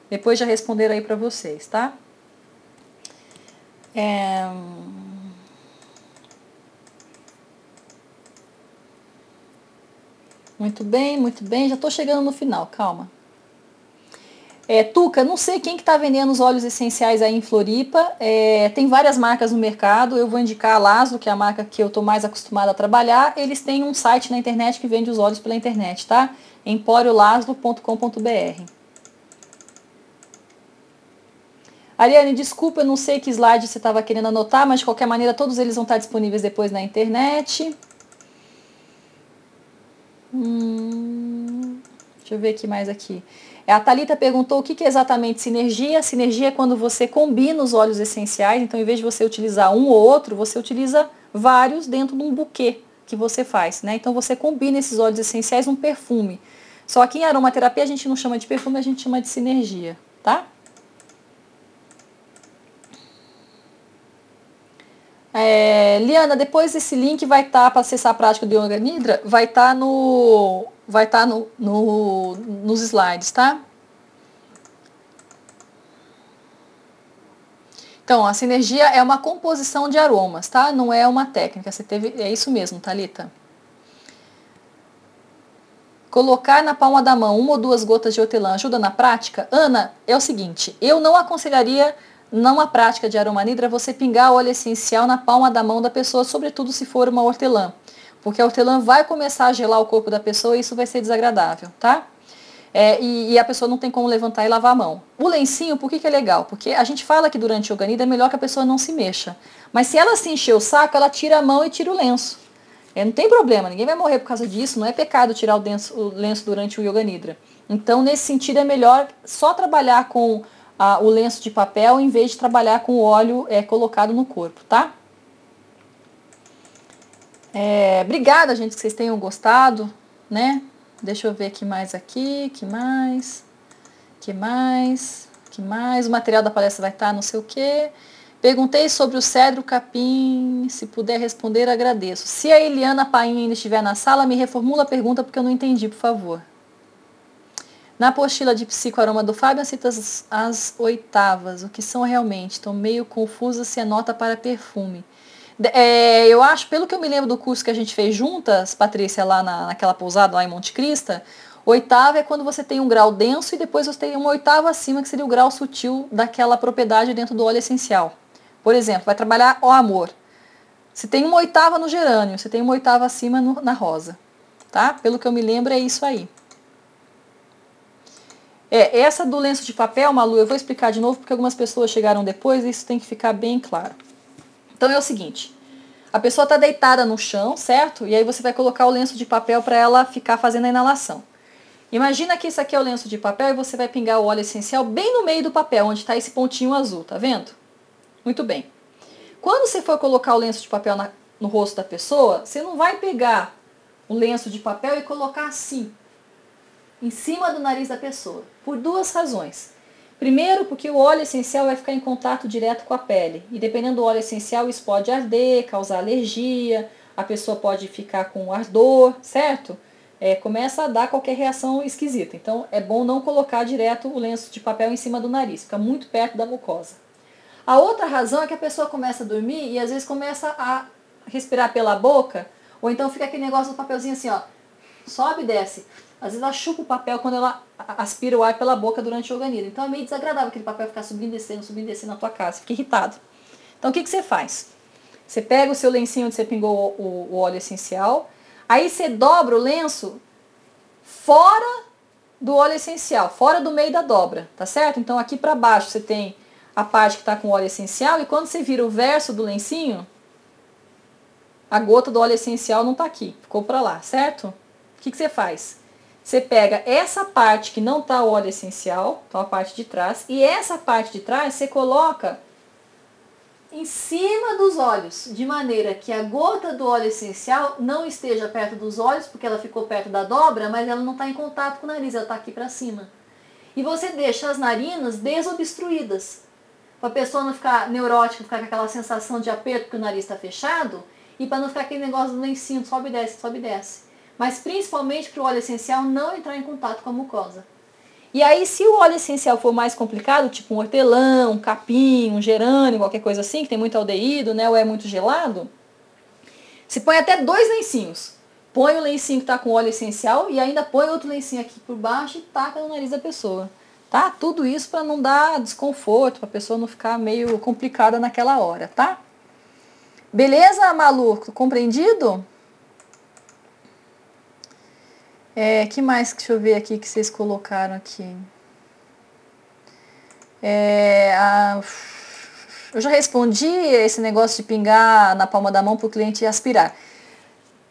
Depois já responderam aí para vocês, tá? É... Muito bem, muito bem. Já estou chegando no final, calma. É, Tuca, não sei quem que está vendendo os óleos essenciais aí em Floripa. É, tem várias marcas no mercado. Eu vou indicar a Laszlo, que é a marca que eu estou mais acostumada a trabalhar. Eles têm um site na internet que vende os óleos pela internet, tá? empóriolaslo.com.br. Ariane, desculpa, eu não sei que slide você estava querendo anotar, mas de qualquer maneira todos eles vão estar disponíveis depois na internet. Hum, deixa eu ver aqui mais aqui. É, a Talita perguntou o que é exatamente sinergia. Sinergia é quando você combina os óleos essenciais, então em vez de você utilizar um ou outro, você utiliza vários dentro de um buquê que você faz, né? Então você combina esses óleos essenciais num perfume. Só que em aromaterapia a gente não chama de perfume, a gente chama de sinergia, tá? É, Liana, depois esse link vai estar tá, para acessar a prática do Yoga Nidra, vai estar tá no vai estar tá no, no, nos slides, tá? Então, a sinergia é uma composição de aromas, tá? Não é uma técnica. Você teve, é isso mesmo, Talita. Colocar na palma da mão uma ou duas gotas de hortelã ajuda na prática? Ana, é o seguinte, eu não aconselharia numa prática de aromanidra você pingar óleo essencial na palma da mão da pessoa, sobretudo se for uma hortelã porque a hortelã vai começar a gelar o corpo da pessoa e isso vai ser desagradável, tá? É, e, e, a pessoa não tem como levantar e lavar a mão. O lencinho, por que, que é legal? Porque a gente fala que durante o organida é melhor que a pessoa não se mexa. Mas se ela se encher o saco, ela tira a mão e tira o lenço. É, não tem problema, ninguém vai morrer por causa disso, não é pecado tirar o lenço, o lenço durante o Yoga Nidra. Então, nesse sentido, é melhor só trabalhar com a, o lenço de papel em vez de trabalhar com o óleo é, colocado no corpo, tá? É, obrigada, gente, que vocês tenham gostado, né? Deixa eu ver aqui mais aqui, que mais, que mais, que mais. O material da palestra vai estar não sei o quê. Perguntei sobre o cedro capim, se puder responder, agradeço. Se a Eliana Paim ainda estiver na sala, me reformula a pergunta porque eu não entendi, por favor. Na apostila de psicoaroma do Fábio, cita as, as oitavas, o que são realmente. Estou meio confusa se é nota para perfume. É, eu acho, pelo que eu me lembro do curso que a gente fez juntas, Patrícia, lá na, naquela pousada lá em Monte Crista, oitava é quando você tem um grau denso e depois você tem uma oitava acima, que seria o grau sutil daquela propriedade dentro do óleo essencial. Por exemplo, vai trabalhar o amor. Você tem uma oitava no gerânio, você tem uma oitava acima no, na rosa. Tá? Pelo que eu me lembro, é isso aí. É, essa do lenço de papel, Malu, eu vou explicar de novo porque algumas pessoas chegaram depois e isso tem que ficar bem claro. Então é o seguinte, a pessoa está deitada no chão, certo? E aí você vai colocar o lenço de papel para ela ficar fazendo a inalação. Imagina que isso aqui é o lenço de papel e você vai pingar o óleo essencial bem no meio do papel, onde está esse pontinho azul, tá vendo? Muito bem. Quando você for colocar o lenço de papel na, no rosto da pessoa, você não vai pegar o lenço de papel e colocar assim, em cima do nariz da pessoa, por duas razões. Primeiro, porque o óleo essencial vai ficar em contato direto com a pele. E dependendo do óleo essencial, isso pode arder, causar alergia, a pessoa pode ficar com ardor, certo? É, começa a dar qualquer reação esquisita. Então, é bom não colocar direto o lenço de papel em cima do nariz, fica muito perto da mucosa. A outra razão é que a pessoa começa a dormir e às vezes começa a respirar pela boca, ou então fica aquele negócio do papelzinho assim, ó, sobe e desce. Às vezes ela chupa o papel quando ela aspira o ar pela boca durante o organismo. Então é meio desagradável aquele papel ficar subindo e descendo, subindo e descendo na tua casa. Fica irritado. Então o que, que você faz? Você pega o seu lencinho onde você pingou o, o óleo essencial, aí você dobra o lenço fora do óleo essencial, fora do meio da dobra, tá certo? Então aqui para baixo você tem a parte que está com óleo essencial e quando você vira o verso do lencinho, a gota do óleo essencial não está aqui, ficou para lá, certo? O que, que você faz? Você pega essa parte que não o óleo essencial, então a parte de trás, e essa parte de trás você coloca em cima dos olhos, de maneira que a gota do óleo essencial não esteja perto dos olhos, porque ela ficou perto da dobra, mas ela não está em contato com o nariz, ela está aqui para cima. E você deixa as narinas desobstruídas, para a pessoa não ficar neurótica, ficar com aquela sensação de aperto porque o nariz está fechado, e para não ficar aquele negócio do lencinho, sobe e desce, sobe e desce mas principalmente para o óleo essencial não entrar em contato com a mucosa. E aí, se o óleo essencial for mais complicado, tipo um hortelã, um capim, um gerânio, qualquer coisa assim, que tem muito aldeído, né, ou é muito gelado, se põe até dois lencinhos. Põe o lencinho que está com óleo essencial e ainda põe outro lencinho aqui por baixo e taca no nariz da pessoa. Tá? Tudo isso para não dar desconforto, para a pessoa não ficar meio complicada naquela hora, tá? Beleza, maluco? Compreendido? É, que mais, deixa eu ver aqui que vocês colocaram aqui. É, a, eu já respondi esse negócio de pingar na palma da mão para o cliente aspirar.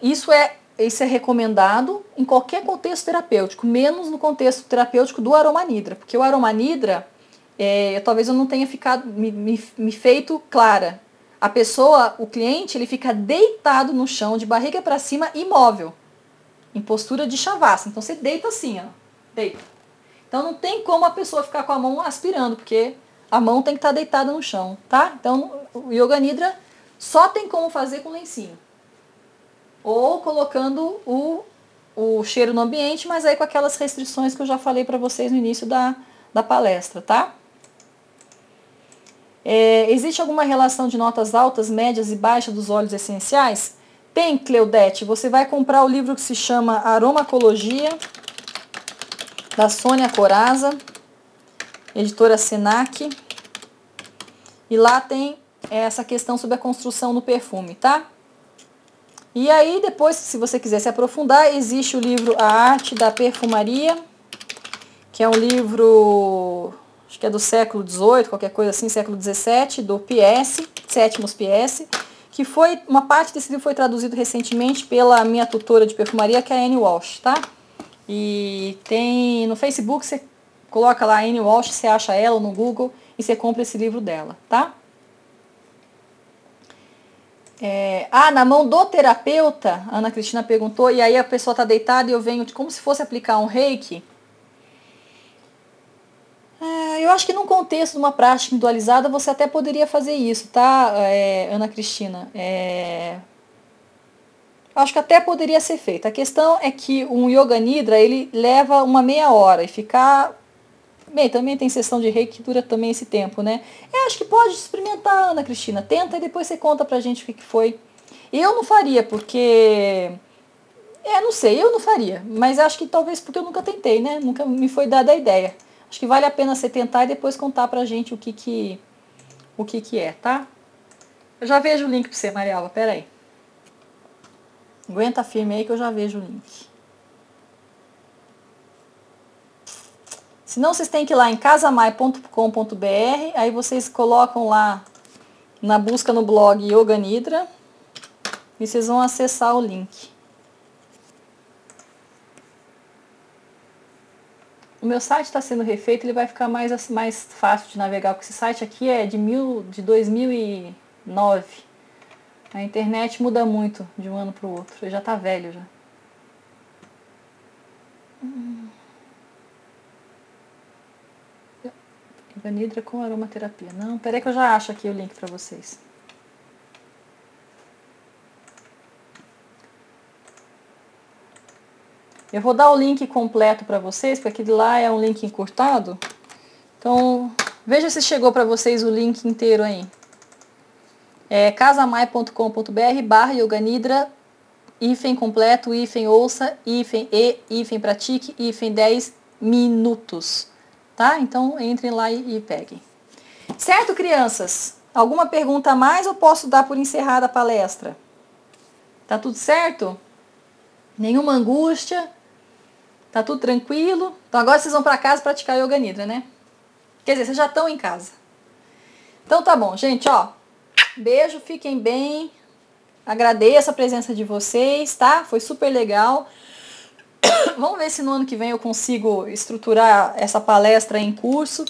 Isso é, isso é recomendado em qualquer contexto terapêutico, menos no contexto terapêutico do aromanidra, porque o aromanidra, é, talvez eu não tenha ficado, me, me, me feito clara. A pessoa, o cliente, ele fica deitado no chão, de barriga para cima, imóvel em postura de chavassa. Então você deita assim, ó. Deita. Então não tem como a pessoa ficar com a mão aspirando, porque a mão tem que estar tá deitada no chão, tá? Então o Yoga Nidra só tem como fazer com lencinho. Ou colocando o, o cheiro no ambiente, mas aí com aquelas restrições que eu já falei para vocês no início da, da palestra, tá? É, existe alguma relação de notas altas, médias e baixas dos óleos essenciais? Tem, Cleudete, você vai comprar o livro que se chama Aromacologia, da Sônia Coraza, editora Senac. E lá tem essa questão sobre a construção no perfume, tá? E aí, depois, se você quiser se aprofundar, existe o livro A Arte da Perfumaria, que é um livro, acho que é do século XVIII, qualquer coisa assim, século XVII, do PS, Sétimos PS que foi, uma parte desse livro foi traduzido recentemente pela minha tutora de perfumaria, que é a Anne Walsh, tá? E tem no Facebook, você coloca lá Anne Walsh, você acha ela no Google e você compra esse livro dela, tá? É, ah, na mão do terapeuta, Ana Cristina perguntou, e aí a pessoa está deitada e eu venho como se fosse aplicar um reiki. É, eu acho que num contexto de uma prática individualizada você até poderia fazer isso, tá, é, Ana Cristina? É... acho que até poderia ser feito. A questão é que um Yoga Nidra, ele leva uma meia hora e ficar... Bem, também tem sessão de reiki que dura também esse tempo, né? Eu acho que pode experimentar, Ana Cristina. Tenta e depois você conta pra gente o que, foi. Eu não faria, porque... É, não sei, eu não faria. Mas acho que talvez porque eu nunca tentei, né? Nunca me foi dada a ideia. Acho que vale a pena você tentar e depois contar pra gente o que que, o que, que é, tá? Eu já vejo o link pra você, Mariela, pera aí. Aguenta firme aí que eu já vejo o link. Se não, vocês têm que ir lá em casamai.com.br, aí vocês colocam lá na busca no blog Yoga Nidra e vocês vão acessar o link. O meu site está sendo refeito, ele vai ficar mais, mais fácil de navegar, porque esse site aqui é de, mil, de 2009. A internet muda muito de um ano para o outro, ele já está velho já. Hum. Vanidra com aromaterapia. Não, peraí que eu já acho aqui o link para vocês. Eu vou dar o link completo para vocês, porque aquele lá é um link encurtado. Então, veja se chegou para vocês o link inteiro aí. É casamai.com.br barra yoganidra, hífen completo, hífen ouça, hífen e, hífen pratique, hífen 10 minutos. Tá? Então, entrem lá e, e peguem. Certo, crianças? Alguma pergunta a mais ou posso dar por encerrada a palestra? Tá tudo certo? Nenhuma angústia? Tá tudo tranquilo? Então agora vocês vão para casa praticar Yoga Nidra, né? Quer dizer, vocês já estão em casa. Então tá bom, gente, ó. Beijo, fiquem bem. Agradeço a presença de vocês, tá? Foi super legal. Vamos ver se no ano que vem eu consigo estruturar essa palestra em curso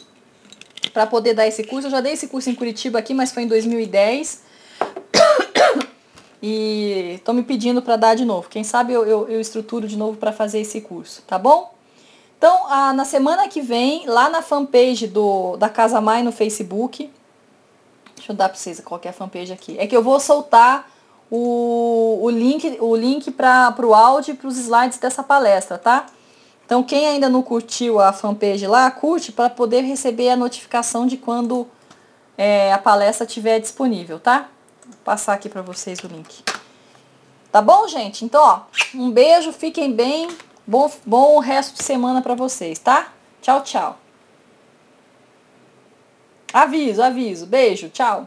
para poder dar esse curso. Eu já dei esse curso em Curitiba aqui, mas foi em 2010. E estão me pedindo para dar de novo. Quem sabe eu, eu, eu estruturo de novo para fazer esse curso, tá bom? Então, a, na semana que vem, lá na fanpage do, da Casa Mai no Facebook, deixa eu dar para vocês qual é a fanpage aqui, é que eu vou soltar o, o link, o link para o áudio e para os slides dessa palestra, tá? Então, quem ainda não curtiu a fanpage lá, curte para poder receber a notificação de quando é, a palestra estiver disponível, tá? Vou passar aqui para vocês o link. Tá bom, gente? Então, ó, um beijo, fiquem bem. Bom, bom resto de semana para vocês, tá? Tchau, tchau. Aviso, aviso. Beijo, tchau.